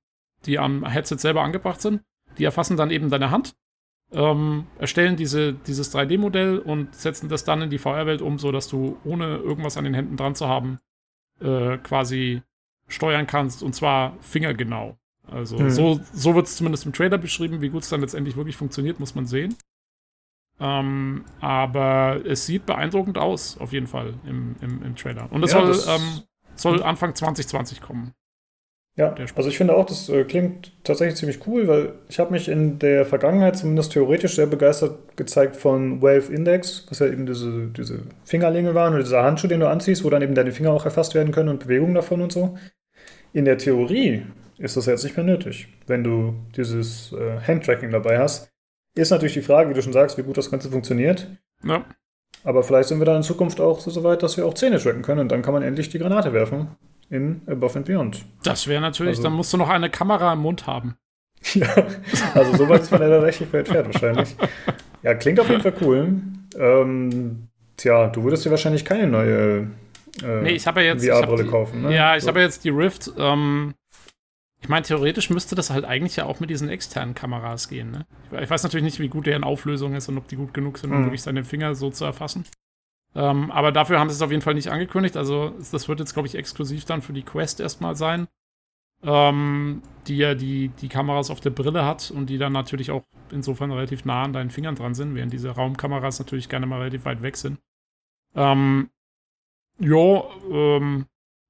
die am Headset selber angebracht sind. Die erfassen dann eben deine Hand, ähm, erstellen diese, dieses 3D-Modell und setzen das dann in die VR-Welt um, sodass du ohne irgendwas an den Händen dran zu haben, äh, quasi steuern kannst und zwar fingergenau. Also hm. so, so wird es zumindest im Trailer beschrieben. Wie gut es dann letztendlich wirklich funktioniert, muss man sehen. Ähm, aber es sieht beeindruckend aus, auf jeden Fall im, im, im Trailer. Und es ja, soll, ähm, soll Anfang 2020 kommen. Ja, also ich finde auch, das äh, klingt tatsächlich ziemlich cool, weil ich habe mich in der Vergangenheit zumindest theoretisch sehr begeistert gezeigt von Wave Index, was ja eben diese, diese Fingerlinge waren oder dieser Handschuh, den du anziehst, wo dann eben deine Finger auch erfasst werden können und Bewegungen davon und so. In der Theorie ist das jetzt nicht mehr nötig, wenn du dieses äh, Handtracking dabei hast. Ist natürlich die Frage, wie du schon sagst, wie gut das Ganze funktioniert. Ja. Aber vielleicht sind wir dann in Zukunft auch so weit, dass wir auch Zähne tracken können und dann kann man endlich die Granate werfen in Above and Beyond. Das wäre natürlich, also, dann musst du noch eine Kamera im Mund haben. (laughs) ja, also so weit ist man ja tatsächlich entfernt wahrscheinlich. Ja, klingt auf jeden Fall cool. Ähm, tja, du würdest dir wahrscheinlich keine neue äh, nee, ich habe ja jetzt VR-Brille kaufen. Ne? Ja, ich so. habe ja jetzt die Rift. Ähm, ich meine, theoretisch müsste das halt eigentlich ja auch mit diesen externen Kameras gehen. Ne? Ich weiß natürlich nicht, wie gut deren Auflösung ist und ob die gut genug sind, um mhm. wirklich seine Finger so zu erfassen. Ähm, aber dafür haben sie es auf jeden Fall nicht angekündigt. Also das wird jetzt, glaube ich, exklusiv dann für die Quest erstmal sein. Ähm, die ja die, die Kameras auf der Brille hat und die dann natürlich auch insofern relativ nah an deinen Fingern dran sind, während diese Raumkameras natürlich gerne mal relativ weit weg sind. Ähm, jo, ähm,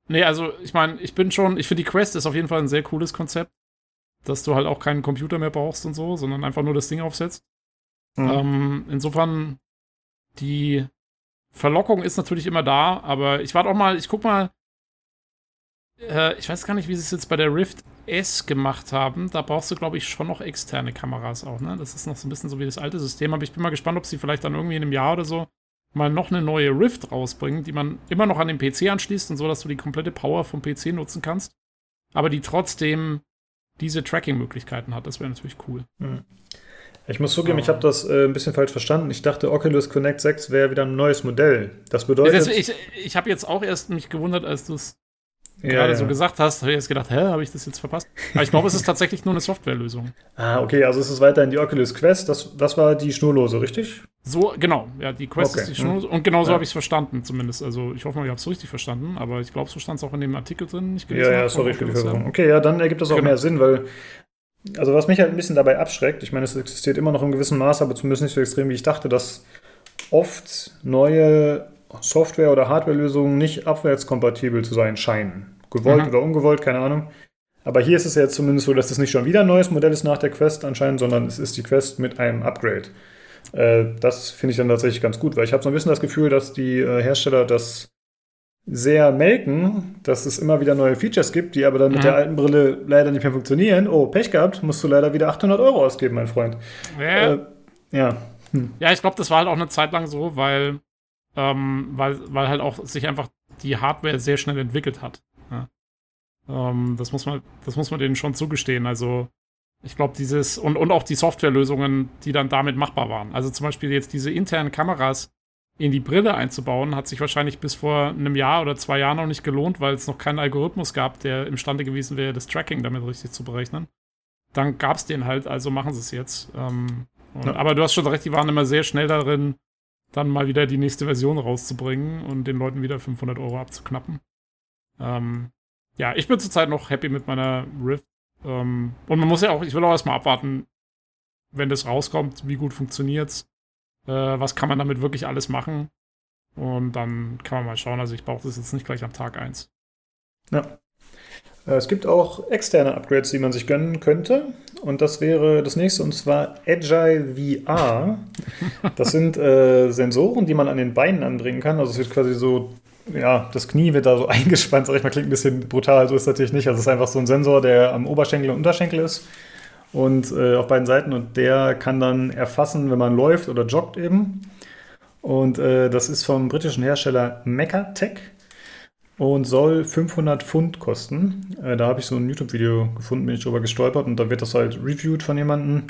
nee, also ich meine, ich bin schon, ich finde die Quest ist auf jeden Fall ein sehr cooles Konzept, dass du halt auch keinen Computer mehr brauchst und so, sondern einfach nur das Ding aufsetzt. Mhm. Ähm, insofern, die Verlockung ist natürlich immer da, aber ich warte auch mal, ich guck mal. Äh, ich weiß gar nicht, wie sie es jetzt bei der Rift S gemacht haben. Da brauchst du, glaube ich, schon noch externe Kameras auch, ne? Das ist noch so ein bisschen so wie das alte System, aber ich bin mal gespannt, ob sie vielleicht dann irgendwie in einem Jahr oder so mal noch eine neue Rift rausbringen, die man immer noch an den PC anschließt und so, dass du die komplette Power vom PC nutzen kannst, aber die trotzdem diese Tracking-Möglichkeiten hat. Das wäre natürlich cool. Mhm. Ich muss zugeben, ich habe das äh, ein bisschen falsch verstanden. Ich dachte, Oculus Connect 6 wäre wieder ein neues Modell. Das bedeutet. ich ich habe jetzt auch erst mich gewundert, als du es Ja, gerade ja. so gesagt hast, habe ich jetzt gedacht, hä, habe ich das jetzt verpasst? Aber ich glaube, es ist tatsächlich nur eine Softwarelösung. (laughs) Ah, okay, also es ist weiterhin die Oculus Quest. Das, das war die schnurlose, richtig? So, genau, ja, die Quest Okay, ist die hm. Schnur. Und genau so Ja. habe ich es verstanden, zumindest. Also, ich hoffe mal, ich habe es richtig verstanden, aber ich glaube, so stand es auch in dem Artikel drin. Ja, ja, sorry für die. Verwirrung. Okay, ja, dann ergibt das auch Genau. mehr Sinn, weil, also was mich halt ein bisschen dabei abschreckt, ich meine, es existiert immer noch im gewissen Maß, aber zumindest nicht so extrem, wie ich dachte, dass oft neue Software- oder Hardwarelösungen nicht abwärtskompatibel zu sein scheinen. Gewollt Mhm. oder ungewollt, keine Ahnung. Aber hier ist es ja zumindest so, dass es nicht schon wieder ein neues Modell ist nach der Quest anscheinend, sondern es ist die Quest mit einem Upgrade. Äh, das finde ich dann tatsächlich ganz gut, weil ich habe so ein bisschen das Gefühl, dass die äh, Hersteller das sehr melken, dass es immer wieder neue Features gibt, die aber dann mit Mhm. der alten Brille leider nicht mehr funktionieren. Oh, Pech gehabt, musst du leider wieder 800 Euro ausgeben, mein Freund. Ja, Äh, ja, Ja, ich glaube, das war halt auch eine Zeit lang so, weil, ähm, weil, weil halt auch sich einfach die Hardware sehr schnell entwickelt hat. Ja. Ähm, das, muss man, das muss man denen schon zugestehen. Also, ich glaube, dieses und, und auch die Softwarelösungen, die dann damit machbar waren. Also zum Beispiel jetzt diese internen Kameras in die Brille einzubauen, hat sich wahrscheinlich bis vor einem Jahr oder zwei Jahren noch nicht gelohnt, weil es noch keinen Algorithmus gab, der imstande gewesen wäre, das Tracking damit richtig zu berechnen. Dann gab es den halt, also machen sie es jetzt. Ähm, und, Ja. Aber du hast schon recht, die waren immer sehr schnell darin, dann mal wieder die nächste Version rauszubringen und den Leuten wieder 500 Euro abzuknappen. Ähm, ja, ich bin zurzeit noch happy mit meiner Rift. Ähm, und man muss ja auch, ich will auch erstmal abwarten, wenn das rauskommt, wie gut funktioniert's, äh, was kann man damit wirklich alles machen. Und dann kann man mal schauen. Also ich brauche das jetzt nicht gleich am Tag 1. Ja. Äh, Es gibt auch externe Upgrades, die man sich gönnen könnte. Und das wäre das nächste, und zwar Agile VR. (laughs) Das sind äh, Sensoren, die man an den Beinen anbringen kann. Also es wird quasi so, ja, das Knie wird da so (laughs) eingespannt, sag ich mal, klingt ein bisschen brutal, so ist es natürlich nicht. Also es ist einfach so ein Sensor, der am Oberschenkel und Unterschenkel ist. Und äh, auf beiden Seiten. Und der kann dann erfassen, wenn man läuft oder joggt eben. Und äh, das ist vom britischen Hersteller Mechatech und soll 500 Pfund kosten. Äh, da habe ich so ein YouTube-Video gefunden, bin ich drüber gestolpert und da wird das halt reviewed von jemandem.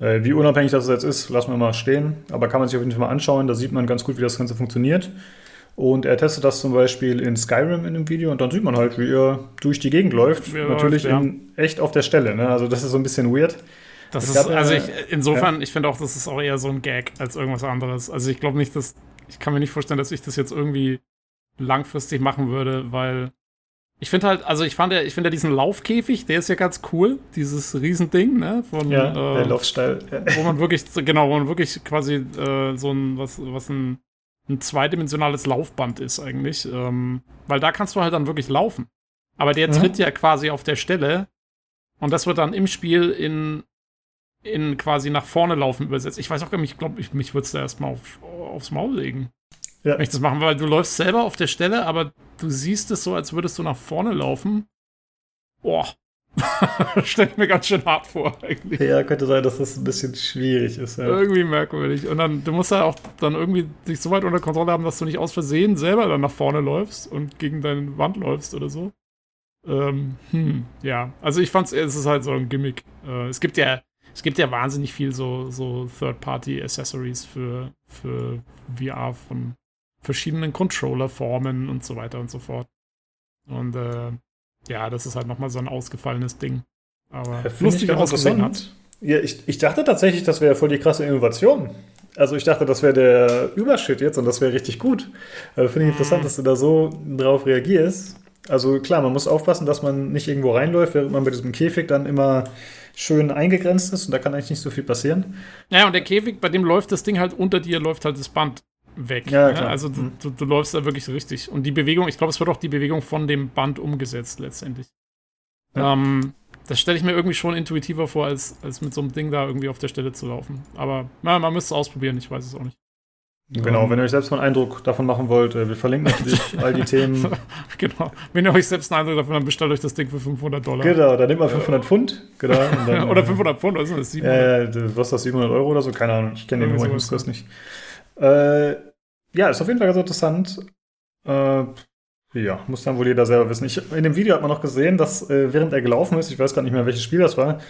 Äh, wie unabhängig das jetzt ist, lassen wir mal stehen. Aber kann man sich auf jeden Fall mal anschauen, da sieht man ganz gut, wie das Ganze funktioniert. Und er testet das zum Beispiel in Skyrim in einem Video und dann sieht man halt, wie er durch die Gegend läuft. Er Natürlich ja. in, echt auf der Stelle. Ne? Also das ist so ein bisschen weird. Das Es ist, ja- also ich, insofern, ich finde auch, das ist auch eher so ein Gag als irgendwas anderes. Also ich glaube nicht, dass, ich kann mir nicht vorstellen, dass ich das jetzt irgendwie langfristig machen würde, weil ich finde halt, also ich fand ja, ich finde ja diesen Laufkäfig, der ist ja ganz cool, dieses Riesending, ne, von, Ja, äh, der Laufstall. Ja. wo man wirklich, genau, wo man wirklich quasi äh, so ein, was, was ein, ein zweidimensionales Laufband ist eigentlich, ähm, weil da kannst du halt dann wirklich laufen. Aber der Mhm. tritt ja quasi auf der Stelle und das wird dann im Spiel in, in quasi nach vorne laufen übersetzt. Ich weiß auch gar nicht, ich glaube, ich, mich würde es da erstmal auf, aufs Maul legen. Ja. Wenn ich das machen, weil du läufst selber auf der Stelle, aber du siehst es so, als würdest du nach vorne laufen. Boah. (laughs) Stell ich mir ganz schön hart vor, eigentlich. ja, könnte sein, dass das ein bisschen schwierig ist. Ja. Irgendwie merkwürdig. Und dann, du musst ja auch dann irgendwie dich so weit unter Kontrolle haben, dass du nicht aus Versehen selber dann nach vorne läufst und gegen deine Wand läufst oder so. Ähm, hm, ja. Also ich fand's, es ist halt so ein Gimmick. Äh, es gibt ja, es gibt ja wahnsinnig viel so, so Third-Party-Accessories für, für VR von verschiedenen Controller-Formen und so weiter und so fort. Und äh, ja, das ist halt nochmal so ein ausgefallenes Ding. Aber Ja, lustig ausgesehen hat. interessant. Ja, ich, ich dachte tatsächlich, das wäre voll die krasse Innovation. Also ich dachte, das wäre der Überschritt jetzt und das wäre richtig gut. Äh, Finde ich interessant, Mhm. dass du da so drauf reagierst. Also klar, man muss aufpassen, dass man nicht irgendwo reinläuft, während man bei diesem Käfig dann immer schön eingegrenzt ist und da kann eigentlich nicht so viel passieren. Ja, und der Käfig, bei dem läuft das Ding halt unter dir, läuft halt das Band weg. Ja, ne? Also du, Mhm. du, du läufst da wirklich richtig. Und die Bewegung, ich glaube, es wird auch die Bewegung von dem Band umgesetzt letztendlich. Ja. Ähm, das stelle ich mir irgendwie schon intuitiver vor, als, als mit so einem Ding da irgendwie auf der Stelle zu laufen. Aber na, man müsste es ausprobieren, ich weiß es auch nicht. Genau, wenn ihr euch selbst mal einen Eindruck davon machen wollt, äh, wir verlinken natürlich (laughs) all die Themen. (laughs) genau. Wenn ihr euch selbst einen Eindruck davon habt, bestellt euch das Ding für 500 Dollar. Genau, dann nimmt man 500 Pfund. Genau, (laughs) dann, Oder äh, 500 Pfund, was ist das? 700? Ja, ja, was ist das, 700 Euro oder so? Keine Ahnung, ich kenne den Umrechnungskurs nicht. Äh, ja, ist auf jeden Fall ganz interessant. Äh, ja, muss dann wohl jeder selber wissen. Ich, in dem Video hat man noch gesehen, dass äh, während er gelaufen ist, ich weiß gar nicht mehr, welches Spiel das war,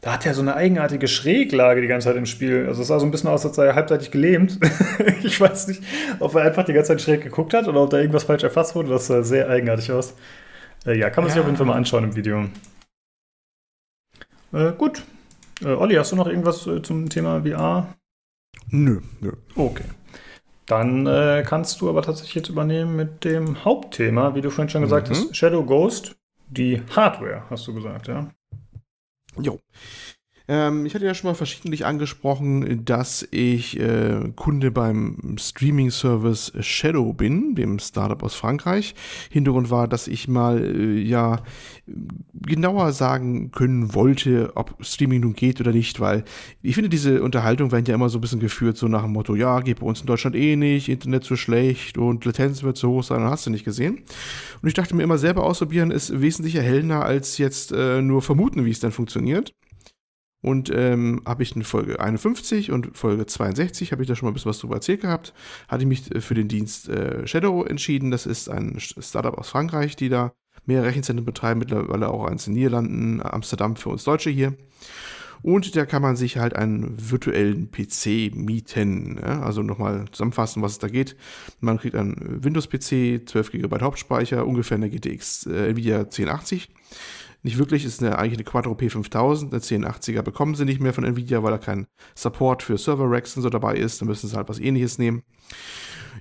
da hat er so eine eigenartige Schräglage die ganze Zeit im Spiel. Also es sah so ein bisschen aus, als sei er halbseitig gelähmt. (laughs) ich weiß nicht, ob er einfach die ganze Zeit schräg geguckt hat oder ob da irgendwas falsch erfasst wurde. Das sah sehr eigenartig aus. Äh, ja, kann man sich auf jeden Fall mal anschauen im Video. Äh, gut. Äh, Olli, hast du noch irgendwas äh, zum Thema VR? Nö, nö. Okay. Dann äh, kannst du aber tatsächlich jetzt übernehmen mit dem Hauptthema, wie du vorhin schon gesagt Mhm. hast, Shadow Ghost, die Hardware, hast du gesagt, ja? Jo. Ähm, ich hatte ja schon mal verschiedentlich angesprochen, dass ich äh, Kunde beim Streaming-Service Shadow bin, dem Startup aus Frankreich. Hintergrund war, dass ich mal äh, ja genauer sagen können wollte, ob Streaming nun geht oder nicht, weil ich finde, diese Unterhaltungen werden ja immer so ein bisschen geführt, so nach dem Motto, ja, geht bei uns in Deutschland eh nicht, Internet zu schlecht und Latenz wird zu hoch sein, dann hast du nicht gesehen. Und ich dachte mir immer, selber ausprobieren ist wesentlich erhellender als jetzt äh, nur vermuten, wie es dann funktioniert. Und ähm, habe ich in Folge 51 und Folge 62, habe ich da schon mal ein bisschen was drüber erzählt gehabt, hatte ich mich äh, für den Dienst äh, Shadow entschieden. Das ist ein Startup aus Frankreich, die da mehrere Rechenzentren betreiben, mittlerweile auch eins in den Niederlanden, Amsterdam für uns Deutsche hier. Und da kann man sich halt einen virtuellen PC mieten. Ja? Also nochmal zusammenfassen, was es da geht. Man kriegt einen Windows-PC, 12 GB Hauptspeicher, ungefähr eine GTX äh, Nvidia 1080. Nicht wirklich, ist eine, eigentlich eine Quattro P5000. Eine 1080er bekommen sie nicht mehr von Nvidia, weil da kein Support für Server-Racks und so dabei ist. Dann müssen sie halt was ähnliches nehmen.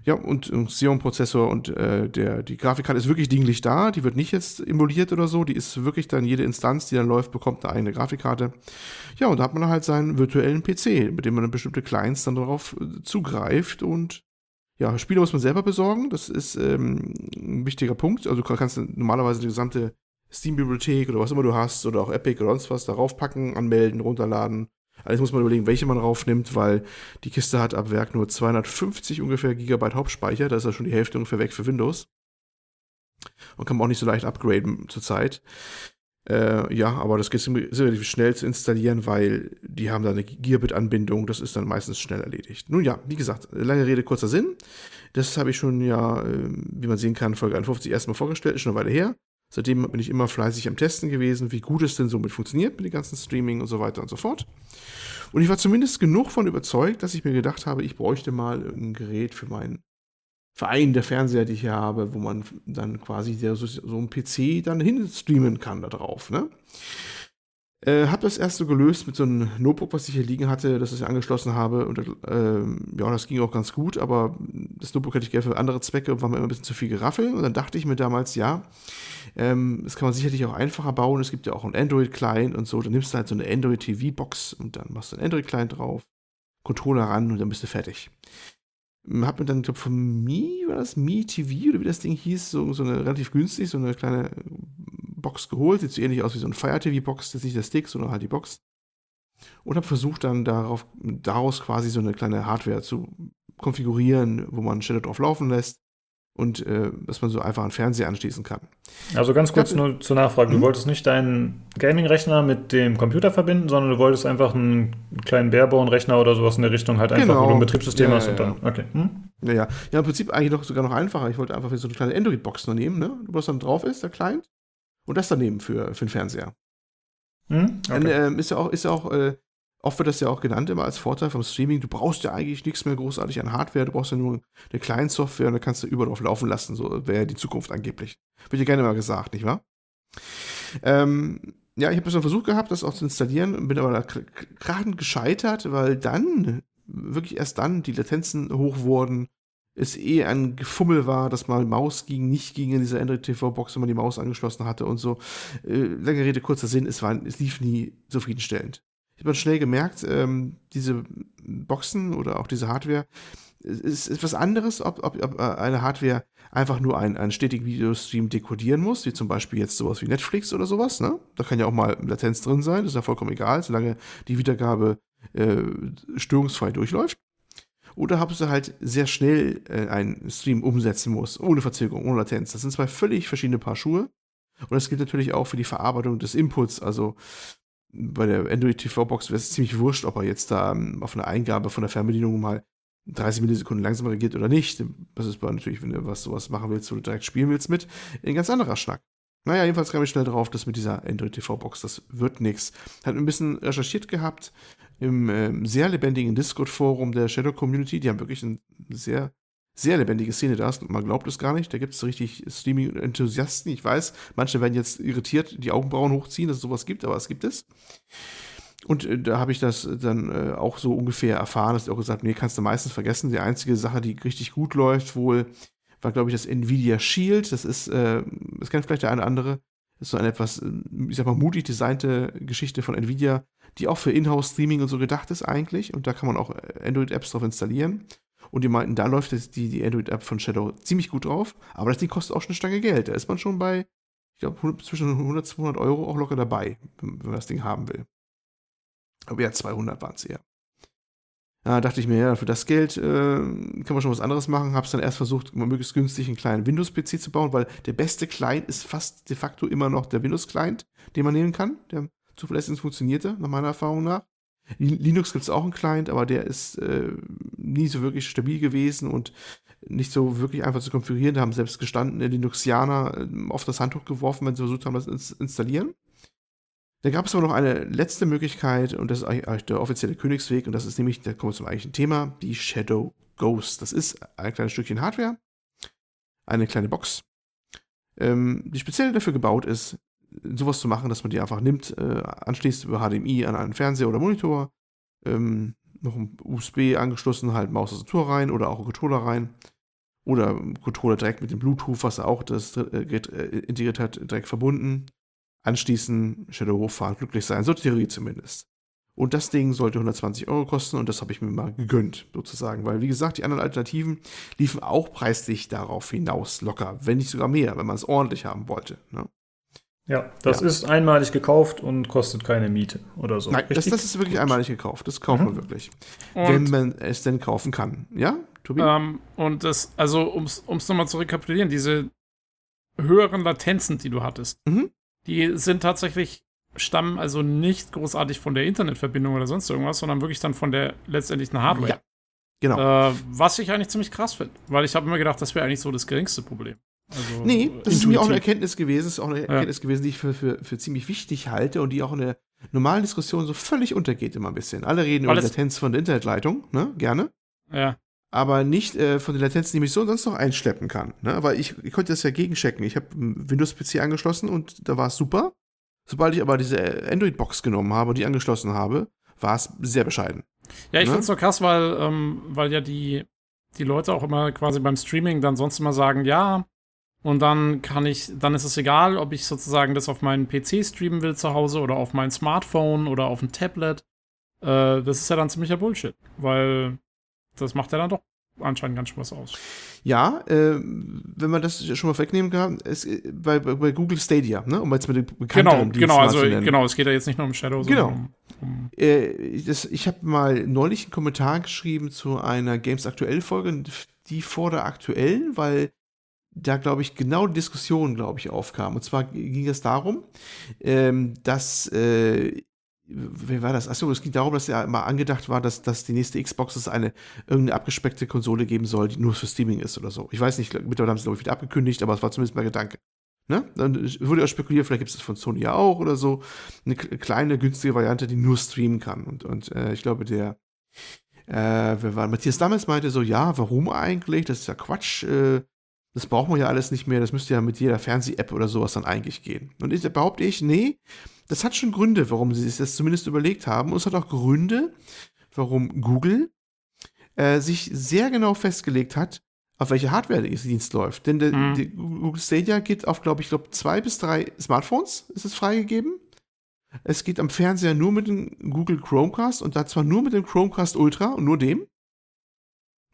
Ja, und Xeon-Prozessor und äh, der, die Grafikkarte ist wirklich dinglich da. Die wird nicht jetzt emuliert oder so. Die ist wirklich dann jede Instanz, die dann läuft, bekommt eine eigene Grafikkarte. Ja, und da hat man halt seinen virtuellen PC, mit dem man dann bestimmte Clients dann darauf äh, zugreift und ja, Spiele muss man selber besorgen. Das ist ähm, ein wichtiger Punkt. Also du kannst normalerweise die gesamte Steam-Bibliothek oder was immer du hast oder auch Epic oder sonst was darauf packen, anmelden, runterladen. Alles muss man überlegen, welche man raufnimmt, weil die Kiste hat ab Werk nur 250 ungefähr Gigabyte Hauptspeicher. Da ist ja schon die Hälfte ungefähr weg für Windows. Und kann man auch nicht so leicht upgraden zurzeit. Äh, ja, aber das geht relativ schnell zu installieren, weil die haben da eine Gigabit-Anbindung. Das ist dann meistens schnell erledigt. Nun ja, wie gesagt, lange Rede, kurzer Sinn. Das habe ich schon ja, äh, wie man sehen kann, Folge 51 erstmal vorgestellt, ist schon eine Weile her. Seitdem bin ich immer fleißig am Testen gewesen, wie gut es denn somit funktioniert mit dem ganzen Streaming und so weiter und so fort. Und ich war zumindest genug von überzeugt, dass ich mir gedacht habe, ich bräuchte mal ein Gerät für meinen Verein der Fernseher, die ich hier habe, wo man dann quasi so, so einen PC dann hin streamen kann da drauf. Ne? Äh, hab das erst so gelöst mit so einem Notebook, was ich hier liegen hatte, das ich angeschlossen habe. Und äh, ja, das ging auch ganz gut, aber das Notebook hätte ich gerne für andere Zwecke und war mir immer ein bisschen zu viel Geraffel. Und dann dachte ich mir damals, ja, ähm, das kann man sicherlich auch einfacher bauen. Es gibt ja auch einen Android-Client und so. Dann nimmst du halt so eine Android-TV-Box und dann machst du einen Android-Client drauf, Controller ran und dann bist du fertig. Hab mir dann, ich glaube, von Mi, war das Mi TV oder wie das Ding hieß, so, so eine relativ günstig, so eine kleine Box geholt. Sieht so ähnlich aus wie so eine Fire TV-Box, jetzt nicht der Stick, sondern halt die Box. Und habe versucht dann darauf, daraus quasi so eine kleine Hardware zu konfigurieren, wo man Shadow drauf laufen lässt und äh, dass man so einfach einen Fernseher anschließen kann. Also ganz kurz nur zur Nachfrage. Du Mhm. wolltest nicht deinen Gaming-Rechner mit dem Computer verbinden, sondern du wolltest einfach einen kleinen Barebone-Rechner oder sowas in der Richtung halt einfach, Genau. wo du ein Betriebssystem Ja, hast und ja, dann. Okay. Hm? Ja, ja. Ja, im Prinzip eigentlich noch sogar noch einfacher. Ich wollte einfach so eine kleine Android-Box nur nehmen, ne? Wo das dann drauf ist, der Client. Und das daneben für, für den Fernseher. Hm? Dann, Okay. ähm, ist ja auch, ist ja auch, äh, oft wird das ja auch genannt immer als Vorteil vom Streaming. Du brauchst ja eigentlich nichts mehr großartig an Hardware, du brauchst ja nur eine Client-Software und dann kannst du überall drauf laufen lassen. So wäre ja die Zukunft angeblich. Wird ja gerne mal gesagt, nicht wahr? Ähm, ja, ich habe so einen Versuch gehabt, das auch zu installieren, bin aber da gerade gescheitert, weil dann, wirklich erst dann, die Latenzen hoch wurden, es eh ein Gefummel war, dass mal Maus ging, nicht ging in dieser Android TV-Box, wenn man die Maus angeschlossen hatte und so. Äh, lange Rede, kurzer Sinn, es, war, es lief nie zufriedenstellend. Ich habe dann schnell gemerkt, ähm, diese Boxen oder auch diese Hardware ist etwas anderes, ob, ob, ob eine Hardware einfach nur einen, einen stetigen Videostream dekodieren muss, wie zum Beispiel jetzt sowas wie Netflix oder sowas. Ne? Da kann ja auch mal Latenz drin sein, das ist ja vollkommen egal, solange die Wiedergabe äh, störungsfrei durchläuft. Oder ob sie halt sehr schnell äh, einen Stream umsetzen muss, ohne Verzögerung, ohne Latenz. Das sind zwei völlig verschiedene Paar Schuhe. Und das gilt natürlich auch für die Verarbeitung des Inputs. Also bei der Android TV-Box wäre es ziemlich wurscht, ob er jetzt da ähm, auf eine Eingabe von der Fernbedienung mal 30 Millisekunden langsamer reagiert oder nicht. Das ist natürlich, wenn du was sowas machen willst, wo du direkt spielen willst mit, ein ganz anderer Schnack. Naja, jedenfalls kam ich schnell drauf, dass mit dieser Android TV-Box, das wird nichts. Hat ein bisschen recherchiert gehabt im ähm, sehr lebendigen Discord-Forum der Shadow Community. Die haben wirklich ein sehr sehr lebendige Szene da. Man glaubt es gar nicht. Da gibt es richtig Streaming-Enthusiasten. Ich weiß, manche werden jetzt irritiert, die Augenbrauen hochziehen, dass es sowas gibt, aber es gibt es. Und äh, da habe ich das dann äh, auch so ungefähr erfahren, dass ich auch gesagt nee, kannst du meistens vergessen. Die einzige Sache, die richtig gut läuft, wohl, war, glaube ich, das Nvidia Shield. Das ist, äh, das kennt vielleicht der eine oder andere. Das ist so eine etwas, äh, ich sag mal, mutig designte Geschichte von Nvidia, die auch für Inhouse-Streaming und so gedacht ist eigentlich. Und da kann man auch äh, Android-Apps drauf installieren. Und die meinten, da läuft die, die Android-App von Shadow ziemlich gut drauf. Aber das Ding kostet auch schon eine Stange Geld. Da ist man schon bei, ich glaube, zwischen 100 und 200 Euro auch locker dabei, wenn man das Ding haben will. Aber ja, 200 waren es eher. Da dachte ich mir, ja, für das Geld äh, kann man schon was anderes machen. Hab's dann erst versucht, möglichst günstig einen kleinen Windows-PC zu bauen, weil der beste Client ist fast de facto immer noch der Windows-Client, den man nehmen kann. Der zuverlässig funktionierte, nach meiner Erfahrung nach. Linux gibt es auch einen Client, aber der ist äh, nie so wirklich stabil gewesen und nicht so wirklich einfach zu konfigurieren. Da haben selbst gestandene Linuxianer äh, oft das Handtuch geworfen, wenn sie versucht haben, das zu installieren. Da gab es aber noch eine letzte Möglichkeit und das ist eigentlich der offizielle Königsweg und das ist nämlich, da kommen wir zum eigentlichen Thema, die Shadow Ghost. Das ist ein kleines Stückchen Hardware, eine kleine Box, ähm, die speziell dafür gebaut ist, sowas zu machen, dass man die einfach nimmt, äh, anschließt über HDMI an einen Fernseher oder Monitor, ähm, noch ein USB angeschlossen, halt Maustastatur rein oder auch ein Controller rein oder Controller direkt mit dem Bluetooth, was auch das äh, äh, integriert hat, direkt verbunden anschließen, Shadow hochfahren, glücklich sein, so Theorie zumindest. Und das Ding sollte 120 Euro kosten und das habe ich mir mal gegönnt, sozusagen. Weil, wie gesagt, die anderen Alternativen liefen auch preislich darauf hinaus, locker, wenn nicht sogar mehr, wenn man es ordentlich haben wollte. Ne? Ja, das ja. ist einmalig gekauft und kostet keine Miete oder so. Nein, das, das, ist wirklich Gut. einmalig gekauft. Das kauft mhm. man wirklich. Und wenn man es denn kaufen kann. Ja, Tobi? Ähm, und das, also, um es nochmal zu rekapitulieren, diese höheren Latenzen, die du hattest, mhm. Die sind tatsächlich, stammen also nicht großartig von der Internetverbindung oder sonst irgendwas, sondern wirklich dann von der letztendlichen Hardware. Ja, genau. Äh, was ich eigentlich ziemlich krass finde, weil ich habe immer gedacht, das wäre eigentlich so das geringste Problem. Also, nee, das intuitiv. ist mir auch eine Erkenntnis gewesen, ist auch eine Erkenntnis ja. gewesen, die ich für, für, für ziemlich wichtig halte und die auch in der normalen Diskussion so völlig untergeht immer ein bisschen. Alle reden Alles über Latenz von der Internetleitung, ne? Gerne. Ja aber nicht äh, von den Latenzen, die mich so und sonst noch einschleppen kann. Ne? Weil ich, ich konnte das ja gegenchecken. Ich habe Windows-PC angeschlossen und da war es super. Sobald ich aber diese Android-Box genommen habe und die angeschlossen habe, war es sehr bescheiden. Ja, ich ne? finde es so krass, weil, ähm, weil ja die, die Leute auch immer quasi beim Streaming dann sonst immer sagen, ja, und dann kann ich, dann ist es egal, ob ich sozusagen das auf meinen PC streamen will zu Hause oder auf mein Smartphone oder auf ein Tablet. Äh, das ist ja dann ziemlicher Bullshit, weil das macht ja dann doch anscheinend ganz schön was aus. Ja, äh, wenn man das schon mal wegnehmen kann, es, bei, bei, Google Stadia, ne? um jetzt mit den bekannteren Genau, genau, also genau, es geht ja jetzt nicht nur um Shadow, genau. sondern um, um äh, das, ich habe mal neulich einen Kommentar geschrieben zu einer Games Aktuell Folge, die vor der aktuellen, weil da glaube ich genau die Diskussion, glaube ich, aufkam. Und zwar ging es darum, ähm, dass äh, wie war das? Achso, es ging darum, dass ja mal angedacht war, dass, dass die nächste Xbox es eine irgendeine abgespeckte Konsole geben soll, die nur für Streaming ist oder so. Ich weiß nicht, mittlerweile haben sie, glaube ich, wieder abgekündigt, aber es war zumindest mal Gedanke. Ne? Dann wurde auch spekuliert, vielleicht gibt es das von Sony ja auch oder so. Eine kleine, günstige Variante, die nur streamen kann. Und, und äh, ich glaube, der, äh, wer war, Matthias damals meinte so, ja, warum eigentlich? Das ist ja Quatsch. Äh, das braucht man ja alles nicht mehr. Das müsste ja mit jeder Fernseh-App oder sowas dann eigentlich gehen. Und ich behaupte ich, nee, das hat schon Gründe, warum sie sich das zumindest überlegt haben. Und es hat auch Gründe, warum Google äh, sich sehr genau festgelegt hat, auf welche Hardware der Dienst läuft. Denn der, mhm. der Google Stadia geht auf, glaube ich, glaub, zwei bis drei Smartphones, ist es freigegeben. Es geht am Fernseher nur mit dem Google Chromecast und da zwar nur mit dem Chromecast Ultra und nur dem.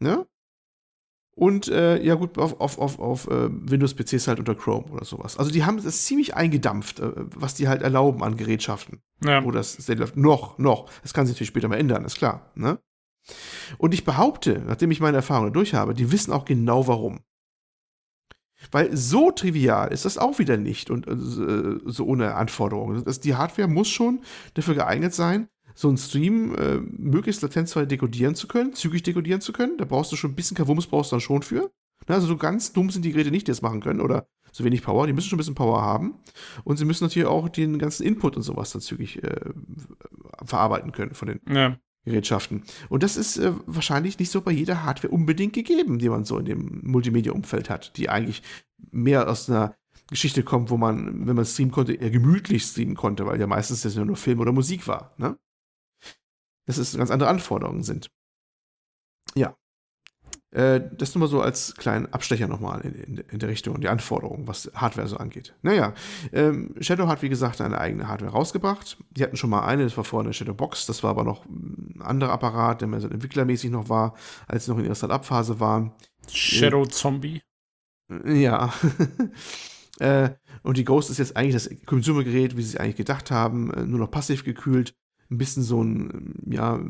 Ne? Und äh, ja gut, auf, auf, auf, auf äh, Windows-PCs halt unter Chrome oder sowas. Also die haben das ziemlich eingedampft, äh, was die halt erlauben an Gerätschaften. Ja. Wo das läuft. Noch, noch. Das kann sich natürlich später mal ändern, ist klar. Ne? Und ich behaupte, nachdem ich meine Erfahrungen durch habe, die wissen auch genau warum. Weil so trivial ist das auch wieder nicht und äh, so ohne Anforderungen. Das, die Hardware muss schon dafür geeignet sein, so einen Stream äh, möglichst latenzfrei dekodieren zu können, zügig dekodieren zu können. Da brauchst du schon ein bisschen Kavums brauchst du dann schon für. Na, also so ganz dumm sind die Geräte nicht, die das machen können oder so wenig Power. Die müssen schon ein bisschen Power haben. Und sie müssen natürlich auch den ganzen Input und sowas dann zügig äh, verarbeiten können von den ja. Gerätschaften. Und das ist äh, wahrscheinlich nicht so bei jeder Hardware unbedingt gegeben, die man so in dem Multimedia-Umfeld hat, die eigentlich mehr aus einer Geschichte kommt, wo man, wenn man streamen konnte, eher gemütlich streamen konnte, weil ja meistens das nur Film oder Musik war. Ne? Dass es ganz andere Anforderungen sind. Ja. Äh, das nur mal so als kleinen Abstecher nochmal in, in, in der Richtung, die Anforderungen, was Hardware so angeht. Naja, ähm, Shadow hat wie gesagt eine eigene Hardware rausgebracht. Die hatten schon mal eine, das war vorher eine Shadow Box, das war aber noch ein anderer Apparat, der mehr so entwicklermäßig noch war, als sie noch in ihrer Start-up-Phase waren. Shadow Zombie. Ja. (laughs) äh, und die Ghost ist jetzt eigentlich das Consumer-Gerät, wie sie es eigentlich gedacht haben, äh, nur noch passiv gekühlt ein bisschen so ein ja,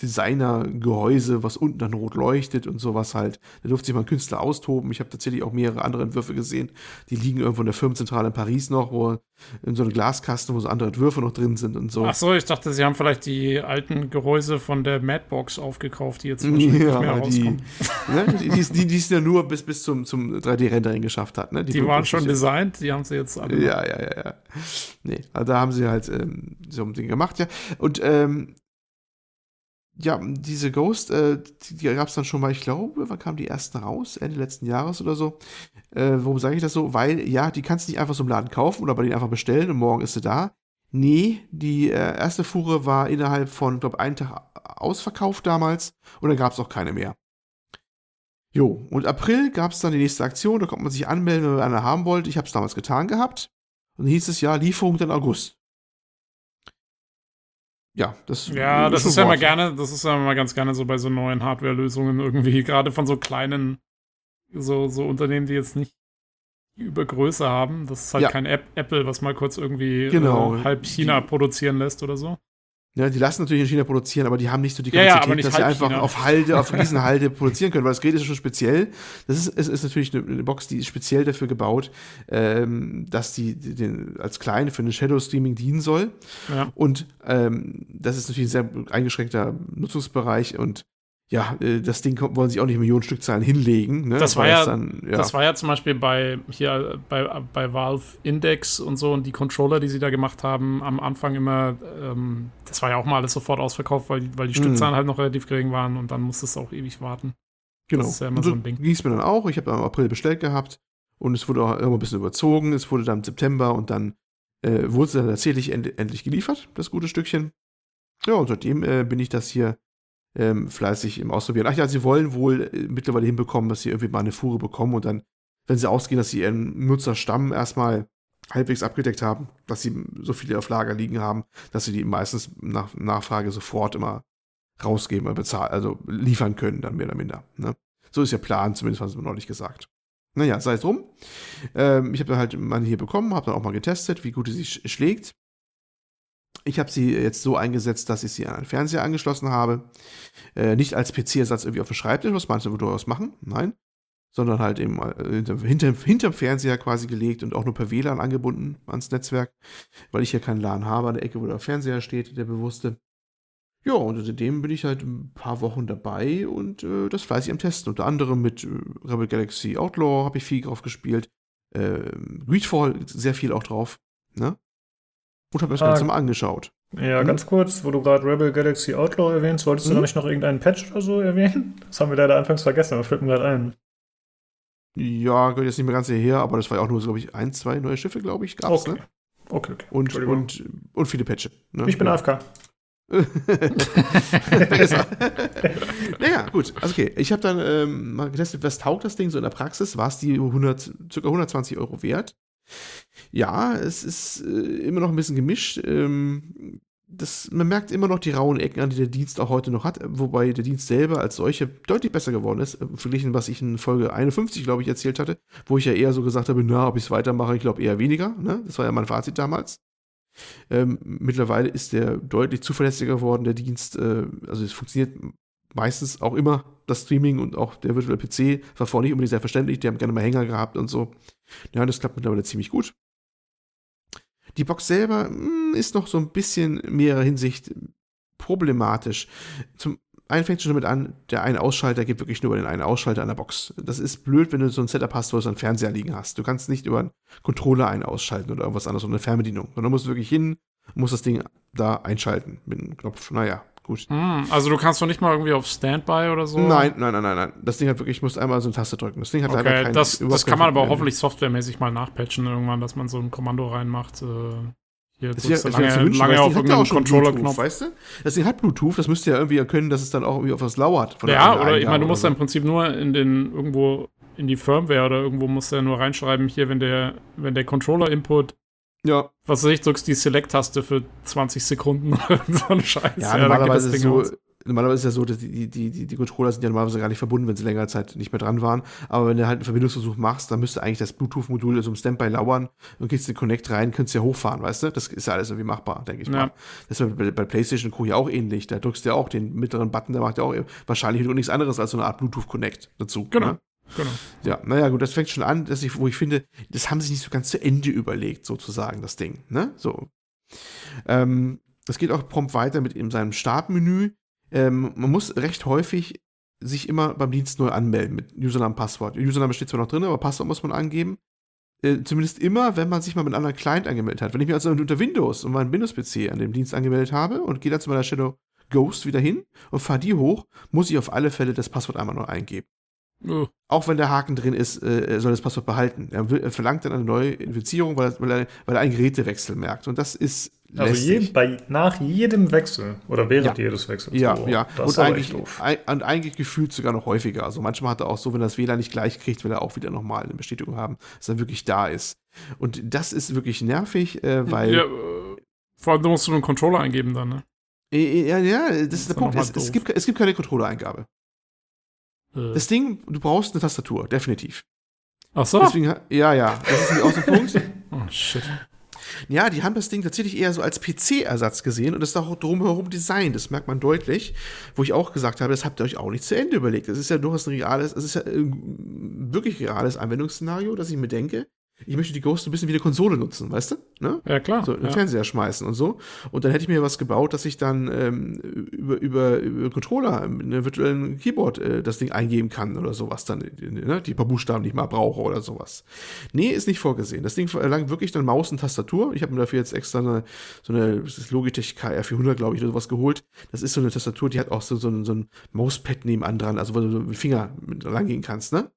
Designer-Gehäuse, was unten dann rot leuchtet und sowas halt. Da durfte sich mal ein Künstler austoben. Ich habe tatsächlich auch mehrere andere Entwürfe gesehen. Die liegen irgendwo in der Firmenzentrale in Paris noch, wo in so einem Glaskasten, wo so andere Entwürfe noch drin sind und so. Ach so, ich dachte, sie haben vielleicht die alten Gehäuse von der Madbox aufgekauft, die jetzt (laughs) wahrscheinlich ja, nicht mehr rauskommen. (laughs) Die, ne, die, die, die, die es ja nur bis, bis zum, zum 3D-Rendering geschafft hat. Ne? Die, waren schon designt, die haben sie jetzt alle. Ja, ja, ja, ja. Nee, also da haben sie halt ähm, so ein Ding gemacht, ja. Und ähm, ja, diese Ghost, äh, die, die gab es dann schon mal, ich glaube, wann kamen die ersten raus? Ende letzten Jahres oder so. Äh, warum sage ich das so? Weil, ja, die kannst du nicht einfach so im Laden kaufen oder bei denen einfach bestellen und morgen ist sie da. Nee, die äh, erste Fuhre war innerhalb von, glaube einen Tag ausverkauft damals und dann gab es auch keine mehr. Jo, und April gab es dann die nächste Aktion, da konnte man sich anmelden, wenn man eine haben wollte. Ich habe es damals getan gehabt. Und dann hieß es ja, Lieferung dann August. Ja, das, Ja, das ist ja mal Wort. gerne, das ist ja mal ganz gerne so bei so neuen Hardware-Lösungen irgendwie, (laughs) gerade von so kleinen, so, so Unternehmen, die jetzt nicht die Übergröße haben. Das ist halt Ja. kein App Apple, was mal kurz irgendwie Genau. äh, halb China Die- produzieren lässt oder so. Ja, die lassen natürlich in China produzieren, aber die haben nicht so die Ja, ja, Kapazität, aber nicht dass sie einfach China. auf Halde, auf Riesenhalde (laughs) produzieren können, weil das Gerät ist schon speziell. Das ist, es ist natürlich eine, eine Box, die ist speziell dafür gebaut, ähm, dass die, die den, als kleine für eine Shadow Streaming dienen soll. Ja. Und ähm, das ist natürlich ein sehr eingeschränkter Nutzungsbereich und ja, äh, das Ding wollen sich auch nicht Millionen Stückzahlen hinlegen. Ne? Das war ja- dann, ja. Das war ja zum Beispiel bei hier bei, bei Valve Index und so und die Controller, die sie da gemacht haben, am Anfang immer, ähm, das war ja auch mal alles sofort ausverkauft, weil, die- weil die Mhm. Stückzahlen halt noch relativ gering waren und dann musstest du auch ewig warten. Genau. Das ist ja immer Und so ein Ding. Ging es mir dann auch. Ich habe im April bestellt gehabt und es wurde auch immer ein bisschen überzogen. Es wurde dann im September und dann äh, wurde es dann tatsächlich end endlich geliefert, das gute Stückchen. Ja, und seitdem äh, bin ich das hier ähm, fleißig im Ausprobieren. Ach ja, sie wollen wohl äh, mittlerweile hinbekommen, dass sie irgendwie mal eine Fuhre bekommen und dann, wenn sie ausgehen, dass sie ihren Nutzerstamm erstmal halbwegs abgedeckt haben, dass sie so viele auf Lager liegen haben, dass sie die meistens nach Nachfrage sofort immer rausgeben, oder bezahlen, also liefern können, dann mehr oder minder. Ne? So ist der Plan, zumindest haben sie mir neulich gesagt. Naja, sei es drum. Ähm, ich habe dann halt meine hier bekommen, habe dann auch mal getestet, wie gut sie sich sch schlägt. Ich habe sie jetzt so eingesetzt, dass ich sie an einen Fernseher angeschlossen habe. Äh, nicht als PC-Ersatz irgendwie auf dem Schreibtisch, was manche durchaus machen, nein. Sondern halt eben äh, hinter, hinter, hinterm Fernseher quasi gelegt und auch nur per WLAN angebunden ans Netzwerk, weil ich hier keinen LAN habe an der Ecke, wo der Fernseher steht, der bewusste. Ja, und seitdem bin ich halt ein paar Wochen dabei und äh, das fleißig am Testen. Unter anderem mit äh, Rebel Galaxy Outlaw habe ich viel drauf gespielt. Äh, Greedfall sehr viel auch drauf. Ne? Und habe das Ah. Mal angeschaut. Ja, Hm? ganz kurz, wo du gerade Rebel Galaxy Outlaw erwähnst, wolltest du Hm? da nicht noch irgendeinen Patch oder so erwähnen? Das haben wir leider anfangs vergessen, aber fällt mir gerade ein. Ja, gehört jetzt nicht mehr ganz hierher, aber das war ja auch nur, glaube ich, ein, zwei neue Schiffe, glaube ich, gab's, Okay. ne? Okay, okay. Und, und, und viele Patche. Ne? ich bin ja. AFK. Besser. (laughs) naja, gut. Also okay, ich habe dann ähm, mal getestet, was taugt das Ding so in der Praxis? War es die 100, circa 120 Euro wert? Ja, es ist äh, immer noch ein bisschen gemischt. Ähm, das, man merkt immer noch die rauen Ecken an, die der Dienst auch heute noch hat, wobei der Dienst selber als solcher deutlich besser geworden ist, äh, verglichen, was ich in Folge 51, glaube ich, erzählt hatte, wo ich ja eher so gesagt habe, na, ob ich es weitermache, ich glaube eher weniger. Ne? Das war ja mein Fazit damals. Ähm, mittlerweile ist der deutlich zuverlässiger geworden, der Dienst. Äh, also es funktioniert meistens auch immer das Streaming und auch der Virtual PC war vorher nicht unbedingt selbstverständlich, die haben gerne mal Hänger gehabt und so. Ja, das klappt mittlerweile ziemlich gut. Die Box selber mh, ist noch so ein bisschen in mehrerer Hinsicht problematisch. Zum einen fängt schon damit an, der eine Ausschalter geht wirklich nur über den einen Ausschalter an der Box. Das ist blöd, wenn du so ein Setup hast, wo du so einen Fernseher liegen hast. Du kannst nicht über einen Controller einen ausschalten oder irgendwas anderes oder eine Fernbedienung. Sondern du musst wirklich hin, musst das Ding da einschalten mit einem Knopf. Naja, Gut. Hm, also du kannst doch nicht mal irgendwie auf Standby oder so? Nein, nein, nein, nein, nein. Das Ding hat wirklich, ich muss einmal so eine Taste drücken. Das Ding hat leider Okay, kein, das, überhaupt das kann man aber auch hoffentlich softwaremäßig mal nachpatchen irgendwann, dass man so ein Kommando reinmacht. Äh, hier Das das wär zu lange, wünschen, lange das auf ja Bluetooth, Controller-Knopf. weißt du? Das Ding hat Bluetooth, das müsste ja irgendwie können, dass es dann auch irgendwie auf was lauert. Ja, oder ich meine, Eingabe du musst ja im Prinzip nur in den irgendwo in die Firmware oder irgendwo musst du ja nur reinschreiben, hier, wenn der, wenn der Controller-Input, so. Ja, was weiß ich, drückst die Select-Taste für 20 Sekunden (laughs) oder so ein Scheiß. ja, geht normalerweise ist so, normalerweise ist ja so, dass die, die, die, die Controller sind ja normalerweise gar nicht verbunden, wenn sie längere Zeit nicht mehr dran waren. Aber wenn du halt einen Verbindungsversuch machst, dann müsste eigentlich das Bluetooth-Modul so im Standby lauern und gehst in den Connect rein, könntest ja hochfahren, weißt du? Das ist ja alles irgendwie machbar, denke ich Ja. mal. Das ist bei, bei PlayStation Co. ja auch ähnlich. Da drückst du ja auch den mittleren Button, der macht ja auch wahrscheinlich nichts anderes als so eine Art Bluetooth-Connect dazu. Genau. Ne? Genau. Ja, naja, gut, das fängt schon an, dass ich, wo ich finde, das haben sie nicht so ganz zu Ende überlegt, sozusagen, das Ding. Ne? So. Ähm, das geht auch prompt weiter mit in seinem Startmenü. Ähm, man muss recht häufig sich immer beim Dienst neu anmelden mit Username und Passwort. Username steht zwar noch drin, aber Passwort muss man angeben. Äh, zumindest immer, wenn man sich mal mit einem anderen Client angemeldet hat. Wenn ich mir also unter Windows und meinen Windows-PC an dem Dienst angemeldet habe und gehe dann zu meiner Shadow Ghost wieder hin und fahre die hoch, muss ich auf alle Fälle das Passwort einmal neu eingeben. Oh, Auch wenn der Haken drin ist, äh, er soll das Passwort behalten. Er, will, er verlangt dann eine neue Infizierung, weil er, weil, er, weil er einen Gerätewechsel merkt. Und das ist Also je, bei, nach jedem Wechsel oder während Ja. jedes Wechsels. ja, Oh, ja. Das Und eigentlich, ein, und eigentlich gefühlt sogar noch häufiger. Also manchmal hat er auch so, wenn er das WLAN nicht gleich kriegt, will er auch wieder nochmal eine Bestätigung haben, dass er wirklich da ist. Und das ist wirklich nervig, äh, weil. ja, äh, vor allem, du musst du einen Controller eingeben dann, ne? Ja, ja, das ist ist der Punkt. Es, es, gibt, es gibt keine Controller-Eingabe. Äh, Das Ding, du brauchst eine Tastatur, definitiv. ach so? Deswegen, ja, ja, das ist auch so ein Punkt. Oh, shit. Ja, die haben das Ding tatsächlich eher so als PC-Ersatz gesehen und das ist auch drumherum designt. Das merkt man deutlich. Wo ich auch gesagt habe, das habt ihr euch auch nicht zu Ende überlegt. Das ist ja durchaus ein reales, es ist ja äh, wirklich reales Anwendungsszenario, dass ich mir denke, ich möchte die Ghost ein bisschen wie eine Konsole nutzen, weißt du? Ne? Ja, klar. So, den ja. Fernseher schmeißen und so. Und dann hätte ich mir was gebaut, dass ich dann ähm, über, über, über Controller mit einem virtuellen Keyboard äh, das Ding eingeben kann oder sowas dann, ne? die paar Buchstaben, die ich mal brauche oder sowas. Nee, ist nicht vorgesehen. Das Ding verlangt wirklich dann Maus und Tastatur. Ich habe mir dafür jetzt extra eine, so eine das ist Logitech KR400, glaube ich, oder sowas geholt. Das ist so eine Tastatur, die hat auch so, so, ein, so ein Mauspad nebenan dran, also wo du so mit dem Finger mit rangehen kannst, ne?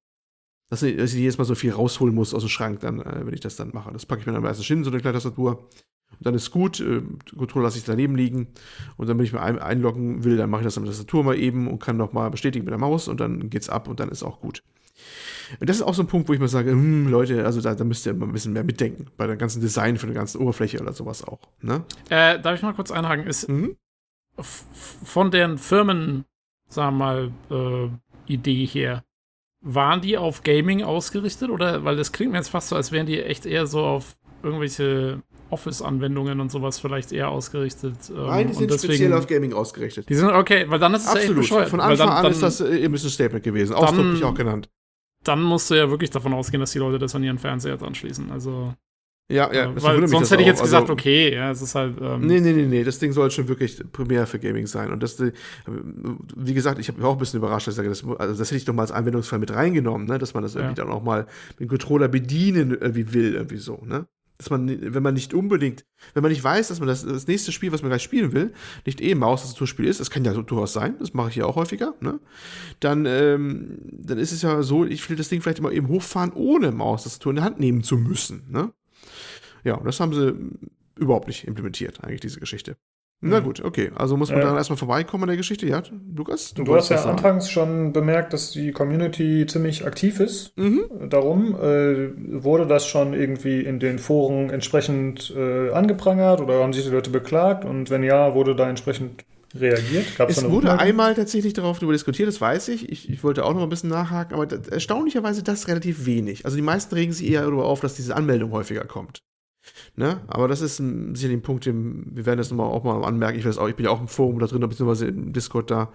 Dass ich, dass ich jedes Mal so viel rausholen muss aus dem Schrank, dann, äh, wenn ich das dann mache. Das packe ich mir dann meistens hin, so eine kleine Tastatur. Und dann ist gut, äh, Controller lasse ich daneben liegen. Und dann, wenn ich mir ein, einloggen will, dann mache ich das mit der Tastatur mal eben und kann noch mal bestätigen mit der Maus und dann geht's ab und dann ist auch gut. Und das ist auch so ein Punkt, wo ich mir sage, hm, Leute, also da, da müsst ihr mal ein bisschen mehr mitdenken. Bei der ganzen Design für die ganze Oberfläche oder sowas auch. Ne? Äh, darf ich mal kurz einhaken? Ist Mhm. von deren Firmen, sagen wir mal, äh, Idee her, waren die auf Gaming ausgerichtet? Oder, weil das klingt mir jetzt fast so, als wären die echt eher so auf irgendwelche Office-Anwendungen und sowas vielleicht eher ausgerichtet. ähm, Nein, die sind deswegen- speziell auf Gaming ausgerichtet. Die sind, okay, weil dann ist es ja Absolut. bescheuert. Von Anfang dann, an dann, ist das äh, ein Statement gewesen. Ausdrücklich auch genannt. Dann musst du ja wirklich davon ausgehen, dass die Leute das an ihren Fernseher anschließen. Also, Ja, ja. äh, das weil mich sonst das hätte ich auch. jetzt gesagt, Also- okay, ja, es ist halt. Ähm, Nee, nee, nee, nee, das Ding soll schon wirklich primär für Gaming sein. Und das, äh, wie gesagt, ich habe auch ein bisschen überrascht, dass ich sage, das, also das hätte ich doch mal als Anwendungsfall mit reingenommen, ne? dass man das irgendwie Ja. dann auch mal mit dem Controller bedienen irgendwie will, irgendwie so, ne? Dass man, wenn man nicht unbedingt, wenn man nicht weiß, dass man das, das nächste Spiel, was man gleich spielen will, nicht eh ein Maus-Tastaturspiel ist, das kann ja so durchaus sein, das mache ich ja auch häufiger, ne? Dann, ähm, dann ist es ja so, ich will das Ding vielleicht immer eben hochfahren, ohne Maus-Tastatur in der Hand nehmen zu müssen, ne? Ja, und das haben sie überhaupt nicht implementiert, eigentlich, diese Geschichte. Na Mhm. gut, okay. Also muss man Ja. dann erstmal vorbeikommen an der Geschichte. Ja, Lukas? Du, wolltest hast ja sagen. anfangs schon bemerkt, dass die Community ziemlich aktiv ist. Mhm. Darum äh, wurde das schon irgendwie in den Foren entsprechend äh, angeprangert oder haben sich die Leute beklagt? Und wenn ja, wurde da entsprechend reagiert? Gab's Es wurde einmal tatsächlich darauf darüber diskutiert, das weiß ich. ich. Ich wollte auch noch ein bisschen nachhaken, aber erstaunlicherweise das relativ wenig. Also die meisten regen sich eher darüber auf, dass diese Anmeldung häufiger kommt. Ne? Aber das ist ähm, sicherlich ein Punkt, den wir werden das nochmal auch mal anmerken. Ich weiß auch, ich bin ja auch im Forum da drin, beziehungsweise im Discord da.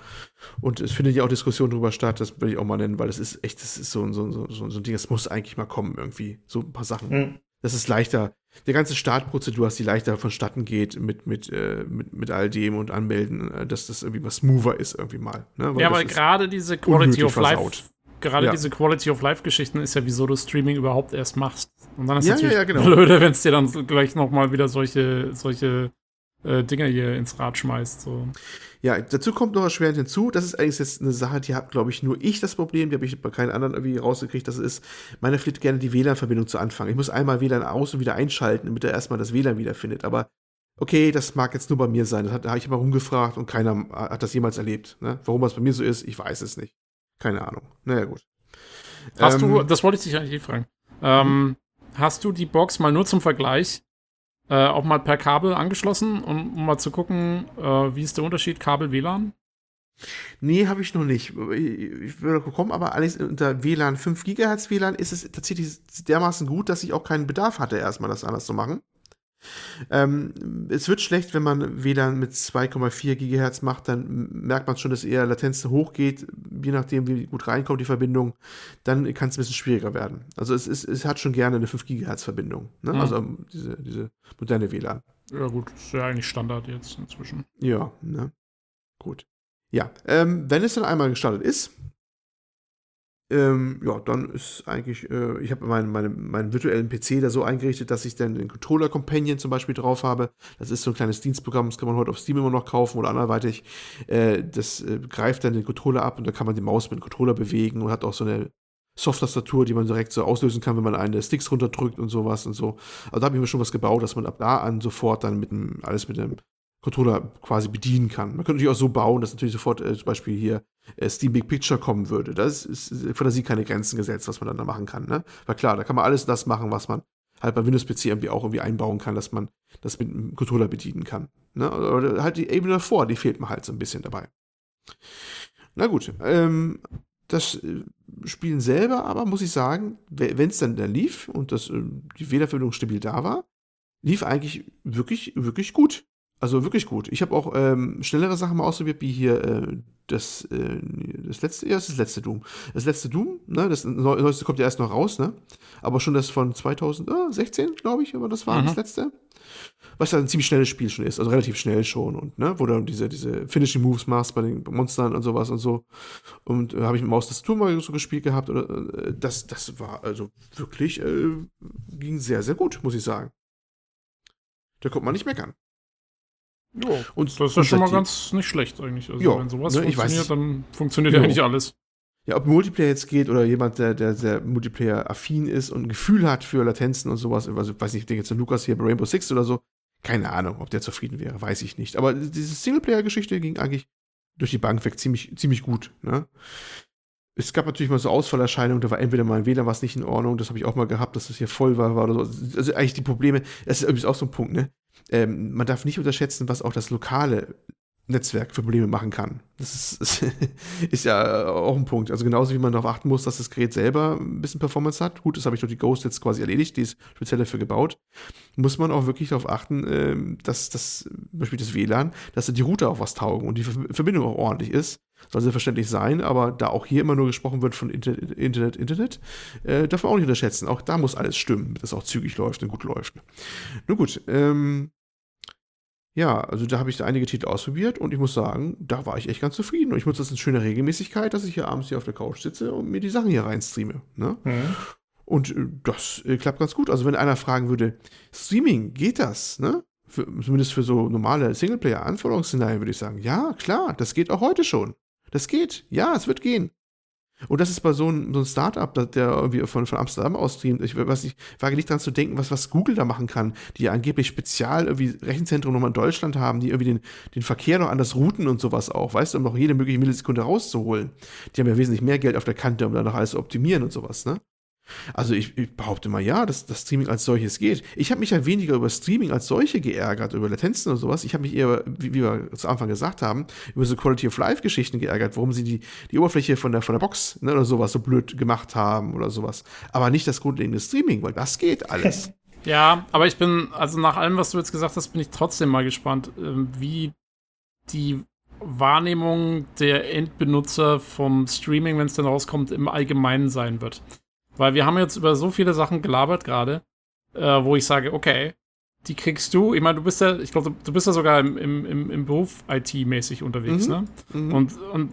Und es findet ja auch Diskussion darüber statt, das will ich auch mal nennen, weil das ist echt, das ist so, ein- so, so, so, ein Ding, das muss eigentlich mal kommen irgendwie. So ein paar Sachen. Hm. Das ist leichter. Die ganze Startprozedur, dass die leichter vonstatten geht mit, mit, äh, mit, mit all dem und Anmelden, äh, dass das irgendwie mal smoother ist, irgendwie mal. Ne? Ja, aber gerade diese Quality of Life. Gerade Ja. diese Quality of Life Geschichten ist ja, wieso du Streaming überhaupt erst machst. Und dann ist Ja, natürlich ja, genau. blöde, (laughs) wenn es dir dann gleich nochmal wieder solche, solche äh, Dinger hier ins Rad schmeißt. So. Ja, dazu kommt noch erschwerend hinzu. Das ist eigentlich jetzt eine Sache, die habe, glaube ich, nur ich das Problem. Die habe ich bei keinen anderen irgendwie rausgekriegt. Das ist, meine fliegt gerne die WLAN-Verbindung zu Anfang. Ich muss einmal WLAN aus und wieder einschalten, damit er erstmal das WLAN wiederfindet. Aber okay, das mag jetzt nur bei mir sein. Das da habe ich mal rumgefragt und keiner hat das jemals erlebt. Ne? Warum das bei mir so ist, ich weiß es nicht. Keine Ahnung. Naja, gut. Hast ähm, du, das wollte ich dich eigentlich eh fragen. Ähm, hast du die Box mal nur zum Vergleich äh, auch mal per Kabel angeschlossen, um, um mal zu gucken, äh, wie ist der Unterschied Kabel-WLAN? Nee, habe ich noch nicht. Ich würde kommen, aber alles unter WLAN 5 GHz WLAN ist es tatsächlich dermaßen gut, dass ich auch keinen Bedarf hatte, erstmal das anders zu machen. Ähm, es wird schlecht, wenn man WLAN mit 2,4 GHz macht, dann merkt man schon, dass eher Latenz hochgeht, je nachdem, wie gut reinkommt die Verbindung, dann kann es ein bisschen schwieriger werden. Also es, ist, es hat schon gerne eine 5 GHz Verbindung, ne? mhm. also diese, diese moderne WLAN. Ja gut, ist ja eigentlich Standard jetzt inzwischen. Ja, ne? Gut. Ja, ähm, wenn es dann einmal gestartet ist, ähm, ja, dann ist eigentlich, äh, ich habe meinen, meinen, meinen virtuellen PC da so eingerichtet, dass ich dann den Controller Companion zum Beispiel drauf habe. Das ist so ein kleines Dienstprogramm, das kann man heute auf Steam immer noch kaufen oder anderweitig. Äh, das äh, greift dann den Controller ab und da kann man die Maus mit dem Controller bewegen und hat auch so eine Soft-Tastatur, die man direkt so auslösen kann, wenn man einen der Sticks runterdrückt und sowas und so. Also da habe ich mir schon was gebaut, dass man ab da an sofort dann mit dem, alles mit dem Controller quasi bedienen kann. Man könnte natürlich auch so bauen, dass natürlich sofort äh, zum Beispiel hier Steam Big Picture kommen würde. Das ist, Fantasie keine Grenzen gesetzt, was man dann da machen kann. Ne? Weil klar, da kann man alles das machen, was man halt beim Windows-PC irgendwie auch irgendwie einbauen kann, dass man das mit einem Controller bedienen kann. Ne? Oder halt die Ebene davor, die fehlt mir halt so ein bisschen dabei. Na gut, ähm, das äh, Spielen selber aber, muss ich sagen, wenn es dann da lief und das, äh, die WLAN-Verbindung stabil da war, lief eigentlich wirklich, wirklich gut. Also wirklich gut. Ich habe auch ähm, schnellere Sachen mal ausprobiert, wie hier äh, das, äh, das letzte, ja, das ist das letzte Doom. Das letzte Doom, ne, das neueste kommt ja erst noch raus, ne? Aber schon das von 2016, glaube ich, aber das war mhm. das letzte. Was ja ein ziemlich schnelles Spiel schon ist, also relativ schnell schon und, ne, wo du diese, diese Finishing Moves machst bei den Monstern und sowas und so. Und äh, habe ich mit Maus das Tour mal so gespielt gehabt oder äh, das, das war also wirklich, äh, ging sehr, sehr gut, muss ich sagen. Da kommt man nicht meckern. Jo, und das ist ja schon mal ganz nicht schlecht eigentlich. Also jo, wenn sowas ne, funktioniert, dann funktioniert jo. ja eigentlich alles. Ja, ob Multiplayer jetzt geht oder jemand, der, der sehr Multiplayer-affin ist und ein Gefühl hat für Latenzen und sowas, also weiß nicht, ich denke jetzt an Lukas hier bei Rainbow Six oder so, keine Ahnung, ob der zufrieden wäre, weiß ich nicht. Aber diese Singleplayer-Geschichte ging eigentlich durch die Bank weg ziemlich, ziemlich gut. Ne? Es gab natürlich mal so Ausfallerscheinungen, da war entweder mal ein WLAN was nicht in Ordnung, das habe ich auch mal gehabt, dass das hier voll war, war oder so. Also eigentlich die Probleme, das ist übrigens auch so ein Punkt, ne? Ähm, man darf nicht unterschätzen, was auch das lokale Netzwerk für Probleme machen kann. Das (laughs) ist, ist, ja auch ein Punkt. Also genauso wie man darauf achten muss, dass das Gerät selber ein bisschen Performance hat. Gut, das habe ich durch die Ghost jetzt quasi erledigt, die ist speziell dafür gebaut. Muss man auch wirklich darauf achten, ähm, dass das, zum Beispiel das WLAN, dass die Router auch was taugen und die Verbindung auch ordentlich ist. Soll selbstverständlich sein, aber da auch hier immer nur gesprochen wird von Internet, Internet, Internet äh, darf man auch nicht unterschätzen. Auch da muss alles stimmen, dass auch zügig läuft und gut läuft. Nun gut, ähm, ja, also da habe ich einige Titel ausprobiert und ich muss sagen, da war ich echt ganz zufrieden. Und ich muss das in schöner Regelmäßigkeit, dass ich hier abends hier auf der Couch sitze und mir die Sachen hier reinstreame. Ne? Mhm. Und äh, das äh, klappt ganz gut. Also wenn einer fragen würde, Streaming, geht das? Ne? Für, zumindest für so normale Singleplayer-Anforderungsszenarien würde ich sagen, ja, klar, das geht auch heute schon. Das geht. Ja, es wird gehen. Und das ist bei so einem, so einem Startup, der irgendwie von, von Amsterdam aus streamt. Ich weiß nicht, wage nicht daran zu denken, was, was Google da machen kann, die ja angeblich spezial irgendwie Rechenzentrum nochmal in Deutschland haben, die irgendwie den, den Verkehr noch anders routen und sowas auch, weißt du, um noch jede mögliche Millisekunde rauszuholen. Die haben ja wesentlich mehr Geld auf der Kante, um da noch alles zu optimieren und sowas, ne? Also ich, ich, behaupte mal ja, dass das Streaming als solches geht. Ich habe mich ja weniger über Streaming als solche geärgert, über Latenzen und sowas. Ich habe mich eher, wie, wie, wir zu Anfang gesagt haben, über so Quality of Life Geschichten geärgert, warum sie die, die Oberfläche von der, von der Box ne, oder sowas so blöd gemacht haben oder sowas. Aber nicht das grundlegende Streaming, weil das geht alles. (laughs) Ja, aber ich bin, also nach allem, was du jetzt gesagt hast, bin ich trotzdem mal gespannt, ähm, wie die Wahrnehmung der Endbenutzer vom Streaming, wenn es dann rauskommt, im Allgemeinen sein wird. Weil wir haben jetzt über so viele Sachen gelabert gerade, äh, wo ich sage, okay, die kriegst du. Ich meine, du bist ja, ich glaube, du, bist ja sogar im, im, im Beruf IT-mäßig unterwegs, mhm. ne? Mhm. Und, und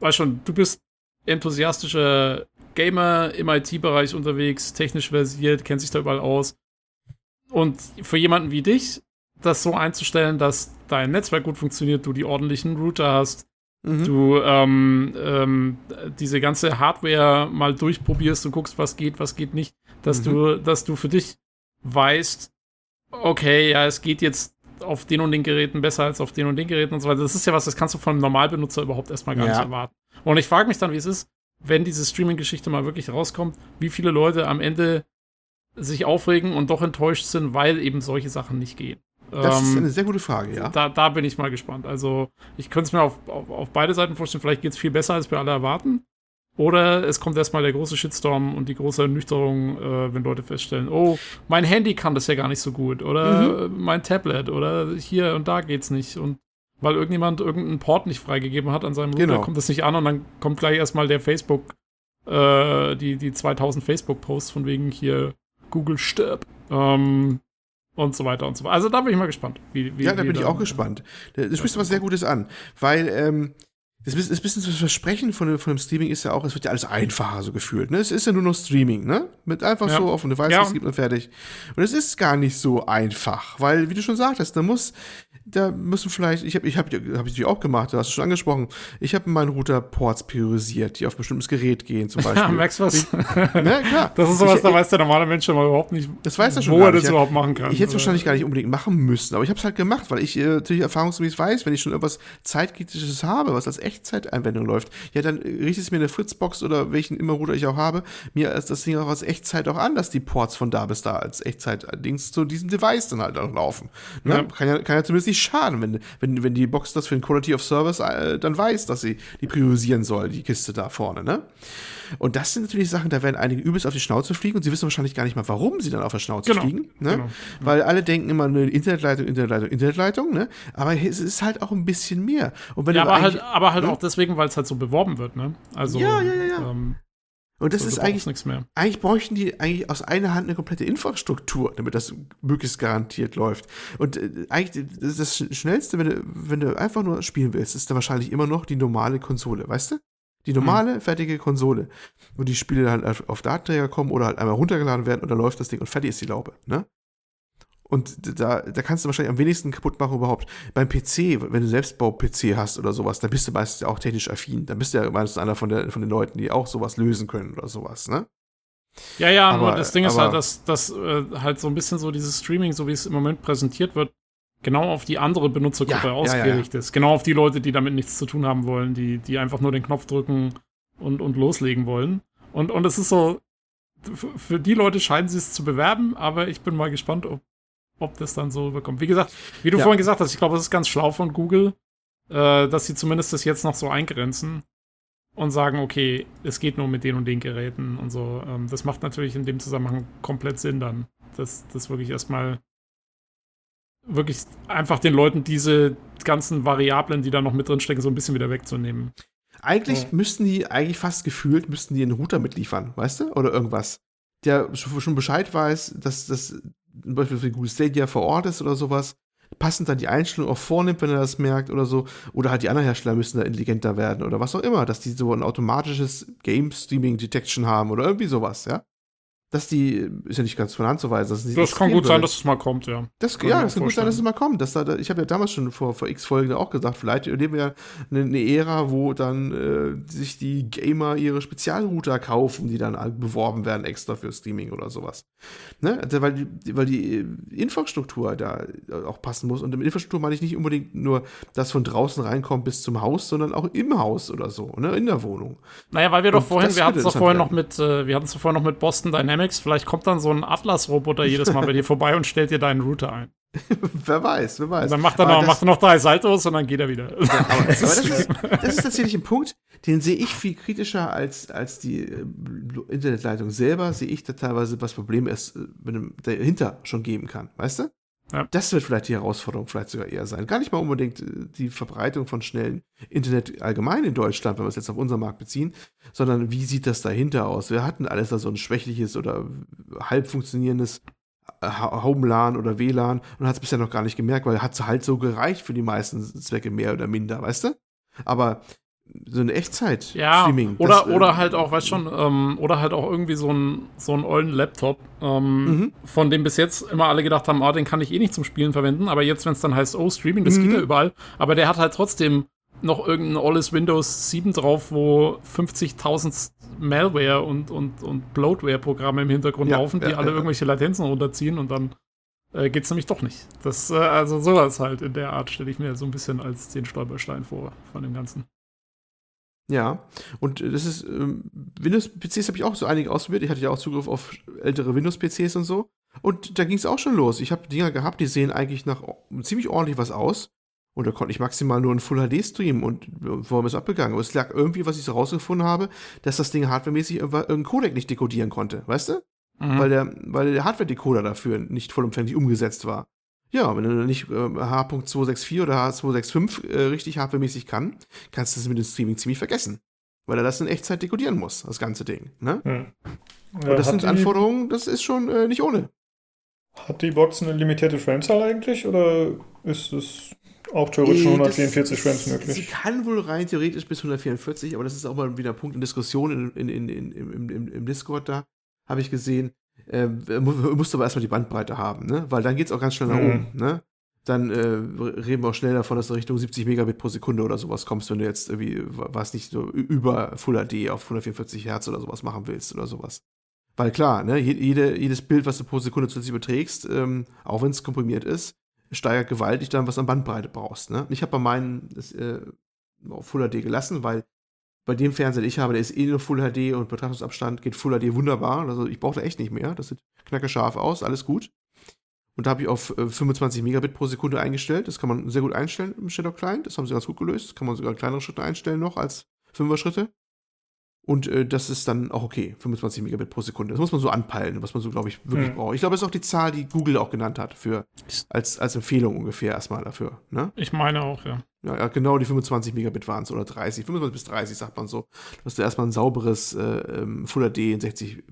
weißt schon, du bist enthusiastischer Gamer im IT-Bereich unterwegs, technisch versiert, kennt sich da überall aus. Und für jemanden wie dich, das so einzustellen, dass dein Netzwerk gut funktioniert, du die ordentlichen Router hast, Mhm. du ähm, ähm, diese ganze Hardware mal durchprobierst, du guckst, was geht, was geht nicht, dass Mhm. du, dass du für dich weißt, okay, ja, es geht jetzt auf den und den Geräten besser als auf den und den Geräten und so weiter. Das ist ja was, das kannst du von einem Normalbenutzer überhaupt erstmal gar Ja. nicht erwarten. Und ich frage mich dann, wie es ist, wenn diese Streaming-Geschichte mal wirklich rauskommt, wie viele Leute am Ende sich aufregen und doch enttäuscht sind, weil eben solche Sachen nicht gehen. Das ist Ähm, eine sehr gute Frage, ja. da, da bin ich mal gespannt. Also, ich könnte es mir auf, auf, auf beide Seiten vorstellen. Vielleicht geht es viel besser, als wir alle erwarten. Oder es kommt erstmal der große Shitstorm und die große Ernüchterung, äh, wenn Leute feststellen, oh, mein Handy kann das ja gar nicht so gut. Oder äh, mein Tablet. Oder hier und da geht's nicht. Und weil irgendjemand irgendeinen Port nicht freigegeben hat an seinem Router, Genau. kommt das nicht an und dann kommt gleich erstmal der Facebook, äh, die, die 2000 Facebook-Posts von wegen hier Google stirb. Ähm, und so weiter und so weiter. Also da bin ich mal gespannt. Wie, wie, ja, da bin ich auch gespannt. Da- Du sprichst was sehr Gutes an, weil ähm, das ist ein bisschen das Versprechen von, dem- von dem Streaming ist ja auch, es wird ja alles einfacher so gefühlt. Ne? Es ist ja nur noch Streaming, ne? Mit einfach Ja. so auf ein Device Ja. gibt und fertig. Und es ist gar nicht so einfach, weil, wie du schon sagtest, da muss, da müssen vielleicht, ich habe, ich habe, habe ich natürlich auch gemacht, du hast es schon angesprochen, ich habe meinen Router Ports priorisiert, die auf ein bestimmtes Gerät gehen, zum (laughs) Beispiel. Ja, merkst du was? ne, klar. (laughs) Das ist sowas, ich, da weiß der normale Mensch immer überhaupt nicht, Das weiß er schon wo er das nicht. überhaupt machen kann. Ich hätte es Oder- wahrscheinlich gar nicht unbedingt machen müssen, aber ich habe es halt gemacht, weil ich äh, natürlich erfahrungsgemäß weiß, wenn ich schon irgendwas Zeitkritisches habe, was als Echtzeiteinwendung läuft, ja, dann richtet es mir eine Fritzbox oder welchen immer Router ich auch habe, mir als das Ding auch als Echtzeit auch an, dass die Ports von da bis da als Echtzeit-Dings zu diesem Device dann halt auch laufen. Ne? Ja. Kann, ja, kann ja zumindest nicht schaden, wenn, wenn, wenn die Box das für den Quality of Service äh, dann weiß, dass sie die priorisieren soll, die Kiste da vorne, ne? Und das sind natürlich Sachen, da werden einige übelst auf die Schnauze fliegen und sie wissen wahrscheinlich gar nicht mal, warum sie dann auf der Schnauze Genau, fliegen. Ne? genau. Weil alle denken immer nur Internetleitung, Internetleitung, Internetleitung, ne? Aber es ist halt auch ein bisschen mehr. Und wenn Ja, aber halt, aber halt ne? auch deswegen, weil es halt so beworben wird, ne? Also, Ja, ja, ja, ja. Ähm, und das so, ist eigentlich, nichts mehr. eigentlich bräuchten die eigentlich aus einer Hand eine komplette Infrastruktur, damit das möglichst garantiert läuft. Und äh, eigentlich das, das Schnellste, wenn du, wenn du einfach nur spielen willst, ist da wahrscheinlich immer noch die normale Konsole, weißt du? Die normale, fertige Konsole. Wo die Spiele dann auf, Datenträger kommen oder halt einmal runtergeladen werden und dann läuft das Ding und fertig ist die Laube, ne? Und da, da kannst du wahrscheinlich am wenigsten kaputt machen überhaupt. Beim PC, wenn du Selbstbau-PC hast oder sowas, dann bist du meistens auch technisch affin. Dann bist du ja meistens einer von, der, von den Leuten, die auch sowas lösen können oder sowas, ne? Ja, ja, Aber- nur das Ding ist aber- halt, dass, dass äh, halt so ein bisschen so dieses Streaming, so wie es im Moment präsentiert wird, genau auf die andere Benutzergruppe Ja, ja, ausgerichtet ist. Genau auf die Leute, die damit nichts zu tun haben wollen, die, die einfach nur den Knopf drücken und, und loslegen wollen. Und, und es ist so, für die Leute scheinen sie es zu bewerben, aber ich bin mal gespannt, ob, ob das dann so bekommt. Wie gesagt, wie du Ja. vorhin gesagt hast, ich glaube, es ist ganz schlau von Google, äh, dass sie zumindest das jetzt noch so eingrenzen und sagen, okay, es geht nur mit den und den Geräten und so. Ähm, das macht natürlich in dem Zusammenhang komplett Sinn dann. Das, das wirklich erstmal wirklich einfach den Leuten diese ganzen Variablen, die da noch mit drin stecken, so ein bisschen wieder wegzunehmen. Eigentlich Ja. müssten die, eigentlich fast gefühlt, müssten die einen Router mitliefern, weißt du? Oder irgendwas. Der schon schon Bescheid weiß, dass das zum Beispiel für Google Stadia vor Ort ist oder sowas. Passend dann die Einstellung auch vornimmt, wenn er das merkt oder so. Oder halt die anderen Hersteller müssen da intelligenter werden oder was auch immer, dass die so ein automatisches Game Streaming Detection haben oder irgendwie sowas, ja? Dass die, ist ja nicht ganz von Hand zu weisen. sie Das kann gut sein, dass es mal kommt, ja. Das, Kann ja, das kann gut sein, dass es mal kommt. Dass da, da- ich habe ja damals schon vor, vor x Folgen auch gesagt, vielleicht erleben wir ja eine, eine Ära, wo dann äh, sich die Gamer ihre Spezialrouter kaufen, die dann beworben werden extra für Streaming oder sowas. Ne? Also, weil, die, weil die äh, Infrastruktur da auch passen muss. Und mit Infrastruktur meine ich nicht unbedingt nur, dass von draußen reinkommt bis zum Haus, sondern auch im Haus oder so, ne? in der Wohnung. Naja, weil wir doch Und vorhin, das wir hatten es doch vorhin noch mit, äh, wir hatten es vorhin noch mit Boston Dynamics. Vielleicht kommt dann so ein Atlas-Roboter jedes Mal bei dir (laughs) vorbei und stellt dir deinen Router ein. (laughs) wer weiß, wer weiß. Und dann macht er, Aber noch, macht er noch drei Saltos und dann geht er wieder. Aber, aber das, (laughs) ist, das ist tatsächlich ein Punkt, den sehe ich viel kritischer als, als die äh, Internetleitung selber, sehe ich da teilweise, was Probleme es äh, dahinter schon geben kann, weißt du? Ja. Das wird vielleicht die Herausforderung vielleicht sogar eher sein. Gar nicht mal unbedingt äh, die Verbreitung von schnellen Internet allgemein in Deutschland, wenn wir es jetzt auf unseren Markt beziehen, sondern wie sieht das dahinter aus? Wir hatten alles da so ein schwächliches oder halb funktionierendes äh, Homelan oder WLAN und hat es bisher noch gar nicht gemerkt, weil hat es halt so gereicht für die meisten Zwecke mehr oder minder, weißt du? Aber so eine Echtzeit-Streaming. Ja, oder, Das, äh, oder halt auch, weißt schon, ähm, oder halt auch irgendwie so ein, so einen ollen Laptop, ähm, Mhm. von dem bis jetzt immer alle gedacht haben, ah, den kann ich eh nicht zum Spielen verwenden, aber jetzt, wenn es dann heißt, oh, Streaming, das Mhm. geht ja überall, aber der hat halt trotzdem noch irgendein alles Windows 7 drauf, wo 50.000 Malware und, und, und Bloatware-Programme im Hintergrund Ja, laufen, die ja, alle ja. irgendwelche Latenzen runterziehen und dann äh, geht's nämlich doch nicht. Das, äh, also sowas halt in der Art stelle ich mir so ein bisschen als den Stolperstein vor von dem Ganzen. Ja, und äh, das ist, ähm, Windows-PCs habe ich auch so einige ausprobiert. Ich hatte ja auch Zugriff auf ältere Windows-PCs und so. Und da ging es auch schon los. Ich habe Dinger gehabt, die sehen eigentlich nach ziemlich ordentlich was aus. Und da konnte ich maximal nur in Full HD streamen und äh, warum ist abgegangen? Aber es lag irgendwie, was ich so rausgefunden habe, dass das Ding hardwaremäßig irgendeinen Codec nicht dekodieren konnte, weißt du? Mhm. Weil der, weil der Hardware-Decoder dafür nicht vollumfänglich umgesetzt war. Ja, wenn du nicht äh, H.264 oder H265 äh, richtig hardwaremäßig kann, kannst du es mit dem Streaming ziemlich vergessen. Weil er das in Echtzeit dekodieren muss, das ganze Ding. Ne? Hm. Ja, Und das sind Anforderungen, das ist schon äh, nicht ohne. Hat die Box eine limitierte Framezahl eigentlich oder ist es auch theoretisch nur Äh, das- 144 Frames Sie möglich? kann wohl rein theoretisch bis 144, aber das ist auch mal wieder ein Punkt in Diskussion in, in, in, in, im, im, im Discord da, habe ich gesehen. Äh, mu- musst aber erstmal die Bandbreite haben, ne? Weil dann geht es auch ganz schnell nach Mhm. oben, ne? Dann äh, reden wir auch schnell davon, dass du Richtung 70 Megabit pro Sekunde oder sowas kommst, wenn du jetzt irgendwie, was nicht so über Full HD auf 144 Hertz oder sowas machen willst oder sowas. Weil klar, ne, je- jede, jedes Bild, was du pro Sekunde zusätzlich überträgst, ähm, auch wenn es komprimiert ist, steigert gewaltig dann, was du an Bandbreite brauchst. Ne? Ich habe bei meinen das, äh, auf Full HD gelassen, weil bei dem Fernseher, den ich habe, der ist eh nur Full HD und Betrachtungsabstand geht Full HD wunderbar. Also ich brauche da echt nicht mehr. Das sieht knacke scharf aus, alles gut. Und da habe ich auf äh, 25 Megabit pro Sekunde eingestellt. Das kann man sehr gut einstellen im Shadow Client. Das haben sie ganz gut gelöst. Das kann man sogar kleinere Schritte einstellen noch als 5er Schritte. Und äh, das ist dann auch okay, 25 Megabit pro Sekunde. Das muss man so anpeilen, was man so, glaube ich, wirklich Hm. braucht. Ich glaube, das ist auch die Zahl, die Google auch genannt hat, für, als, als Empfehlung ungefähr erstmal dafür. Ne? Ich meine auch, ja. Ja, ja, genau die 25 Megabit waren es oder 30, 25 bis 30 sagt man so, dass du erstmal ein sauberes äh, ähm, Full HD in 60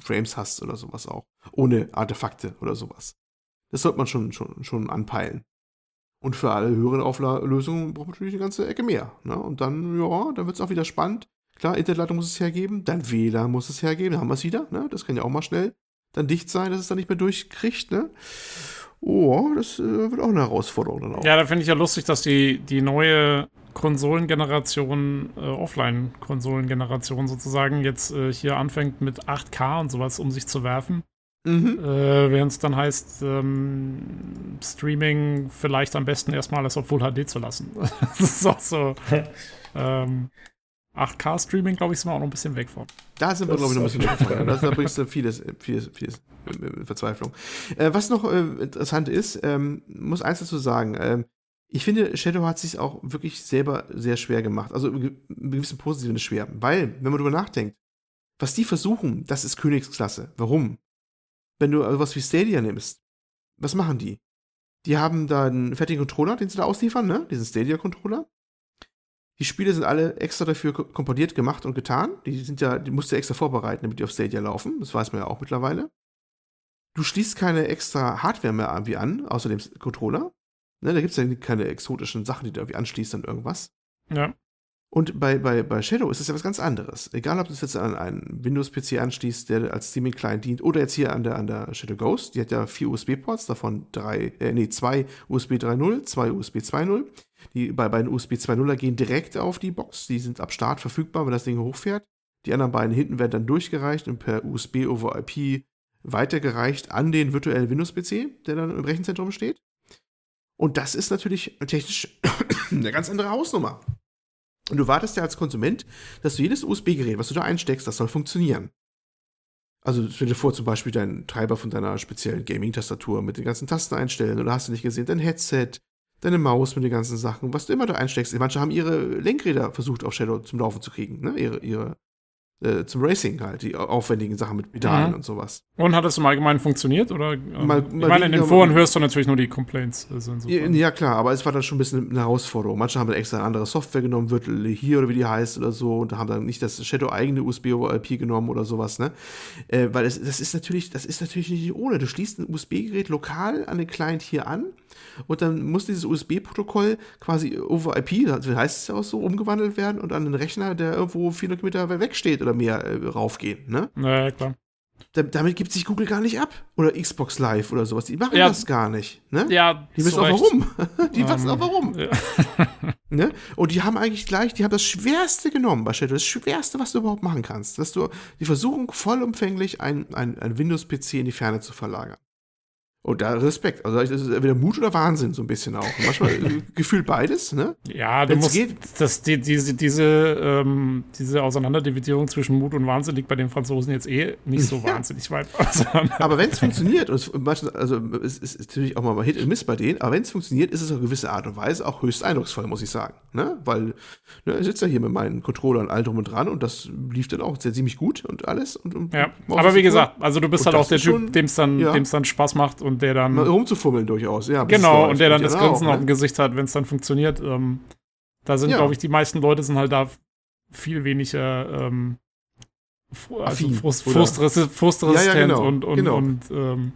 Frames hast oder sowas auch, ohne Artefakte oder sowas. Das sollte man schon, schon, schon anpeilen. Und für alle höheren Auflösungen braucht man natürlich eine ganze Ecke mehr. Ne? Und dann, ja, dann wird es auch wieder spannend. Klar, Internetleitung muss es hergeben, dann WLAN muss es hergeben, dann haben wir es wieder. Ne? Das kann ja auch mal schnell dann dicht sein, dass es dann nicht mehr durchkriegt. Ne? Oh, das äh, wird auch eine Herausforderung dann auch. Ja, da finde ich ja lustig, dass die, die neue Konsolengeneration, äh, Offline-Konsolengeneration sozusagen, jetzt äh, hier anfängt mit 8K und sowas um sich zu werfen. Mhm. Äh, Während es dann heißt, ähm, Streaming vielleicht am besten erstmal alles auf Full HD zu lassen. (laughs) das ist auch so. (laughs) ähm, 8K-Streaming, glaube ich, sind wir auch noch ein bisschen weg von. Da sind wir, Das glaube ich, noch ein bisschen davon. Fall. Da, bringst du vieles, vieles, vieles äh, Verzweiflung. Äh, was noch äh, interessant ist, ähm, muss eins dazu sagen. Ähm, ich finde, Shadow hat sich auch wirklich selber sehr schwer gemacht. Also im ge- im gewissen Positiven schwer. Weil, wenn man drüber nachdenkt, was die versuchen, das ist Königsklasse. Warum? Wenn du also was wie Stadia nimmst, was machen die? Die haben da einen fertigen Controller, den sie da ausliefern, ne? Diesen Stadia-Controller. Die Spiele sind alle extra dafür ko- komponiert, gemacht und getan. Die sind ja, die musst du extra vorbereiten, damit die auf Stadia laufen. Das weiß man ja auch mittlerweile. Du schließt keine extra Hardware mehr irgendwie an, außer dem Controller. Ne, da gibt es ja keine exotischen Sachen, die du irgendwie anschließt an irgendwas. Ja. Und bei, bei, bei Shadow ist es ja was ganz anderes. Egal, ob du es jetzt an einen Windows-PC anschließt, der als Streaming-Client dient, oder jetzt hier an der, an der Shadow Ghost. Die hat ja vier USB-Ports, davon drei, äh, nee, zwei USB 3.0, zwei USB 2.0. Die bei beiden USB 2.0er gehen direkt auf die Box. Die sind ab Start verfügbar, wenn das Ding hochfährt. Die anderen beiden hinten werden dann durchgereicht und per USB over IP weitergereicht an den virtuellen Windows-PC, der dann im Rechenzentrum steht. Und das ist natürlich technisch (coughs) eine ganz andere Hausnummer. Und du wartest ja als Konsument, dass du jedes USB-Gerät, was du da einsteckst, das soll funktionieren. Also stell dir vor, zum Beispiel deinen Treiber von deiner speziellen Gaming-Tastatur mit den ganzen Tasten einstellen oder hast du nicht gesehen, dein Headset, deine Maus mit den ganzen Sachen, was du immer da einsteckst. Manche haben ihre Lenkräder versucht auf Shadow zum Laufen zu kriegen, ne? ihre, ihre Äh, zum Racing halt, die aufwendigen Sachen mit Pedalen Mhm. und sowas. Und hat es im Allgemeinen funktioniert? Oder? ähm, Mal- ich mal meine, in den Foren hörst du natürlich nur die Complaints. Also Ja, klar, aber es war dann schon ein bisschen eine Herausforderung. Manche haben dann extra eine andere Software genommen, Virtual hier oder wie die heißt oder so, und haben dann nicht das Shadow eigene USB over IP genommen oder sowas, ne? Äh, weil es, das ist natürlich, das ist natürlich nicht ohne. Du schließt ein USB-Gerät lokal an den Client hier an und dann muss dieses USB-Protokoll quasi over IP, das heißt es ja auch so, umgewandelt werden und an den Rechner, der irgendwo 400 Kilometer weg steht oder mehr, äh, raufgehen, ne? Naja, klar. Da, damit gibt sich Google gar nicht ab. Oder Xbox Live oder sowas. Die machen Ja. das gar nicht, ne? Ja, Die wissen auch Recht. warum. (laughs) Die wissen Ähm, auch warum. ja. (laughs) Ne? Und die haben eigentlich gleich, die haben das Schwerste genommen bei Shadow. Das Schwerste, was du überhaupt machen kannst. Dass du die Versuchung vollumfänglich ein, ein, ein Windows-PC in die Ferne zu verlagern. Und da Respekt. Also das ist entweder Mut oder Wahnsinn so ein bisschen auch. Manchmal äh, (laughs) gefühlt beides, ne? Ja, du Wenn's musst, geht. das, die, diese, diese, ähm, diese Auseinanderdividierung zwischen Mut und Wahnsinn liegt bei den Franzosen jetzt eh nicht so (laughs) Ja. wahnsinnig weit auseinander. Aber wenn es funktioniert, und es, also es ist natürlich auch mal Hit und Miss bei denen, aber wenn es funktioniert, ist es auf gewisse Art und Weise auch höchst eindrucksvoll, muss ich sagen. Ne? Weil ne, ich sitze ja hier mit meinen Controllern all drum und dran und das lief dann auch sehr ziemlich gut und alles. Und, und Ja, aber wie gesagt, also du bist Und halt auch der Typ, dem es dann, ja. dem's dann Spaß macht und der dann. Mal rumzufummeln durchaus, ja. Genau, und der dann das Grinsen auf dem ne? Gesicht hat, wenn es dann funktioniert. Ähm, da sind, Ja. glaube ich, die meisten Leute sind halt da viel weniger ähm, also Affin, frust, frustresistent, frustresistent Ja, ja, genau, und, und, genau. und ähm,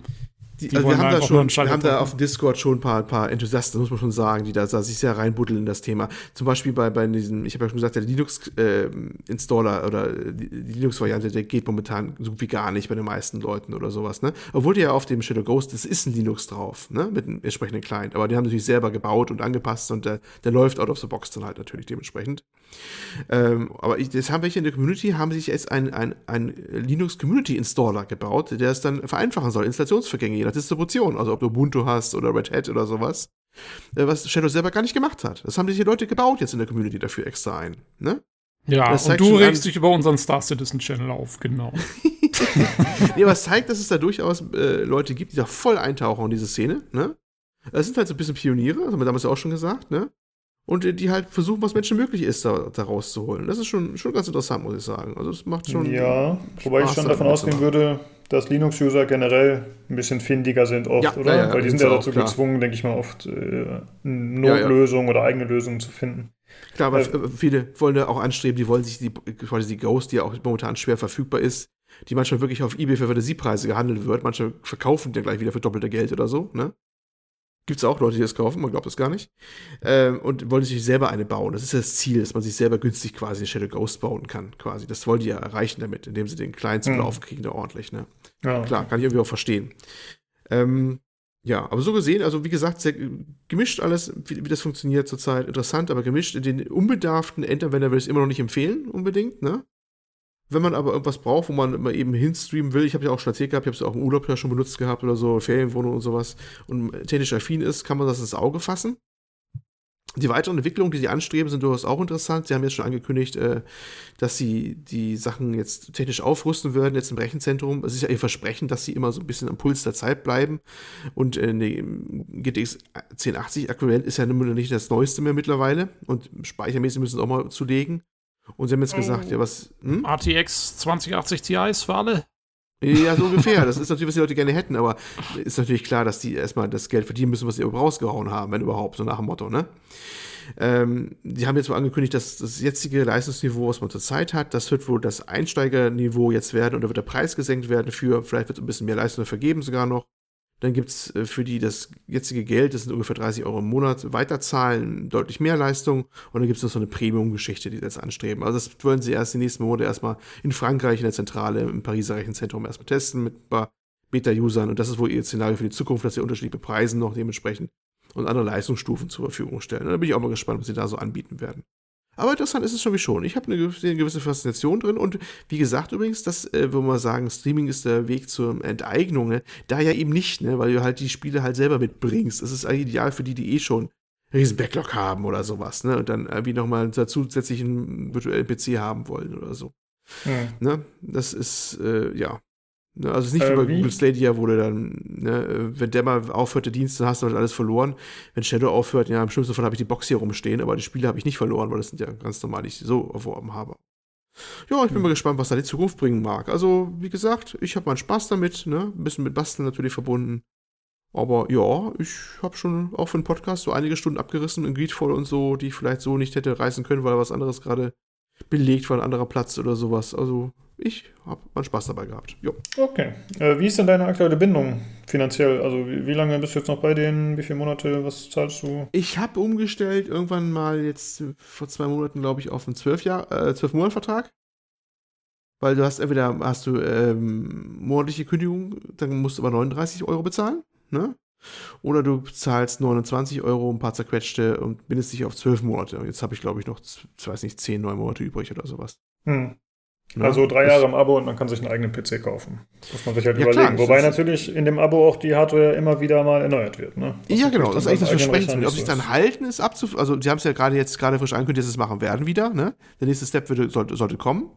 Die, Die also wir haben da einen schon, wir haben da auf dem Discord schon ein paar, paar Enthusiasten, muss man schon sagen, die da, da sich sehr reinbuddeln in das Thema. Zum Beispiel bei, bei diesem, ich habe ja schon gesagt, der Linux-Installer oder die, die Linux-Variante, der geht momentan so gut wie gar nicht bei den meisten Leuten oder sowas, ne? Obwohl der ja auf dem Shadow Ghost, das ist ein Linux drauf, ne? Mit einem entsprechenden Client. Aber die haben natürlich selber gebaut und angepasst und der, der läuft out of the box dann halt natürlich dementsprechend. Ähm, aber ich, das haben welche in der Community, haben sich jetzt ein, ein, ein Linux Community Installer gebaut, der es dann vereinfachen soll, Installationsvergänge je nach Distribution, also ob du Ubuntu hast oder Red Hat oder sowas, äh, was Shadow selber gar nicht gemacht hat. Das haben sich die Leute gebaut jetzt in der Community dafür extra ein. Ne? ja, Das und du regst dich über unseren Star Citizen Channel auf, genau. (laughs) nee, aber es zeigt, dass es da durchaus äh, Leute gibt, die da voll eintauchen in diese Szene. Ne? Das sind halt so ein bisschen Pioniere, das haben wir damals ja auch schon gesagt, ne? Und die halt versuchen, was Menschen möglich ist, da, da rauszuholen. Das ist schon, schon ganz interessant, muss ich sagen. Also es macht schon. Ja, wobei ich Spaß, schon da davon ausgehen würde, dass Linux-User generell ein bisschen findiger sind oft, Ja, oder? ja, ja, Weil die sind ja dazu klar. gezwungen, denke ich mal, oft äh, Notlösungen oder eigene Lösungen zu finden. Klar, aber Äh, viele wollen da auch anstreben, die wollen sich die, quasi die Ghost, die ja auch momentan schwer verfügbar ist, die manchmal wirklich auf Ebay für Fantasiepreise gehandelt wird, manche verkaufen den gleich wieder für doppelte Geld oder so, ne? Gibt's auch Leute, die das kaufen, man glaubt das gar nicht. Ähm, und wollen sich selber eine bauen. Das ist das Ziel, dass man sich selber günstig quasi eine Shadow Ghost bauen kann, quasi. Das wollen die ja erreichen damit, indem sie den Client zum Mhm. Laufen kriegen, da ordentlich, ne? Ja. Klar, kann ich irgendwie auch verstehen. Ähm, ja, aber so gesehen, also wie gesagt, sehr gemischt alles, wie, wie das funktioniert zurzeit. Interessant, aber gemischt. Den unbedarften Endanwender will ich es immer noch nicht empfehlen, unbedingt, ne? Wenn man aber irgendwas braucht, wo man mal eben hinstreamen will, ich habe ja auch schon erzählt gehabt, ich habe es auch im Urlaub ja schon benutzt gehabt oder so, Ferienwohnung und sowas, und technisch affin ist, kann man das ins Auge fassen. Die weiteren Entwicklungen, die sie anstreben, sind durchaus auch interessant. Sie haben jetzt schon angekündigt, äh, dass sie die Sachen jetzt technisch aufrüsten werden, jetzt im Rechenzentrum. Es ist ja ihr Versprechen, dass sie immer so ein bisschen am Puls der Zeit bleiben. Und äh, nee, GTX 1080 aktuell ist ja nicht das Neueste mehr mittlerweile. Und speichermäßig müssen sie auch mal zulegen. Und sie haben jetzt gesagt, ja, was. Hm? RTX 2080 Ti ist für alle. Ja, so ungefähr. (laughs) Das ist natürlich, was die Leute gerne hätten, aber ist natürlich klar, dass die erstmal das Geld verdienen müssen, was sie überhaupt rausgehauen haben, wenn überhaupt, so nach dem Motto, ne? Ähm, die haben jetzt wohl angekündigt, dass das jetzige Leistungsniveau, was man zurzeit hat, das wird wohl das Einsteigerniveau jetzt werden und da wird der Preis gesenkt werden für, vielleicht wird ein bisschen mehr Leistung vergeben sogar noch. Dann gibt es äh, für die das jetzige Geld, das sind ungefähr 30 Euro im Monat, weiterzahlen, deutlich mehr Leistung. Und dann gibt es noch so eine Premium-Geschichte, die sie jetzt anstreben. Also das wollen sie erst die nächsten Monate erstmal in Frankreich in der Zentrale, im Pariser Rechenzentrum erstmal testen mit ein paar Beta-Usern. Und das ist wohl ihr Szenario für die Zukunft, dass sie unterschiedliche Preise noch dementsprechend und andere Leistungsstufen zur Verfügung stellen. Und da bin ich auch mal gespannt, was sie da so anbieten werden. Aber interessant ist es schon wie schon. Ich habe eine gewisse, eine gewisse Faszination drin und wie gesagt übrigens, das, äh, wo man sagen, Streaming ist der Weg zur Enteignung, ne? da ja eben nicht, ne? weil du halt die Spiele halt selber mitbringst. Das ist eigentlich ideal für die, die eh schon einen riesen Backlog haben oder sowas, ne? Und dann irgendwie nochmal einen zusätzlichen virtuellen PC haben wollen oder so. Hm. Ne? Das ist, äh, ja. Ne? Also es ist nicht Äh, wie bei wie? Google Stadia, wo du dann, ne, äh, wenn der mal aufhört, der Dienst, dann hast du halt alles verloren. Wenn Shadow aufhört, ja, im schlimmsten Fall habe ich die Box hier rumstehen, aber die Spiele habe ich nicht verloren, weil das sind ja ganz normal, die ich so erworben habe. Ja, ich bin mal gespannt, was da die Zukunft bringen mag. Also, wie gesagt, ich habe meinen Spaß damit, ne? Ein bisschen mit Basteln natürlich verbunden. Aber ja, ich habe schon auch für den Podcast so einige Stunden abgerissen in Greedfall und so, die ich vielleicht so nicht hätte reißen können, weil was anderes gerade belegt war, ein anderer Platz oder sowas. Also, ich habe meinen Spaß dabei gehabt. Jo. Okay. Äh, wie ist denn deine aktuelle Bindung finanziell? Also wie, wie, lange bist du jetzt noch bei denen? Wie viele Monate? Was zahlst du? Ich habe umgestellt irgendwann mal jetzt vor zwei Monaten, glaube ich, auf einen zwölf Jahr, äh, zwölf Monat Vertrag. Weil du hast entweder hast du ähm, monatliche Kündigung, dann musst du aber 39 Euro bezahlen, ne? Oder du zahlst 29 Euro, ein paar zerquetschte und bindest dich auf zwölf Monate. Und jetzt habe ich, glaube ich, noch, ich weiß nicht, zehn, neun Monate übrig oder sowas. Hm. Ja, also drei Jahre im Abo und man kann sich einen eigenen PC kaufen. Muss man sich halt ja, überlegen. Klar, Wobei natürlich in dem Abo auch die Hardware immer wieder mal erneuert wird. Ne? ja, genau. Das ist eigentlich das Versprechen. Ob sie es dann halten, ist abzu... Also sie haben es ja gerade jetzt gerade frisch angekündigt, dass sie es machen werden wieder. Ne? Der nächste Step würde, sollte, sollte kommen.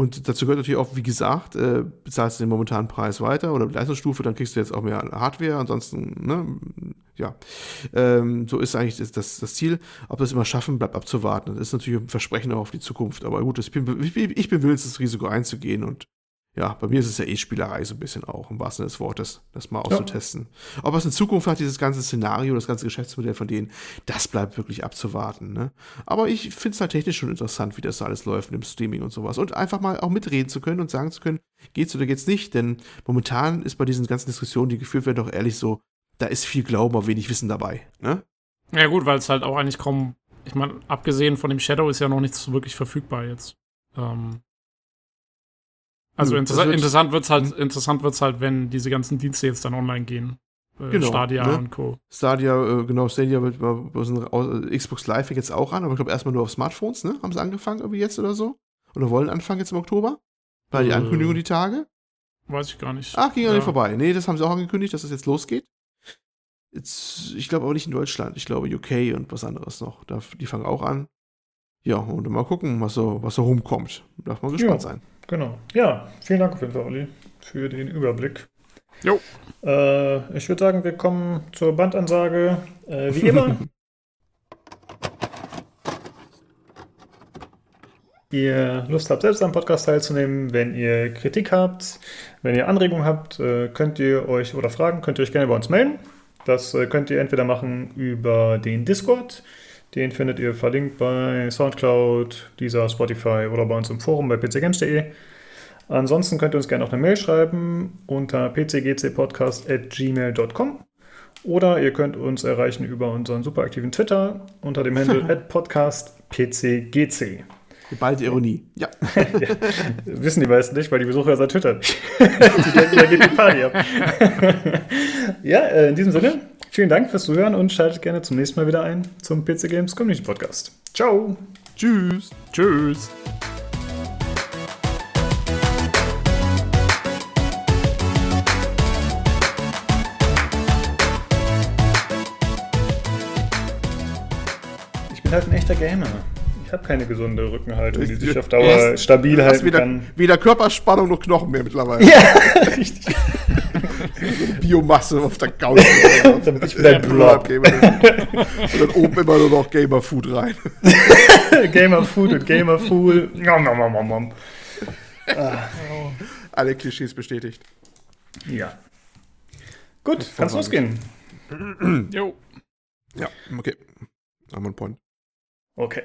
Und dazu gehört natürlich auch, wie gesagt, äh, bezahlst du den momentanen Preis weiter oder Leistungsstufe, dann kriegst du jetzt auch mehr Hardware. Ansonsten, ne, ja, ähm, so ist eigentlich das, das, das, Ziel. Ob wir es immer schaffen, bleibt abzuwarten. Das ist natürlich ein Versprechen auch auf die Zukunft. Aber gut, ich bin, ich, bin willens, das Risiko einzugehen und ja, bei mir ist es ja eh Spielerei so ein bisschen auch, im wahrsten Sinne des Wortes, das mal auszutesten. Ja. Ob es in Zukunft hat, dieses ganze Szenario, das ganze Geschäftsmodell von denen, das bleibt wirklich abzuwarten. Ne? Aber ich finde es halt technisch schon interessant, wie das alles läuft mit dem Streaming und sowas. Und einfach mal auch mitreden zu können und sagen zu können, geht's oder geht's nicht. Denn momentan ist bei diesen ganzen Diskussionen, die geführt werden, doch ehrlich so, da ist viel Glauben, aber wenig Wissen dabei. Ne? Ja gut, weil es halt auch eigentlich kaum, ich meine, abgesehen von dem Shadow ist ja noch nichts wirklich verfügbar jetzt. Ähm, also interessa wird, interessant wird's halt, hm. interessant wird's halt, wenn diese ganzen Dienste jetzt dann online gehen. Äh, genau, Stadia ne? und Co. Stadia, äh, genau, Stadia wird äh, Xbox Live fängt jetzt auch an, aber ich glaube erstmal nur auf Smartphones, ne? Haben sie angefangen irgendwie jetzt oder so? Oder wollen anfangen jetzt im Oktober? War die Ankündigung die Tage? Weiß ich gar nicht. Ach, ging ja nicht vorbei. Nee, das haben sie auch angekündigt, dass das jetzt losgeht. Jetzt, ich glaube aber nicht in Deutschland. Ich glaube UK und was anderes noch. Da, die fangen auch an. Ja, und mal gucken, was so, was so rumkommt. Darf man gespannt ja. sein. Genau. Ja, vielen Dank auf jeden Fall, Olli, für den Überblick. Jo. Äh, ich würde sagen, wir kommen zur Bandansage. Äh, wie immer. (laughs) ihr Lust habt, selbst am Podcast teilzunehmen, wenn ihr Kritik habt, wenn ihr Anregungen habt, äh, könnt ihr euch oder Fragen, könnt ihr euch gerne bei uns melden. Das äh, könnt ihr entweder machen über den Discord. Den findet ihr verlinkt bei Soundcloud, dieser Spotify oder bei uns im Forum bei pcgames.de. Ansonsten könnt ihr uns gerne auch eine Mail schreiben unter pcgcpodcast.gmail.com oder ihr könnt uns erreichen über unseren superaktiven Twitter unter dem Handle (laughs) podcastpcgc. Geballte Ironie. Ja. ja. (laughs) Wissen die meisten nicht, weil die Besucher seit Twitter nicht. (laughs) die denken, da geht die Party ab. (laughs) ja, äh, in diesem Sinne, Vielen Dank fürs Zuhören und schaltet gerne zum nächsten Mal wieder ein zum PC Games Community Podcast. Ciao. Tschüss. Tschüss. Ich bin halt ein echter Gamer. Ich habe keine gesunde Rückenhaltung, die sich auf Dauer stabil halten weder, kann. Weder Körperspannung noch Knochen mehr mittlerweile. Ja, (laughs) richtig. Biomasse auf der Couch. (laughs) Ich wieder Blob. Und dann oben immer nur noch Gamer Food rein. (laughs) Gamer Food und Gamer Fool. Nom, nom, nom, nom. Ah. Alle Klischees bestätigt. Ja. Gut, kannst losgehen. (clears throat) jo. Ja, okay. Haben wir einen Point. Okay.